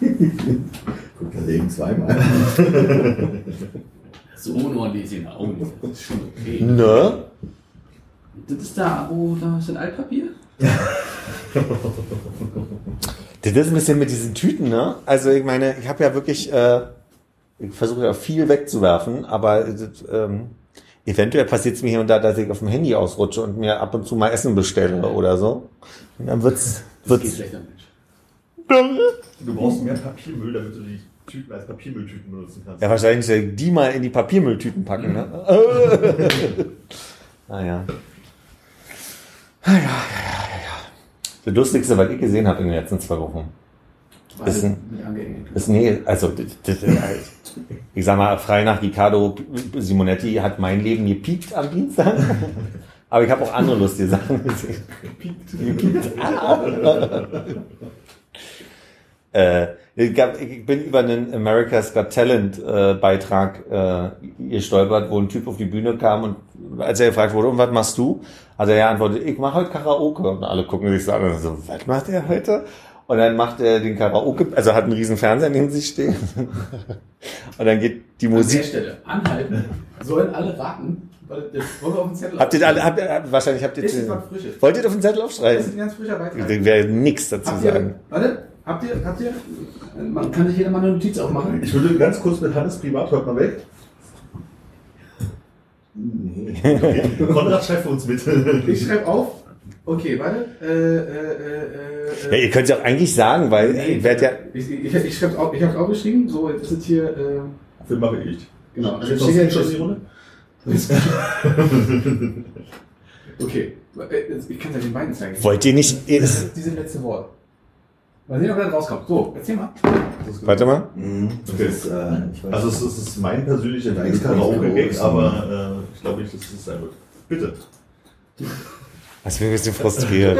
[laughs] Guck, da legen zweimal. [laughs] So unordentlich ist in den Augen. Das ist schon okay. Ne? Das ist da, wo, da ist ein Altpapier? Das ist ein bisschen mit diesen Tüten, ne? Also ich meine, ich habe ja wirklich, äh, ich versuche ja viel wegzuwerfen, aber das, ähm, eventuell passiert es mir hier und da, dass ich auf dem Handy ausrutsche und mir ab und zu mal Essen bestelle oder so. Und dann wird's, Das geht wird's. schlechter Mensch. Du brauchst mehr Papiermüll, damit du die Tüten als Papiermülltüten benutzen kannst. Ja, wahrscheinlich äh, die mal in die Papiermülltüten packen, ne? naja. [laughs] Ah, ja, ja, ja, ja. Das Lustigste, was ich gesehen habe in den letzten zwei Wochen, Ist ein- ist, nee, also, [laughs] ich sag mal, frei nach Riccardo Simonetti hat mein Leben gepiekt am Dienstag. [laughs] Aber ich habe auch andere lustige Sachen gesehen. Gepiekt. Ah. Äh, ich, gab, ich bin über einen America's Got Talent äh, Beitrag äh, gestolpert, wo ein Typ auf die Bühne kam und als er gefragt wurde, und was machst du? Hat er ja antwortet, ich mache heute Karaoke. Und alle gucken sich so an und so, was macht er heute? Und dann macht er den Karaoke, also hat einen riesen Fernseher neben sich stehen. [laughs] und dann geht die An der Musik. Stelle anhalten, sollen alle raten, den Habt ihr alle, habt wahrscheinlich habt ihr, Das ist was Frisches. wollt ihr auf den Zettel Das ist aufschreiben? ein ganz frischer Beitrag. Ich werde nichts dazu Habt sagen. ihr, warte, habt ihr, habt ihr, man kann sich jeder mal eine Notiz aufmachen. Ich würde ganz kurz mit Hannes privat heute mal weg. Nee. [laughs] Konrad, schreib für uns mit. Ich schreibe auf. Okay, warte. Äh, äh, äh, Ja, äh, ihr könnt es auch eigentlich sagen, weil ich werde ja, Ich, ich, ich, ich habe es aufgeschrieben. So, jetzt ist hier. Äh, Film mache ich. genau. Also steht hier die Runde? Okay, äh, ich kann es ja den beiden zeigen. wollt ihr nicht, ihr- Das ist diese letzte Wort. Mal sehen, ob das rauskommt. So, erzähl mal. warte mal. Mhm. Das Okay. ist, äh, ich Also es ist, es ist mein persönlicher Dein Lieblings-Karaoke-Gag, aber äh, ich glaube nicht, dass es sein wird. Bitte. Das bin ein bisschen frustriert.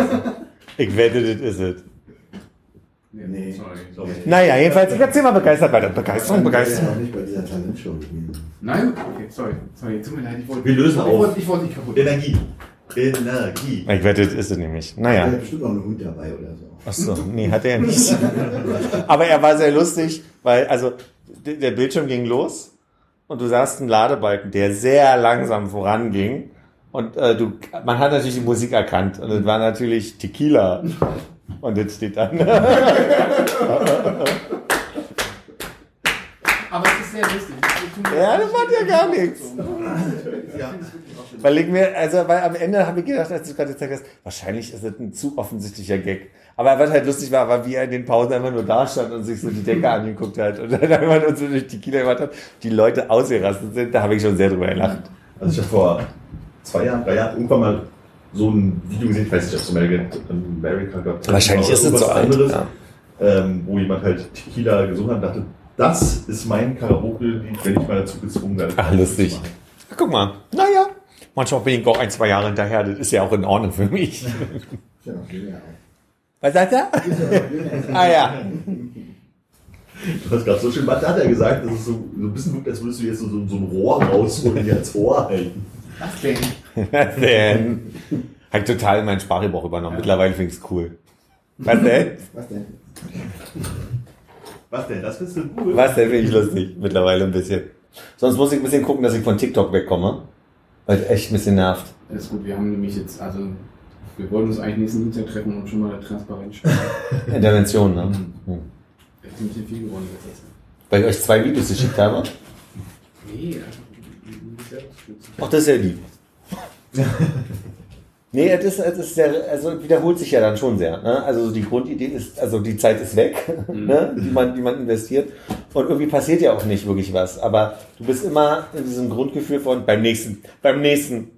Ich wette, das ist es. Nee. sorry. Naja, jedenfalls, ich erzähl mal begeistert weiter. Begeisterung, Ich bin Begeisterung. nicht bei dieser Talentshow gewesen. Nein? Okay, sorry. Sorry, tut mir leid. Ich wollte, Wir lösen ich auf. wollte, ich wollte nicht kaputt. Energie. Energie. Ich wette, das ist es nämlich. Naja. ist bestimmt noch ein Hund dabei oder so. Ach so, nee, hat er nicht. [laughs] Aber er war sehr lustig, weil, also, der Bildschirm ging los und du sahst einen Ladebalken, der sehr langsam voranging. Und äh, du, man hat natürlich die Musik erkannt und es war natürlich Tequila. Und jetzt steht dann. Aber es ist sehr lustig. Ja, das macht ja gar nichts. Weil ich mir, also, weil am Ende habe ich gedacht, als du gerade gezeigt hast, wahrscheinlich ist das ein zu offensichtlicher Gag. Aber was halt lustig war, war, wie er in den Pausen einfach nur da stand und sich so die Decke angeguckt hat und dann einfach nur so durch die Kino gemacht hat, die Leute ausgerastet sind, da habe ich schon sehr drüber gelacht. Also ich habe vor zwei Jahren, drei Jahren irgendwann mal so ein Video gesehen, ich weiß nicht, ob es America, Talent Wahrscheinlich ist es so alt, anderes, ja. ähm, wo jemand halt Tequila gesungen hat und dachte, das ist mein Karaoke-Lied, wenn ich mal dazu gezwungen werde. Ach, lustig. Guck mal, naja, manchmal bin ich auch ein, zwei Jahre hinterher, das ist ja auch in Ordnung für mich. Ja. [laughs] Was sagt er? [laughs] Ah ja. Du hast gerade so schön, was hat er gesagt? Das ist so, so ein bisschen wirkt, als würdest du jetzt so, so, so ein Rohr rausholen und dir als Ohr halten. Was denn? Was denn? Ich total in meinen Sprachgebrauch übernommen. Mittlerweile finde ich es cool. Was denn? Was denn? Was denn? Das findest du cool? Was denn finde ich lustig? Mittlerweile ein bisschen. Sonst muss ich ein bisschen gucken, dass ich von TikTok wegkomme. Weil es echt ein bisschen nervt. Das ist gut, wir haben nämlich jetzt, also, wir wollen uns eigentlich nächsten Dienstag treffen und schon mal der Transparenz spielen. [laughs] Intervention, ne? Hm. Echt ein bisschen viel geworden Zeit. Weil ich euch zwei Videos geschickt habe. Nee, einfach mich selber stützen. Ach, das ist ja lieb. [laughs] Nee, es ist, es ist sehr, also wiederholt sich ja dann schon sehr. Ne? Also so die Grundidee ist, also die Zeit ist weg, ne? die, man, die man investiert. Und irgendwie passiert ja auch nicht wirklich was. Aber du bist immer in diesem Grundgefühl von beim nächsten, beim nächsten,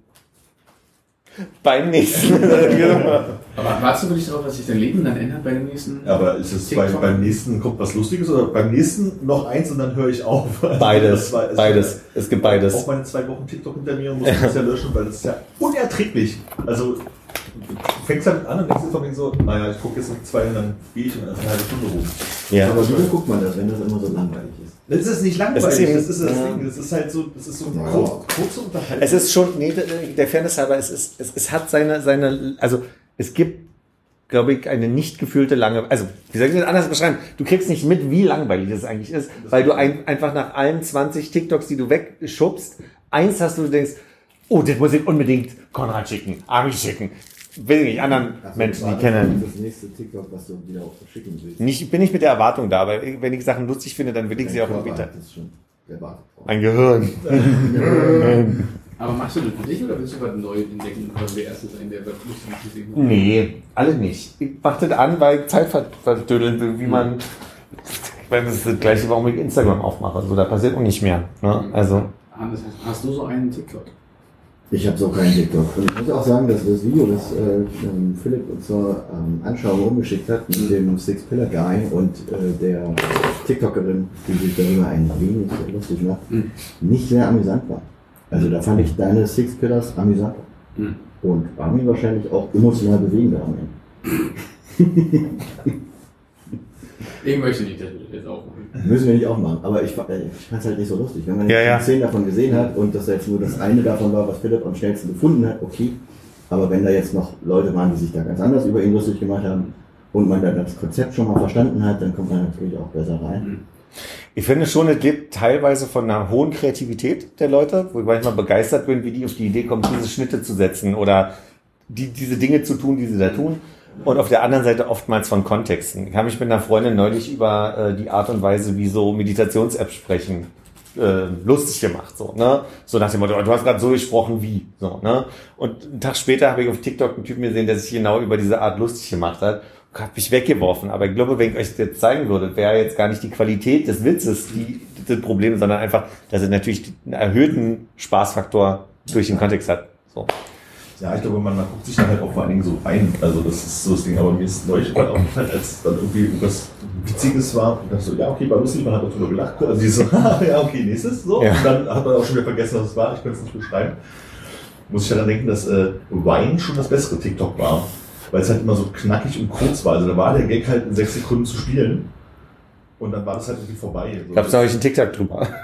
beim nächsten. [laughs] [laughs] Aber wartest du wirklich darauf, dass sich dein Leben dann ändert bei dem nächsten? Aber ist es bei, beim nächsten kommt was Lustiges oder beim nächsten noch eins und dann höre ich auf? [laughs] Beides, das war- es beides. Es gibt Auch beides. meine zwei Wochen TikTok hinter mir und muss das ja löschen, weil das ist ja unerträglich. Also du fängst halt an und denkst dir von wegen so, naja, ich gucke jetzt noch zwei und dann gehe ich und dann ist eine halbe Stunde rum. Ja. Aber wieso guckt man das, wenn das immer so langweilig ist? Das ist nicht langweilig, Es ist eben- das ist das ja. Ding. Das ist halt so, das ist so Ja. kurz, kurze Unterhaltung. Es ist schon, nee, der Fairness halber, es, ist, es, es hat seine, seine, also es gibt, glaube ich, eine nicht gefühlte lange, also wie soll ich das anders beschreiben? Du kriegst nicht mit, wie langweilig das eigentlich ist, weil du ein, einfach nach allen 20 TikToks, die du wegschubst, eins hast, wo du denkst, oh, das muss ich unbedingt Konrad schicken, Ami schicken, will ich nicht, anderen Ach Menschen, die kennen. Das nächste TikTok, was du wieder auch verschicken willst. Nicht, bin ich mit der Erwartung da, aber wenn ich Sachen lustig finde, dann will ich sie auch das erwartet. Mein Gehirn. [laughs] Aber machst du das für dich oder willst du was neu entdecken oder der Erste sein, der was lustig gesehen hat? Nee, alle nicht. Ich mach das an, weil ich Zeit ver- verdödeln will, wie man. Ich meine, das ist das gleiche, warum ich Instagram aufmache. So, da passiert auch nicht mehr. Ne? Also, hast du so einen TikTok? Ich habe so keinen TikTok. Und ich muss auch sagen, dass das Video, das äh, ähm, Philipp uns zur ähm, Anschauung umgeschickt hat, mit dem Six Pillar Guy und äh, der TikTokerin, die sich darüber ein wenig lustig macht, Mhm. nicht sehr amüsant war. Also da fand ich deine Six Pillars amüsanter. Mhm. Und Armin wahrscheinlich auch emotional bewegender am Ende. [laughs] Ich möchte nicht, dass wir das jetzt auch machen. Müssen wir nicht auch machen, aber ich, äh, ich fand es halt nicht so lustig. Wenn man Ja, jetzt ja. zehn davon gesehen hat und das jetzt nur das eine davon war, was Philipp am schnellsten gefunden hat, okay. Aber wenn da jetzt noch Leute waren, die sich da ganz anders über ihn lustig gemacht haben und man dann das Konzept schon mal verstanden hat, dann kommt man natürlich auch besser rein. Ich finde schon, es lebt teilweise von einer hohen Kreativität der Leute, wo ich manchmal begeistert bin, wie die auf die Idee kommen, diese Schnitte zu setzen oder die, diese Dinge zu tun, die sie da tun. Und auf der anderen Seite oftmals von Kontexten. Ich habe mich mit einer Freundin neulich über äh, die Art und Weise, wie so Meditations-Apps sprechen, äh, lustig gemacht. So, ne? so nach dem Motto, du hast gerade so gesprochen wie. So, ne? Und einen Tag später habe ich auf TikTok einen Typen gesehen, der sich genau über diese Art lustig gemacht hat. Habe mich weggeworfen. Aber ich glaube, wenn ich euch das jetzt zeigen würde, wäre jetzt gar nicht die Qualität des Witzes die, das Problem, sondern einfach, dass es natürlich einen erhöhten Spaßfaktor durch den Kontext hat. So. Ja, ich glaube, man, man guckt sich dann halt auch vor allen Dingen so rein. Also das ist so das Ding. Aber mir ist neulich auch gefallen, als dann irgendwie irgendwas Witziges war. Und dachte so, ja, okay, war lustig, man hat auch drüber gelacht. Also die so, [laughs] ja, okay, nächstes. So. Ja. Und dann hat man auch schon wieder vergessen, was es war. Ich kann es nicht beschreiben. Muss ich daran denken, dass äh, Wine schon das bessere TikTok war. Weil es halt immer so knackig und kurz war. Also da war der Gag halt in sechs Sekunden zu spielen. Und dann war das halt irgendwie vorbei. So. Gab's da euch einen TikTok drüber? [laughs]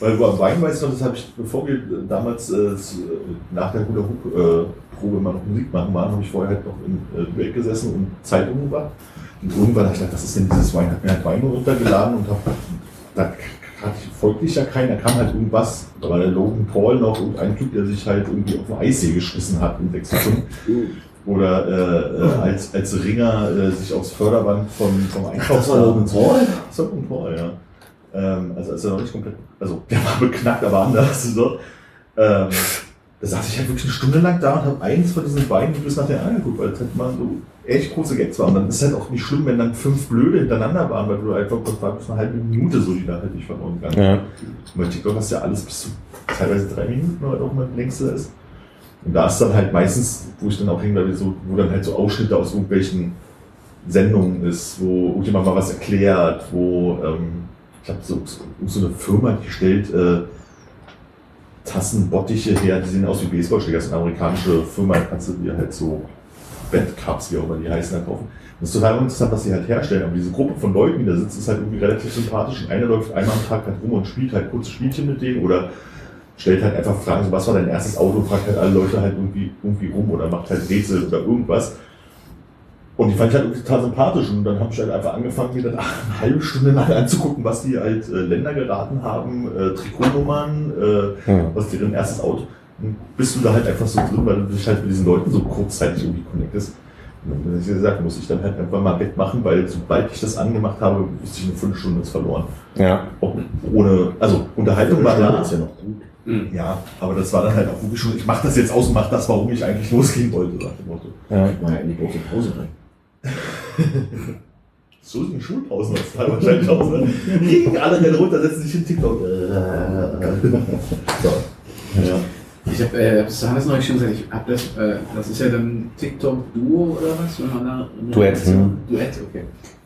Weil du am Wein weißt noch, das habe ich, bevor wir damals äh, s- nach der Hula Hoop äh, Probe mal noch Musik machen waren, habe ich vorher halt noch in äh, Duett gesessen und Zeitungen gemacht. Und irgendwann habe ich gedacht, was ist denn dieses Wein? Hab mir halt Wein runtergeladen und habe, hatte ich folglich ja keinen, da kam halt irgendwas. Da war der Logan Paul noch irgendein Typ, der sich halt irgendwie auf den Eissee geschmissen hat in sechs Stunden. Oder äh, äh, als, als Ringer äh, sich aufs Förderband vom, vom Einkaufsladen. Paul? Das war Logan Paul, ja. Ähm, also er noch nicht komplett, also der war beknackt, aber anders. So. Ähm, da saß ich halt wirklich eine Stunde lang da und habe eins von diesen beiden Videos nach der angeguckt, weil es halt mal so echt große Gags waren. Und dann ist es halt auch nicht schlimm, wenn dann fünf Blöde hintereinander waren, weil du einfach kurz war bis eine halbe Minute so, die da halt nicht verloren gegangen Ja. Bei TikTok hast du ja alles bis zu teilweise drei Minuten oder auch mal das längste ist. Und da ist dann halt meistens, wo ich dann auch bleibe, so, wo dann halt so Ausschnitte aus irgendwelchen Sendungen ist, wo irgendjemand mal was erklärt, wo ähm, ich habe so, so eine Firma, die stellt äh, Tassenbottiche her, die sehen aus wie Baseballschläger, das ist eine amerikanische Firma, kannst du dir halt so Batcups, wie auch immer die heißen, dann kaufen. Das ist total interessant, was sie halt herstellen, aber diese Gruppe von Leuten, die da sitzt, ist halt irgendwie relativ sympathisch und einer läuft einmal am Tag halt rum und spielt halt kurze Spielchen mit denen oder stellt halt einfach Fragen, so was war dein erstes Auto, fragt halt alle Leute halt irgendwie, irgendwie rum oder macht halt Rätsel oder irgendwas. Und die fand ich halt irgendwie total sympathisch und dann habe ich halt einfach angefangen, mir dann eine halbe Stunde lang anzugucken, was die halt äh, Länder geraten haben, äh, Trikotnummern, äh, Hm. was deren erstes Auto. Und bist du da halt einfach so drin, weil du dich halt mit diesen Leuten so kurzzeitig irgendwie connectest. Und dann, wie gesagt, muss ich dann halt einfach mal wettmachen, weil sobald ich das angemacht habe, wusste ich eine Viertelstunde ist verloren. Ja. Auch ohne, also Unterhaltung war da. ist ja noch gut. Ja, aber das war dann halt auch wirklich schon, ich mach das jetzt aus und mach das, warum ich eigentlich losgehen wollte, nach dem Motto. ja. Mal in die große Pause rein. [laughs] So sind Schulpausen heutzutage wahrscheinlich aus, ne? Kriegen alle rennen runter, setzen sich in TikTok. So. Ja. Ich habe äh, das Hannes noch nicht schon gesagt, ich hab das, äh, das ist ja dann TikTok-Duo oder was? Wenn man da Duett, Reaktion- Duett, okay.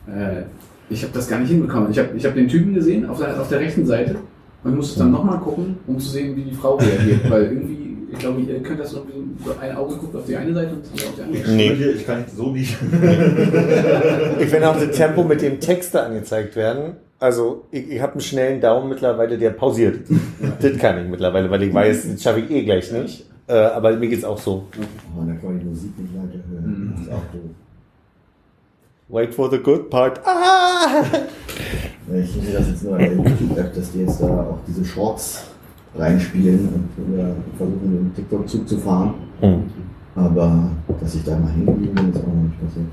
Äh, ich habe das gar nicht hinbekommen. Ich habe ich hab den Typen gesehen auf der, auf der rechten Seite und musste dann nochmal gucken, um zu sehen, wie die Frau reagiert. [laughs] weil irgendwie, ich glaube, ihr könnt das irgendwie so ein Auge guckt auf die eine Seite und das andere auf die andere. Nee. Hier, ich kann so nicht. [laughs] Ich finde auch das Tempo, mit dem Texte angezeigt werden. Also ich, ich habe einen schnellen Daumen mittlerweile, der pausiert. das kann ich mittlerweile, weil ich weiß, das schaffe ich eh gleich nicht. Äh, aber mir geht's auch so. Oh, da kann man die Musik nicht weiterhören. Das ist auch doof. Wait for the good part. Ah! Ich sehe das jetzt nur an der YouTube-App, dass die jetzt da auch diese Shorts reinspielen und oder versuchen, den TikTok-Zug zu fahren. Hm. Aber dass ich da mal hingeblieben bin, ist auch noch nicht passiert.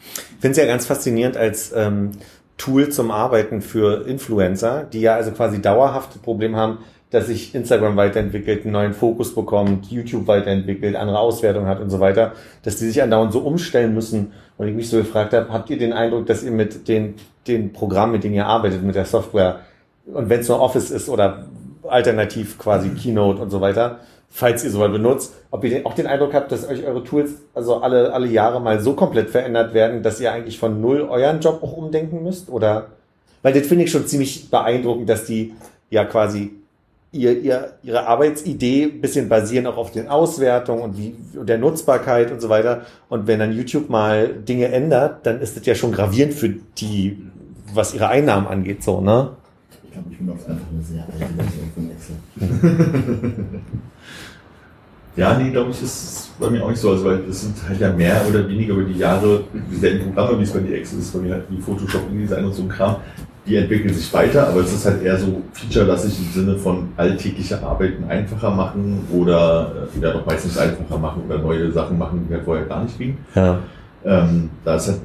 Ich finde es ja ganz faszinierend als ähm, Tool zum Arbeiten für Influencer, die ja also quasi dauerhaft das Problem haben, dass sich Instagram weiterentwickelt, einen neuen Fokus bekommt, YouTube weiterentwickelt, andere Auswertungen hat und so weiter, dass die sich andauernd so umstellen müssen. Und ich mich so gefragt habe, habt ihr den Eindruck, dass ihr mit den, den Programmen, mit denen ihr arbeitet, mit der Software, und wenn es nur Office ist oder alternativ quasi Keynote und so weiter, falls ihr sowas benutzt, ob ihr auch den Eindruck habt, dass euch eure Tools also alle, alle Jahre mal so komplett verändert werden, dass ihr eigentlich von null euren Job auch umdenken müsst? Oder? Weil das finde ich schon ziemlich beeindruckend, dass die ja quasi ihr, ihr, ihre Arbeitsidee ein bisschen basieren auch auf den Auswertungen und, wie, und der Nutzbarkeit und so weiter. Und wenn dann YouTube mal Dinge ändert, dann ist das ja schon gravierend für die, was ihre Einnahmen angeht, so, ne? Ich glaube, ich bin auch einfach eine sehr alte Version von Excel. [laughs] Ja, nee, glaube ich, ist es bei mir auch nicht so. Also, weil das sind halt ja mehr oder weniger über die Jahre dieselben Programme, wie es bei dir Excel ist, bei mir halt wie Photoshop, InDesign und so ein Kram. Die entwickeln sich weiter, aber es ist halt eher so featurelastig im Sinne von alltäglicher Arbeiten einfacher machen oder äh, ja doch meistens einfacher machen oder neue Sachen machen, die halt vorher gar nicht gingen. Ja. Ähm, da ist halt,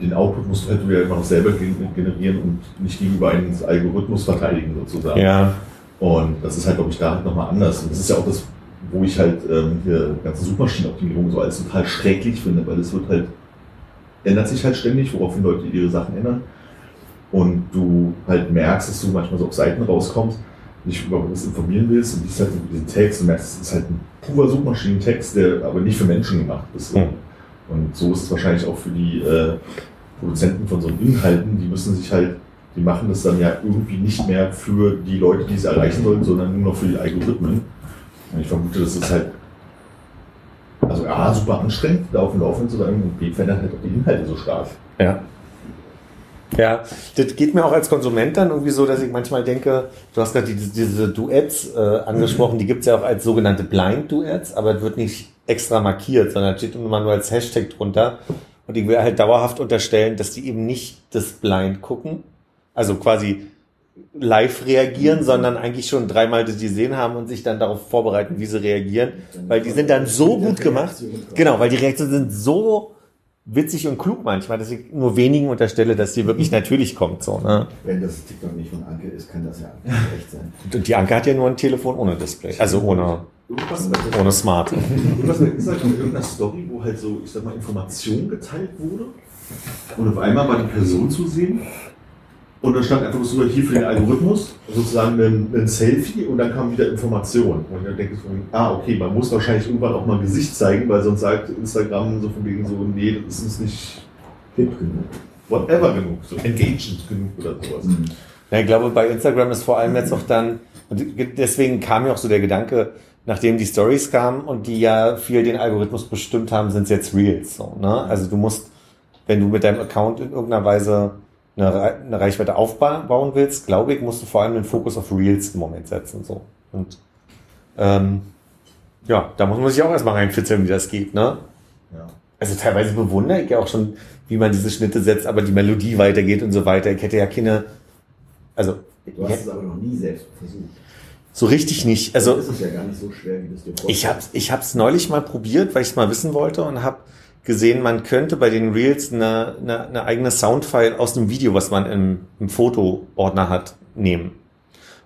den Output musst du halt wieder immer noch selber gen- generieren und nicht gegenüber einem Algorithmus verteidigen sozusagen. Ja. Und das ist halt, glaube ich, da halt nochmal anders. Und das ist ja auch das, wo ich halt ähm, hier ganze Suchmaschinenoptimierung so als total schrecklich finde, weil es wird halt, ändert sich halt ständig, woraufhin Leute ihre Sachen ändern. Und du halt merkst, dass du manchmal so auf Seiten rauskommst, dich über was informieren willst und liest halt diesen Text und merkst, es ist halt ein purer Suchmaschinentext, der aber nicht für Menschen gemacht ist. Hm. Und so ist es wahrscheinlich auch für die äh, Produzenten von so Inhalten, die müssen sich halt, die machen das dann ja irgendwie nicht mehr für die Leute, die es erreichen sollen, sondern nur noch für die Algorithmen. Und ich vermute, das ist halt also A, super anstrengend, da auf dem Laufenden zu bleiben und B, verändert halt auch die Inhalte so stark. Ja. Ja, das geht mir auch als Konsument dann irgendwie so, dass ich manchmal denke, du hast gerade diese, diese Duets äh, angesprochen, die gibt's ja auch als sogenannte Blind-Duets, aber es wird nicht extra markiert, sondern steht immer nur als Hashtag drunter. Und ich will halt dauerhaft unterstellen, dass die eben nicht das Blind gucken, also quasi live reagieren, sondern eigentlich schon dreimal das gesehen haben und sich dann darauf vorbereiten, wie sie reagieren, weil die sind dann so gut gemacht. Genau, weil die Reaktionen sind so witzig und klug manchmal, dass ich nur wenigen unterstelle, dass die wirklich natürlich kommt. So, ne? Wenn das TikTok nicht von Anke ist, kann das ja [laughs] echt sein. Und die Anke hat ja nur ein Telefon ohne Display, also ohne, Irgendwas, ohne Smart. irgendwas bei Instagram, irgendeiner Story, wo halt so, ich sag mal, Information geteilt wurde. Und auf einmal war die Person zu sehen. Und dann stand einfach so hier für den Algorithmus sozusagen ein, ein Selfie und dann kam wieder Information. Und dann denke ich so, ah, okay, man muss wahrscheinlich irgendwann auch mal Gesicht zeigen, weil sonst sagt Instagram so von wegen so, nee, das ist nicht Hip genug. whatever genug, so engagend genug oder sowas. Ja, ich glaube, bei Instagram ist vor allem jetzt auch dann, und deswegen kam mir auch so der Gedanke, nachdem die Stories kamen und die ja viel den Algorithmus bestimmt haben, sind es jetzt Reels. So, ne? Also du musst, wenn du mit deinem Account in irgendeiner Weise eine, eine Reichweite aufbauen willst, glaube ich, musst du vor allem den Fokus auf Reels im Moment setzen. So. Und ähm, ja, da muss man sich auch erstmal reinfitzeln, wie das geht, ne? Ja. Also teilweise bewundere ich ja auch schon, wie man diese Schnitte setzt, aber die Melodie weitergeht und so weiter. Ich hätte ja keine, also Du hast es aber noch nie selbst versucht. So richtig nicht. Also ist es ja gar nicht so schwer, wie du es dir vorstellst. ich habe ich hab's neulich mal probiert, weil ich es mal wissen wollte und habe gesehen, man könnte bei den Reels eine, eine, eine eigene Soundfile aus einem Video, was man im, im Fotoordner hat, nehmen.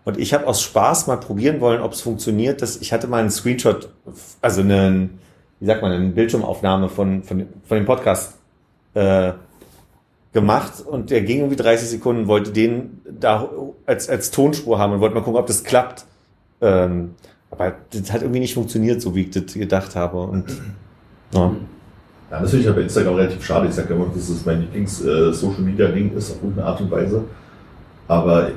Und ich habe aus Spaß mal probieren wollen, ob es funktioniert. Dass ich hatte mal einen Screenshot, also einen, wie sagt man, eine Bildschirmaufnahme von, von, von dem Podcast äh, gemacht und der ging irgendwie 30 Sekunden, wollte den da als, als Tonspur haben und wollte mal gucken, ob das klappt. Ähm, aber das hat irgendwie nicht funktioniert, so wie ich das gedacht habe. Und ja. Ja, das finde ich bei Instagram relativ schade. Ich sage immer, dass es mein Lieblings-Social-Media-Ding ist, auf irgendeine Art und Weise. Aber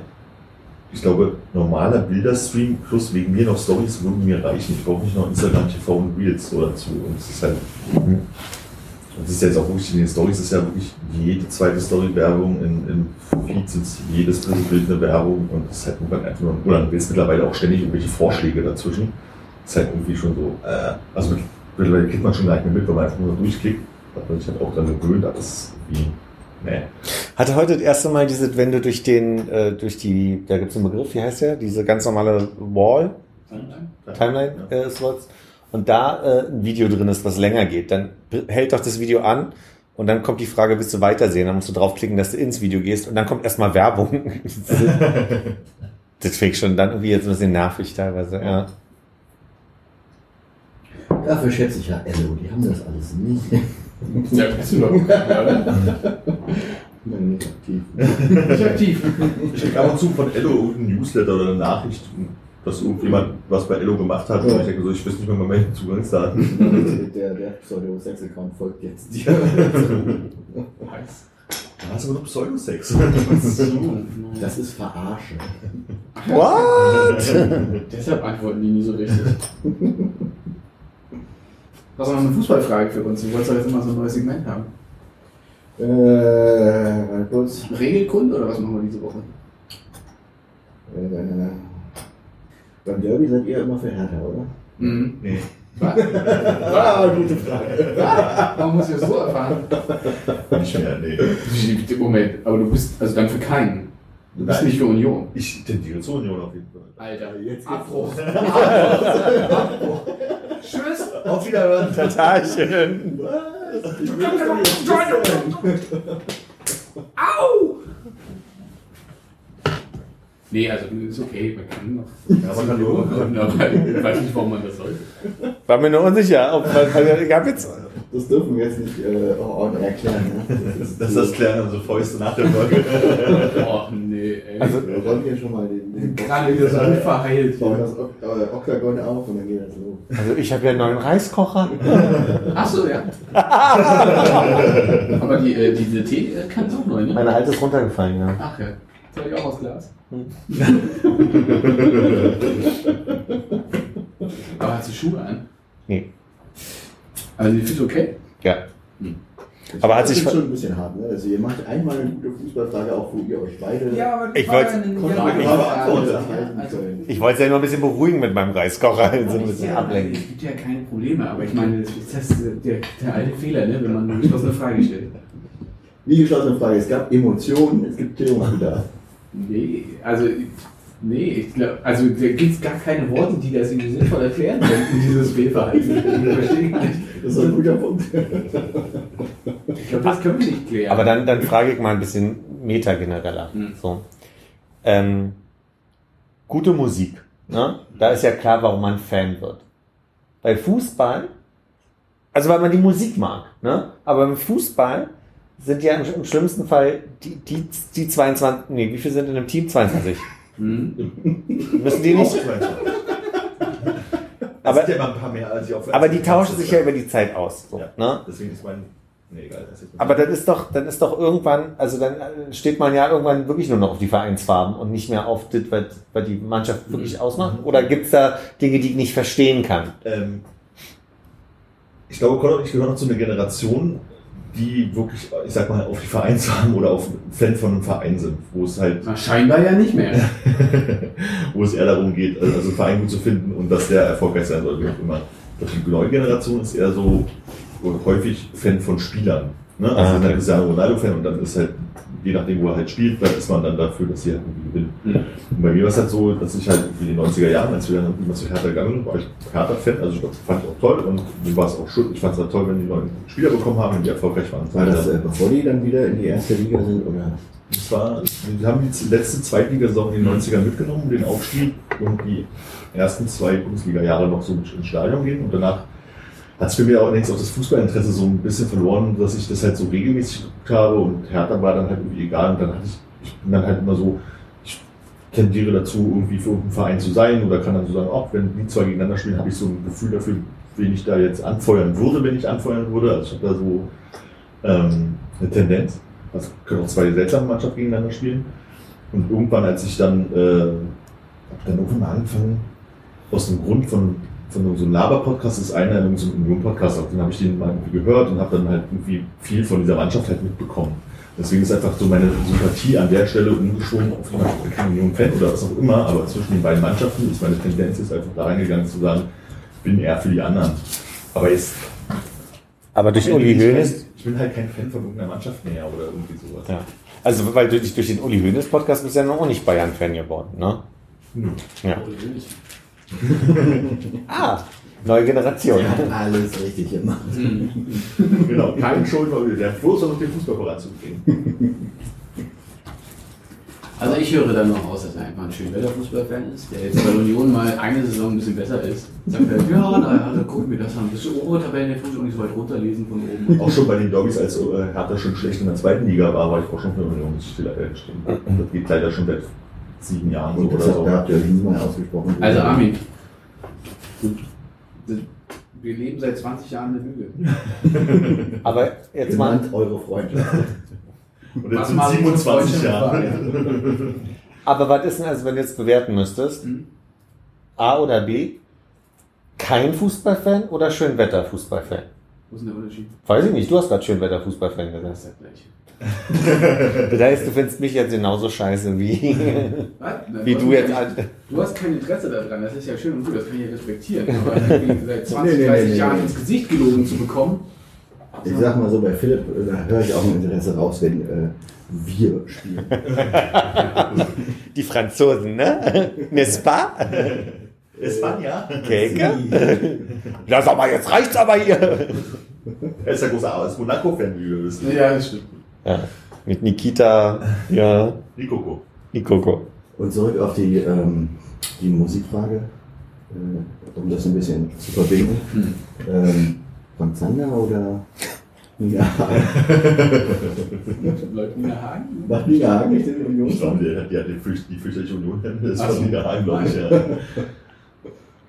ich glaube, normaler Bilderstream plus wegen mir noch Stories würden mir reichen. Ich brauche nicht noch Instagram TV und Reels so dazu. Und es ist halt. Das ist jetzt auch wirklich in den Stories ist ja wirklich jede zweite Story-Werbung in, in Feeds ist jedes dritte Bild eine Werbung und das ist halt irgendwann einfach nur, oder willst mittlerweile auch ständig irgendwelche Vorschläge dazwischen. Das ist halt irgendwie schon so, äh, also mit- mittlerweile kriegt man schon gar nicht mehr mit, wenn man einfach nur durchklickt. Da hat man sich halt auch dann gewöhnt, aber das ist irgendwie, nee. Hatte heute das erste Mal diese, wenn du durch den, äh, durch die, da gibt es einen Begriff, wie heißt der? Diese ganz normale Wall, Timeline äh, Slots. Und da äh, ein Video drin ist, was länger geht, dann hält doch das Video an und dann kommt die Frage, willst du weitersehen? Dann musst du draufklicken, dass du ins Video gehst und dann kommt erstmal Werbung. [laughs] das finde ich schon dann irgendwie jetzt ein bisschen nervig teilweise, ja. Dafür schätze ich ja Ello, die haben das alles nicht. Ja, bist du doch. oder? Nein, nicht aktiv. Nicht aktiv. Ich krieg ab und zu von Ello irgendein Newsletter oder eine Nachricht, dass irgendjemand was bei Ello gemacht hat. Und ich denke so, ich weiß nicht mehr meine Zugangsdaten. der der Pseudo-Sex-Account folgt jetzt dir. Heiß. Da hast du aber noch Pseudosex. Das ist Verarsche. What? Deshalb antworten die nie so richtig. Das ist noch eine Fußballfrage für uns. Du wolltest doch jetzt immer so ein neues Segment haben. Äh, kurz. Regelkunde oder was machen wir diese Woche? Äh, beim Derby seid ihr immer für Hertha, oder? Mhm. nee. Was? [laughs] Ah, gute Frage. Warum muss ich das so erfahren? Nicht mehr, nee. Moment, aber du bist also dann für keinen. Du bist Nein. nicht für Union. Ich tendiere zur Union auf jeden Fall. Alter, Jetzt geht's Abbruch. [laughs] Tschüss. Auf Wiederhören. Tatarchen. [laughs] Au! Nee, also ist okay, man kann noch. [laughs] Ja, man kann nur- gründen, aber ich weiß nicht, warum man das sollte. War mir nur unsicher, ob man, also ich hab jetzt, Das dürfen wir jetzt nicht äh, oh, oh, erklären. Ne? Das, das, das klären unsere Fäuste nach der Folge. [laughs] Oh, nee, ey. Also- Wir räumen hier schon mal den, den gerade wieder so unverheilt. bauen das Ok- Oktagon auf und dann geht das los. also ich habe ja einen neuen Reiskocher. [laughs] Achso, ja. aber die, äh, diese Tee äh, kann auch neu, ne? Meine alte ist runtergefallen, ja. Ach ja. Soll ich auch aus Glas? [laughs] aber hat sie Schuhe an? Nee. Also die fühlt okay? Ja. Aber hat das sich schon ein bisschen hart. Ne? Also ihr macht einmal eine gute Fußballfrage, auch wo ihr euch beide aber Ich wollte- Also, Ich wollte es ja nur ein bisschen beruhigen mit meinem Reiskocher, also ein bisschen ja, ablenken. Es gibt ja keine Probleme, aber ich meine, das ist das der, der alte Fehler, ne, wenn man eine geschlossene Frage stellt. Wie geschlossene Frage, es gab Emotionen, es gibt Klärungsbedarf. Nee, also, nee, ich glaube, also da gibt es gar keine Worte, die das irgendwie sinnvoll erklären könnten, dieses Fehlverhalten. [laughs] Ich verstehe nicht. Das ist ein guter Punkt. Ich glaube, das können wir nicht klären. Aber dann, dann frage ich mal ein bisschen metagenereller. Hm. So. Ähm, gute Musik. Ne? Da ist ja klar, warum man Fan wird. Bei Fußball, also weil man die Musik mag, ne? aber beim Fußball sind ja im, im schlimmsten Fall die, die, die 22, nee, wie viele sind in einem Team? 22. Hm? Müssen die nicht? Aber ja aber die tauschen sich ja über die Zeit aus. So, Ja. ne? Deswegen ist mein. Nee, egal. Das ist Aber dann ist doch, dann ist doch irgendwann, also dann steht man ja irgendwann wirklich nur noch auf die Vereinsfarben und nicht mehr auf das, was, die Mannschaft wirklich ausmacht. Oder gibt's da Dinge, die ich nicht verstehen kann? Ähm, ich glaube, ich gehören noch zu einer Generation, die wirklich, ich sag mal, auf die Vereinsfarben oder auf Fan von einem Verein sind, wo es halt, Na, scheinbar ja nicht mehr. [laughs] wo es eher darum geht, also einen Verein gut zu finden und dass der erfolgreich sein soll, wie auch immer. Die neue Generation ist eher so häufig Fan von Spielern. Ne? Also Ah, okay. halt Cristiano Ronaldo-Fan und dann ist halt, je nachdem, wo er halt spielt, dann ist man dann dafür, dass sie halt irgendwie gewinnen. Mhm. Und bei mir war es halt so, dass ich halt in den 90er Jahren, als wir dann immer zu Hertha gegangen sind, war ich Hertha-Fan, also das fand ich auch toll und mir war es auch schön. Ich fand es halt toll, wenn die neuen Spieler bekommen haben, wenn die erfolgreich waren. War das, äh, bevor die dann wieder in die erste Liga sind? Oder? Das war, wir haben die letzte Zweitligasaison in den 90ern mitgenommen, den Aufstieg und die ersten zwei Bundesliga-Jahre noch so ins Stadion gehen und danach hat es für mich allerdings auch das Fußballinteresse so ein bisschen verloren, dass ich das halt so regelmäßig geguckt habe und Hertha war dann halt irgendwie egal und dann hatte ich, ich bin dann halt immer so, ich tendiere dazu, irgendwie für irgendeinen Verein zu sein oder kann dann so sagen, auch wenn die zwei gegeneinander spielen, habe ich so ein Gefühl dafür, wen ich da jetzt anfeuern würde, wenn ich anfeuern würde. Also ich habe da so ähm, eine Tendenz. Also können auch zwei seltsame Mannschaften gegeneinander spielen. Und irgendwann, als ich dann, äh, habe dann irgendwann mal angefangen, aus dem Grund von, von so einem Laber-Podcast, das ist einer, in so Union-Podcast, auch den habe ich den mal irgendwie gehört und habe dann halt irgendwie viel von dieser Mannschaft halt mitbekommen. Deswegen ist einfach so meine Sympathie an der Stelle umgeschwungen auf jemanden, kein Union-Fan oder was auch immer, aber zwischen den beiden Mannschaften ist meine Tendenz jetzt einfach da reingegangen zu sagen, ich bin eher für die anderen. Aber jetzt Aber durch ich Uli bin Hoeneß, Ich bin halt kein Fan von irgendeiner Mannschaft mehr oder irgendwie sowas. ja. Also, weil durch, durch den Uli Hoeneß Podcast bist du ja noch nicht Bayern-Fan geworden, ne? Nö. Ja. [laughs] Ah, neue Generation. Hat alles richtig gemacht. [laughs] Genau, kein Schuld, weil der bloß noch den Fußball voranzubringen. Also ich höre dann noch aus, dass er einfach ein Schönwetter-Fußballfan ist, der jetzt bei Union mal eine Saison ein bisschen besser ist. Sagt er, ja, naja, dann gucken wir das an. Bist du Obertabellen, der Fuß auch nicht so weit runterlesen von oben. Auch schon bei den Doggys, als äh, Hertha schon schlecht in der zweiten Liga war, war ich auch schon für Union äh, gestimmt. Und das geht leider schon seit sieben Jahren so oder das hat, so. da habt ihr euch niemand ausgesprochen. Also Armin, wir leben seit 20 Jahren eine Lüge. [laughs] Aber jetzt mal, eure Freundschaft. [laughs] Und jetzt Was sind machen 27 Freunde Jahre. [laughs] aber was ist denn, also wenn du jetzt bewerten müsstest, Hm? A oder B, kein Fußballfan oder Schönwetter-Fußballfan? Wo ist denn der Unterschied? Weiß ich nicht, du hast gerade Schönwetter-Fußballfan Das gesagt. ist der gleiche. [laughs] Das heißt, du findest mich jetzt genauso scheiße wie, Was? Na, [laughs] wie du jetzt. an- Du hast kein Interesse daran, das ist ja schön und gut, das kann ich ja respektieren. [laughs] Aber seit 20, Nee, nee, 30 nee, Jahren nee. ins Gesicht gelogen zu bekommen. Ich sag mal so, bei Philipp, äh, da höre ich auch ein Interesse raus, wenn äh, wir spielen. Die Franzosen, ne? N'est-ce pas? Espanja. Keke? Lass aber, jetzt reicht's aber hier. Er ist ja großer Monaco-Fan, wie wir wissen. Ja, das stimmt. Ja, mit Nikita, ja, Nikoko. Nikoko. Und zurück auf die, ähm, die Musikfrage, äh, um das ein bisschen zu verbinden. Hm. Ähm, Frank Zander oder Nina Hagen? Läuft Nina Hagen? Macht Nina Hagen nicht den Ich glaube, der hat die, hat die, fürcht, die Union, das von so. Niederhagen, glaube ich. Ja.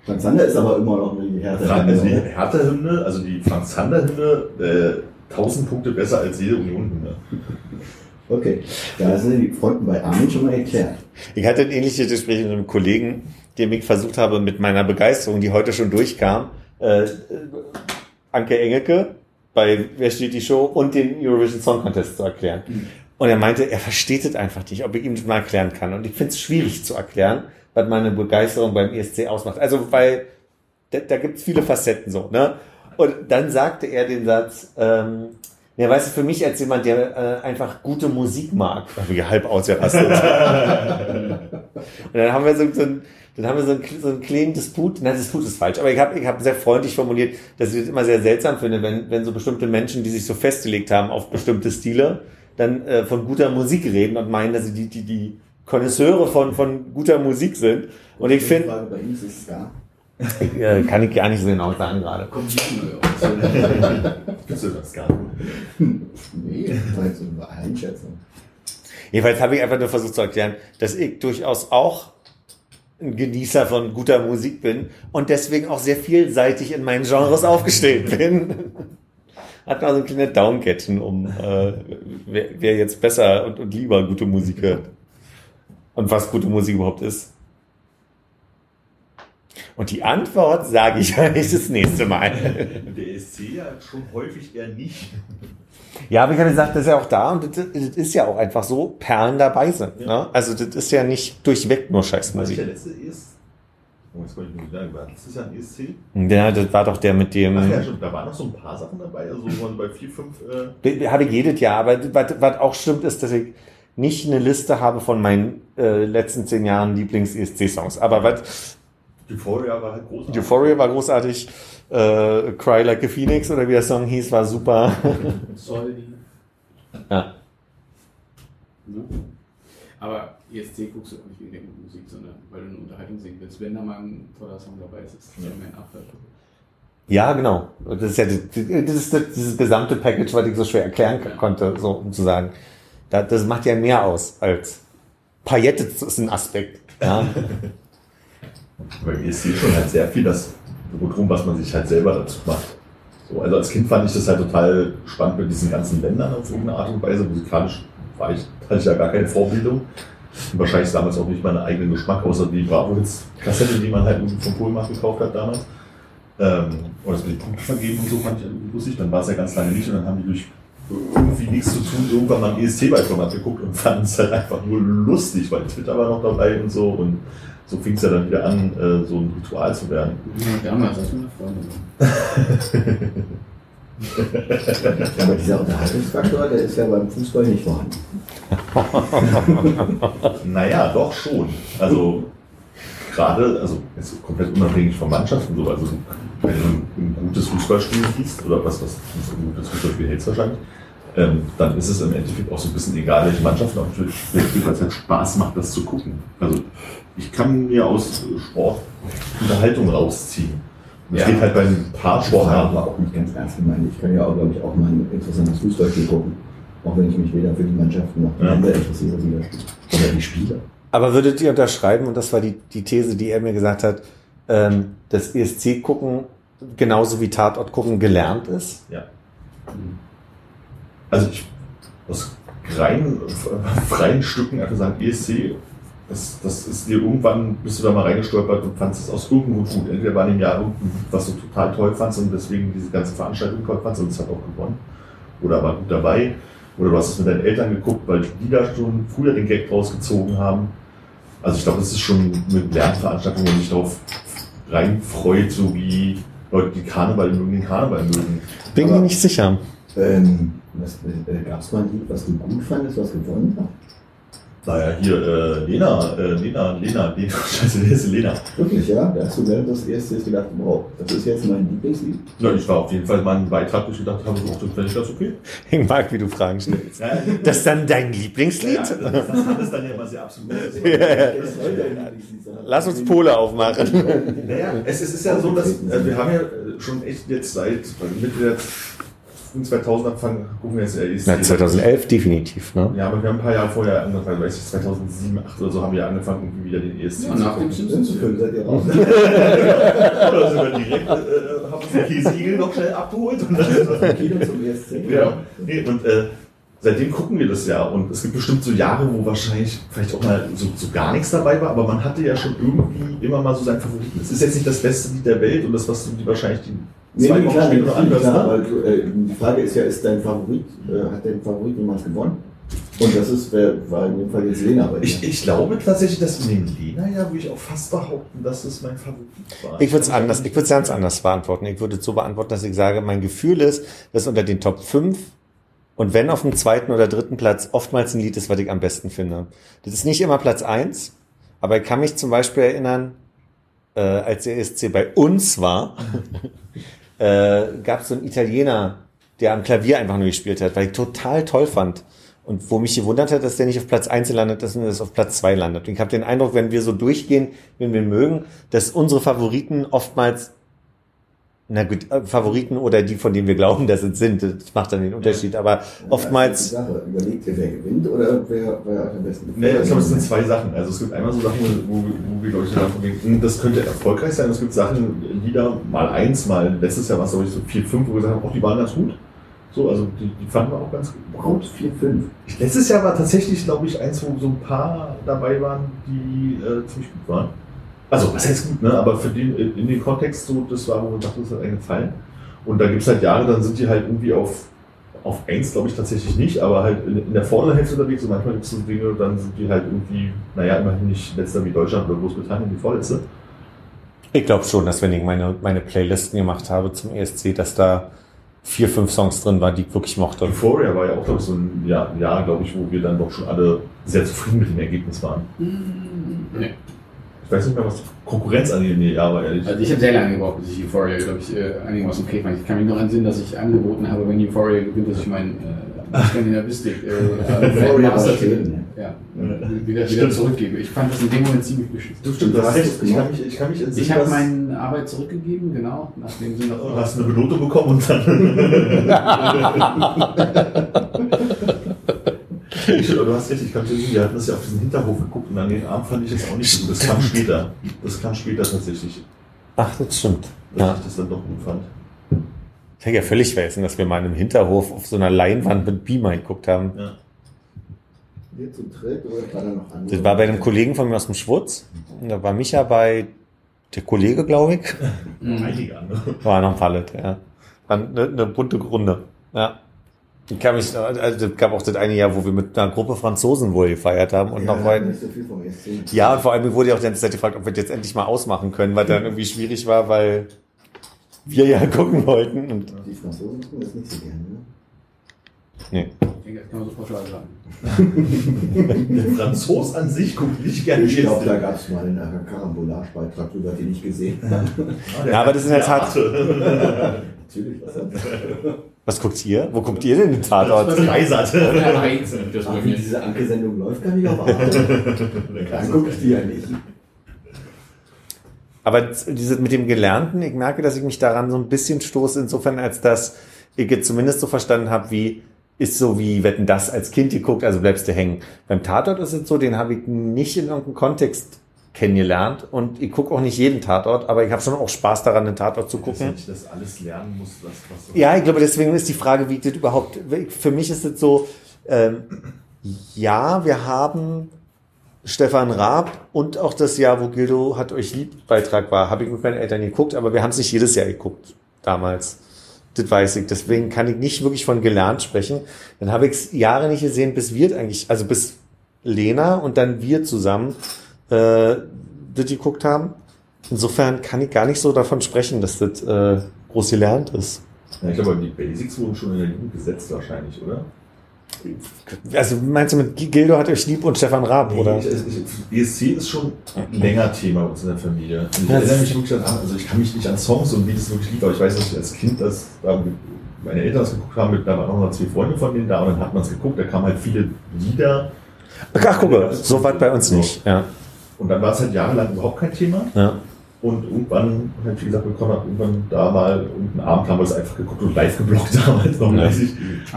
Frank Zander ist aber immer noch die Härte. Also die Hertha-Hymne, also die Franz-Zander-Hymne, äh, 1000 Punkte besser als jede Union-Hymne. Okay, da sind die Fronten bei Armin schon mal erklärt. Ich hatte ein ähnliches Gespräch mit einem Kollegen, dem ich versucht habe, mit meiner Begeisterung, die heute schon durchkam, äh, äh, Anke Engelke, bei Wer steht die Show und den Eurovision Song Contest zu erklären. Und er meinte, er versteht es einfach nicht, ob ich ihm das mal erklären kann. Und ich finde es schwierig zu erklären, was meine Begeisterung beim ESC ausmacht. Also, weil da, da gibt es viele Facetten so, ne? Und dann sagte er den Satz, ähm, ja, weißt du, für mich als jemand, der äh, einfach gute Musik mag, da bin ich halb ausgerastet. [laughs] Und dann haben wir so, so ein, dann haben wir so einen, so einen kleinen Disput, nein, Disput ist falsch, aber ich habe ich hab sehr freundlich formuliert, dass ich das immer sehr seltsam finde, wenn, wenn so bestimmte Menschen, die sich so festgelegt haben auf bestimmte Stile, dann äh, von guter Musik reden und meinen, dass sie die, die, die Konnoisseure von, von guter Musik sind. Und ich finde, Frage Ska. äh, kann ich gar nicht so genau sagen gerade. Kommt. Findest du das gar nicht? Nee, das war so eine Einschätzung. Jedenfalls habe ich einfach nur versucht zu erklären, dass ich durchaus auch ein Genießer von guter Musik bin und deswegen auch sehr vielseitig in meinen Genres aufgestellt [laughs] bin. Hat mal so ein kleines Downgetten, um äh, wer, wer jetzt besser und, und lieber gute Musik hört. Und was gute Musik überhaupt ist. Und die Antwort sage ich euch das nächste Mal. [laughs] Der ESC ja schon häufig eher nicht. Ja, aber ich habe gesagt, das ist ja auch da und das, das ist ja auch einfach so, Perlen dabei sind. Ne? Also das ist ja nicht durchweg nur ist der Scheißmusik. letzte ESC? Oh, jetzt konnte ich nicht sagen, war letztes Jahr ein ESC? Ja, das war doch der mit dem... Ach ja, stimmt, da waren noch so ein paar Sachen dabei, also man bei vier, fünf, äh, Habe ich jedes Jahr, aber was, was auch stimmt, ist, dass ich nicht eine Liste habe von meinen äh, letzten zehn Jahren Lieblings-ESC-Songs. Aber was Euphoria war halt großartig. Euphoria war großartig, äh, Cry Like a Phoenix oder wie der Song hieß, war super. [laughs] Soldi. ja. Ne? Aber ESC guckst du auch nicht wegen der guten Musik, sondern weil du eine Unterhaltung sehen willst. Wenn da mal ein toller Song dabei ist, ist das ja mein After. ja, genau. Das ist ja das, ist das, dieses gesamte Package, was ich so schwer erklären konnte, so um zu sagen. Das, das macht ja mehr aus als Paillette ist ein Aspekt. Ja. [laughs] Beim ESC schon halt sehr viel das drum, was man sich halt selber dazu macht. So, also als Kind fand ich das halt total spannend mit diesen ganzen Ländern auf irgendeine Art und Weise. Musikalisch war ich, hatte ich ja gar keine Vorbildung. Und wahrscheinlich damals auch nicht meinen eigenen Geschmack, außer die Bravo-Hits-Kassette, die man halt vom Poolmarkt gekauft hat damals. Ähm, und das mit den Punkten vergeben und so fand ich lustig. Dann war es ja ganz lange nicht und dann haben die durch irgendwie nichts zu tun irgendwann mal ein ESC-Beiformat geguckt und fanden es halt einfach nur lustig, weil Twitter war noch dabei und so und so fing es ja dann wieder an, äh, so ein Ritual zu werden. Ja, damals hast du eine Freundin. Ja, aber dieser Unterhaltungsfaktor, der ist ja beim Fußball nicht vorhanden. [laughs] Naja, doch schon. Also gerade, also jetzt komplett unabhängig von Mannschaften so, also wenn du ein, gutes Fußballspiel siehst, oder was, was ein gutes Fußballspiel hältst wahrscheinlich, ähm, dann ist es im Endeffekt auch so ein bisschen egal, welche Mannschaft auch spielt, weil es halt Spaß macht, das zu gucken. Also ich kann mir aus Sport Unterhaltung rausziehen. Es Ja. geht halt bei ein paar Sport Sportarten aber auch nicht ganz ernst gemeint. Ich kann ja auch, glaube ich, auch mal ein interessantes Fußballspiel gucken. Auch wenn ich mich weder für die Mannschaften noch die Ja. Länder interessiere, die da spielen. Oder die Spieler. Aber würdet ihr unterschreiben, und das war die, die These, die er mir gesagt hat, ähm, dass ESC gucken genauso wie Tatort gucken gelernt ist? Ja. Also ich aus rein, [laughs] freien Stücken einfach sagen, ESC, das, das ist dir irgendwann, bist du da mal reingestolpert und fandest es aus irgendeinem Grund gut. Entweder war in dem Jahr irgendwas, was du total toll fandst und deswegen diese ganze Veranstaltung toll fandst und es hat auch gewonnen. Oder war gut dabei. Oder du hast es mit deinen Eltern geguckt, weil die da schon früher den Gag rausgezogen haben. Also ich glaube, das ist schon eine Lernveranstaltung, wo man sich darauf reinfreut, so wie Leute, die Karneval mögen, den Karneval mögen. Bin mir nicht sicher. Ähm, was, äh, Gab es mal ein Lied, was du gut fandest, was gewonnen hat? Naja, hier, äh, Lena, äh, Lena, Lena, Lena, [laughs] scheiße, wer ist Lena? Wirklich, ja? Da hast du während des ESCs gedacht, wow, das ist jetzt mein Lieblingslied. Ja, ich war auf jeden Fall mal einen Beitrag, wo ich gedacht habe, so, oh, das ich ganz okay. Ich mag, wie du Fragen stellst. Ja, Das ist dann dein ja, Lieblingslied? das, das hat es dann ja immer sehr absolut. [laughs] Das Lieblingslied sein. Lass uns Pole aufmachen. Naja, es, es ist ja so, dass äh, wir haben ja schon echt jetzt seit Mitte der frühen 2000 angefangen, gucken wir jetzt äh, ESC. Na, 2011 definitiv, ne? Ja, aber wir haben ein paar Jahre vorher angefangen, weiß ich, 2007, 2008 oder so haben wir angefangen, irgendwie wieder den ESC Ja, zu nach dem. Simpsons-Film seid ihr raus. [laughs] Oder sind wir direkt, äh, haben uns den Käseigel noch schnell abgeholt und dann Kino zum ESC. Ja, nee, und äh, seitdem gucken wir das ja. Und es gibt bestimmt so Jahre, wo wahrscheinlich vielleicht auch mal so, so gar nichts dabei war, aber man hatte ja schon irgendwie immer mal so seinen Favoriten. Es ist jetzt nicht das beste Lied der Welt und das, was die wahrscheinlich die Nee, zwei nee, Wochen klar, nee, später klar, anders. klar, ne? aber du, äh, die Frage ist ja, ist dein Favorit, äh, hat dein Favorit jemals gewonnen? Und das ist, wer, war in dem Fall jetzt Lena bei dir. Ich, ich glaube tatsächlich, dass in dem Lena ja, würde ich auch fast behaupten, dass es mein Favorit war. Ich würde es anders, ich würde es ganz anders beantworten. Ich würde es so beantworten, dass ich sage, mein Gefühl ist, dass unter den Top 5 und wenn auf dem zweiten oder dritten Platz oftmals ein Lied ist, was ich am besten finde. Das ist nicht immer Platz 1, aber ich kann mich zum Beispiel erinnern, äh, als der ESC bei uns war, [laughs] äh, gab es so einen Italiener, der am Klavier einfach nur gespielt hat, weil ich total toll fand. Und wo mich gewundert hat, dass der nicht auf Platz 1 landet, dass er auf Platz 2 landet. Und ich habe den Eindruck, wenn wir so durchgehen, wenn wir mögen, dass unsere Favoriten oftmals, na gut, äh, Favoriten oder die, von denen wir glauben, dass es sind, das macht dann den Unterschied. Aber oftmals, Das ist die Sache. Überlegt ihr, wer gewinnt oder wer, wer euch am besten Nee, gefällt? ich glaube, es sind zwei Sachen. Also es gibt einmal so Sachen, wo, wo wir, glaube ich, davon denken, das könnte erfolgreich sein. Es gibt Sachen, Lieder, mal eins, mal letztes Jahr war es, glaube ich, so vier, fünf, wo wir gesagt haben, auch die waren ganz gut. So, also die, die fanden wir auch ganz gut. 4, 5. Ich, letztes Jahr war tatsächlich, glaube ich, eins, wo so ein paar dabei waren, die äh, ziemlich gut waren. Also, was heißt gut, ne? Aber für den, in den Kontext, so, das war, wo man dachte, das hat einen gefallen. Und da gibt es halt Jahre, dann sind die halt irgendwie auf, auf eins, glaube ich, tatsächlich nicht, aber halt in, in der vorderen Hälfte unterwegs und manchmal gibt es so Dinge, dann sind die halt irgendwie, naja, immerhin nicht letzter wie Deutschland oder Großbritannien, die vorletzte. ich glaube schon, dass wenn ich meine, meine Playlisten gemacht habe zum ESC, dass da vier, fünf Songs drin waren, die ich wirklich mochte. Euphoria war ja auch, glaube ich, so ein Jahr, Jahr glaube ich, wo wir dann doch schon alle sehr zufrieden mit dem Ergebnis waren. Nee. Ich weiß nicht mehr, was Konkurrenz an dem Jahr war, ehrlich. Also ich habe sehr lange gebraucht, bis ich Euphoria, glaube ich, äh, einigermaßen okay fand. Ich kann mich noch entsinnen, dass ich angeboten habe, wenn Euphoria gewinnt, dass ich meinen äh, Skandinavistik äh, [laughs] Euphoria Master schön, ja, wieder, wieder zurückgebe. Ich fand das in dem Moment ziemlich beschissen. Du stimmt, das recht. Ich kann mich, ich kann mich entsinnen, Ich habe meine Arbeit zurückgegeben, genau, nachdem sie noch... Du hast eine Benotung bekommen und dann. [laughs] [laughs] ich, du hast recht, ich kann mich entsinnen, wir hatten das ja auf diesen Hinterhof geguckt und an den Abend fand ich das auch nicht so gut. Das kam später. Das kam später tatsächlich, Ach, das stimmt. dass Ja. ich das dann doch gut fand. Ich hätte ja völlig vergessen, dass wir mal im Hinterhof auf so einer Leinwand mit Beamer geguckt haben. Ja. Das war bei einem Kollegen von mir aus dem Schwutz. Und da war Micha bei der Kollege, glaube ich. Einige andere. War noch ein Pallet, ja. War eine, eine bunte Runde. Ja. Ich kann mich, also es gab auch das eine Jahr, wo wir mit einer Gruppe Franzosen wohl gefeiert haben und ja, noch da hat weit. man nicht so viel vom ESC. Ja, und vor allem wurde ja auch die ganze Zeit gefragt, ob wir das jetzt endlich mal ausmachen können, weil dann irgendwie schwierig war, weil wir ja [laughs] gucken wollten. Und Die Franzosen tun das nicht so gerne, ne? nee. Ich denke, das kann man so pauschal sagen. [laughs] Der Franzos an sich guckt nicht gerne Ich glaube, da gab es mal einen Karambolage-Beitrag drüber, den ich gesehen habe. Ja, aber das ist in der Tat-. Natürlich, was hat [laughs] Was guckt ihr? Wo guckt ihr denn den Tatort? Ja, eins liegt das Ach, wie diese Anke-Sendung läuft gar nicht auf Arte. Dann gucke ich die ja nicht. Aber diese mit dem Gelernten, ich merke, dass ich mich daran so ein bisschen stoße, insofern, als dass ich jetzt zumindest so verstanden habe, wie ist so wie Wetten das als Kind geguckt, also bleibst du hängen. Beim Tatort ist es so, den habe ich nicht in irgendeinem Kontext kennengelernt und ich gucke auch nicht jeden Tatort, aber ich habe schon auch Spaß daran, den Tatort zu Dass gucken. ich das alles lernen muss, was, was so Ja, ich glaube, deswegen ist die Frage, wie das überhaupt, für mich ist es so, ähm, ja, wir haben Stefan Raab und auch das Jahr, wo Gildo hat euch lieb Beitrag war, habe ich mit meinen Eltern geguckt, aber wir haben es nicht jedes Jahr geguckt, damals. Das weiß ich. Deswegen kann ich nicht wirklich von gelernt sprechen. Dann habe ich es Jahre nicht gesehen, bis wir eigentlich, also bis Lena und dann wir zusammen äh, das geguckt haben. Insofern kann ich gar nicht so davon sprechen, dass das äh, groß gelernt ist. Ja, ich glaube, die Basics wurden schon in der Jugend gesetzt wahrscheinlich, oder? Also meinst du mit Gildo hat euch lieb und Stefan Raab, oder? Ich, ich, ESC ist schon länger Thema bei uns in der Familie. Ich Ja, erinnere mich wirklich an, also ich kann mich nicht an Songs und Lieds wirklich lieb, aber ich weiß, dass ich als Kind das, da meine Eltern das geguckt haben, da waren auch noch zwei Freunde von denen da und dann hat man es geguckt, da kamen halt viele Lieder Ach, gucke, so weit bei uns nicht. Ja, und dann war es halt jahrelang überhaupt kein Thema. ja. Und irgendwann, halt, wie gesagt, bekommen hat irgendwann da mal irgendeinen Abend haben wir es einfach geguckt und live geblockt [laughs] damals noch, Ja. weiß ich.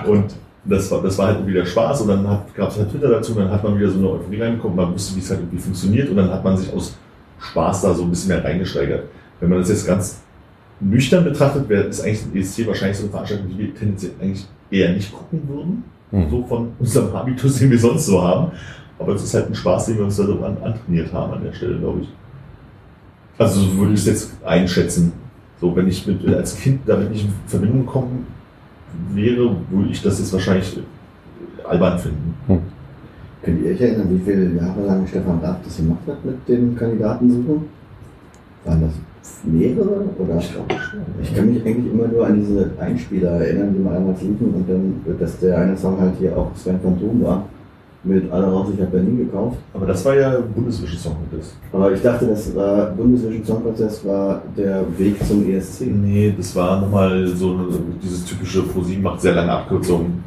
Und das war, das war halt irgendwie der Spaß und dann gab es halt Twitter dazu und dann hat man wieder so eine Euphorie reinbekommen, man wusste, wie es halt irgendwie funktioniert und dann hat man sich aus Spaß da so ein bisschen mehr reingesteigert. Wenn man das jetzt ganz nüchtern betrachtet, wäre ist eigentlich ein ESC wahrscheinlich so eine Veranstaltung, die wir tendenziell eigentlich eher nicht gucken würden, Hm. so von unserem Habitus, den wir sonst so haben. Aber es ist halt ein Spaß, den wir uns da so an, antrainiert haben an der Stelle, glaube ich. Also so würde ich es jetzt einschätzen. So, wenn ich mit, als Kind damit nicht in Verbindung gekommen wäre, würde ich das jetzt wahrscheinlich albern finden. Könnt ihr euch erinnern, wie viele Jahre lang Stefan Raab das gemacht hat mit dem Kandidatensuchen? Waren das mehrere? Oder? Ich glaube schon. Ich kann mich eigentlich immer nur an diese Einspieler erinnern, die mal einmal liefen und dann, dass der eine Song halt hier auch Sven Phantom war. Mit Alle raus, ich Berlin gekauft. Aber das war ja Bundesvision Song Contest. Aber ich dachte, das war Bundesvision Song Contest war der Weg zum E ESC. Nee, das war nochmal so dieses typische ProSieben macht sehr lange Abkürzungen.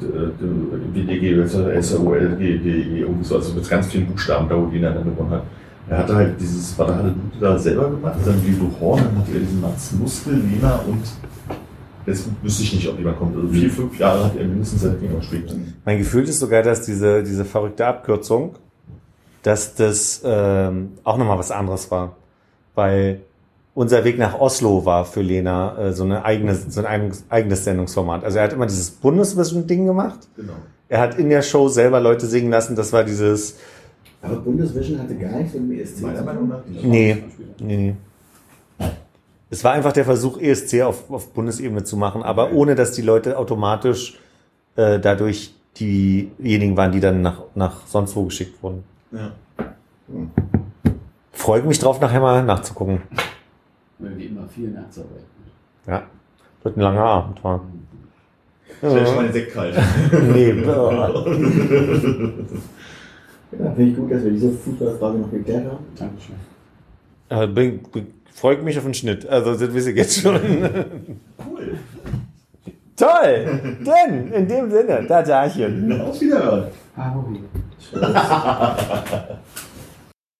WDG, SROL, GDE, irgendwie so, also mit ganz vielen Buchstaben, da wo die dann gewonnen hat. Er hatte halt dieses, was er hatte da selber gemacht, dann Guido Horn, dann hat er diesen Mats Muskel, Lena und jetzt wüsste ich nicht, ob jemand kommt. Also vier, fünf Jahre hat er mindestens seitdem gespielt. Mein Gefühl ist sogar, dass diese, diese verrückte Abkürzung, dass das ähm, auch nochmal was anderes war. Weil unser Weg nach Oslo war für Lena äh, so, eine eigene, so ein eigenes, Sendungsformat. Also er hat immer dieses Bundesvision-Ding gemacht. Genau. Er hat in der Show selber Leute singen lassen. Das war dieses, Aber Bundesvision hatte gar nichts mit dem ESC Meiner zu Meinung tun. nach nicht. nee, nee, nee. Es war einfach der Versuch, ESC auf, auf Bundesebene zu machen, aber ohne, dass die Leute automatisch äh, dadurch diejenigen waren, die dann nach, nach sonst wo geschickt wurden. Ja. Freue mich drauf, nachher mal nachzugucken. Weil wie immer viel Nachtsarbeit. Ja, wird ein langer Abend, war. Stell schon mal den Sekt kalt. [laughs] Nee. [laughs] Ja, finde ich gut, dass wir diese Fußballfrage noch geklärt haben. Dankeschön. äh, bin, bin, freut mich auf den Schnitt. Also, das wisst ihr jetzt schon. Cool. Toll! Denn, in dem Sinne, Tatarchen. Auf Wiederhören. Ahoi. Tschüss. [laughs]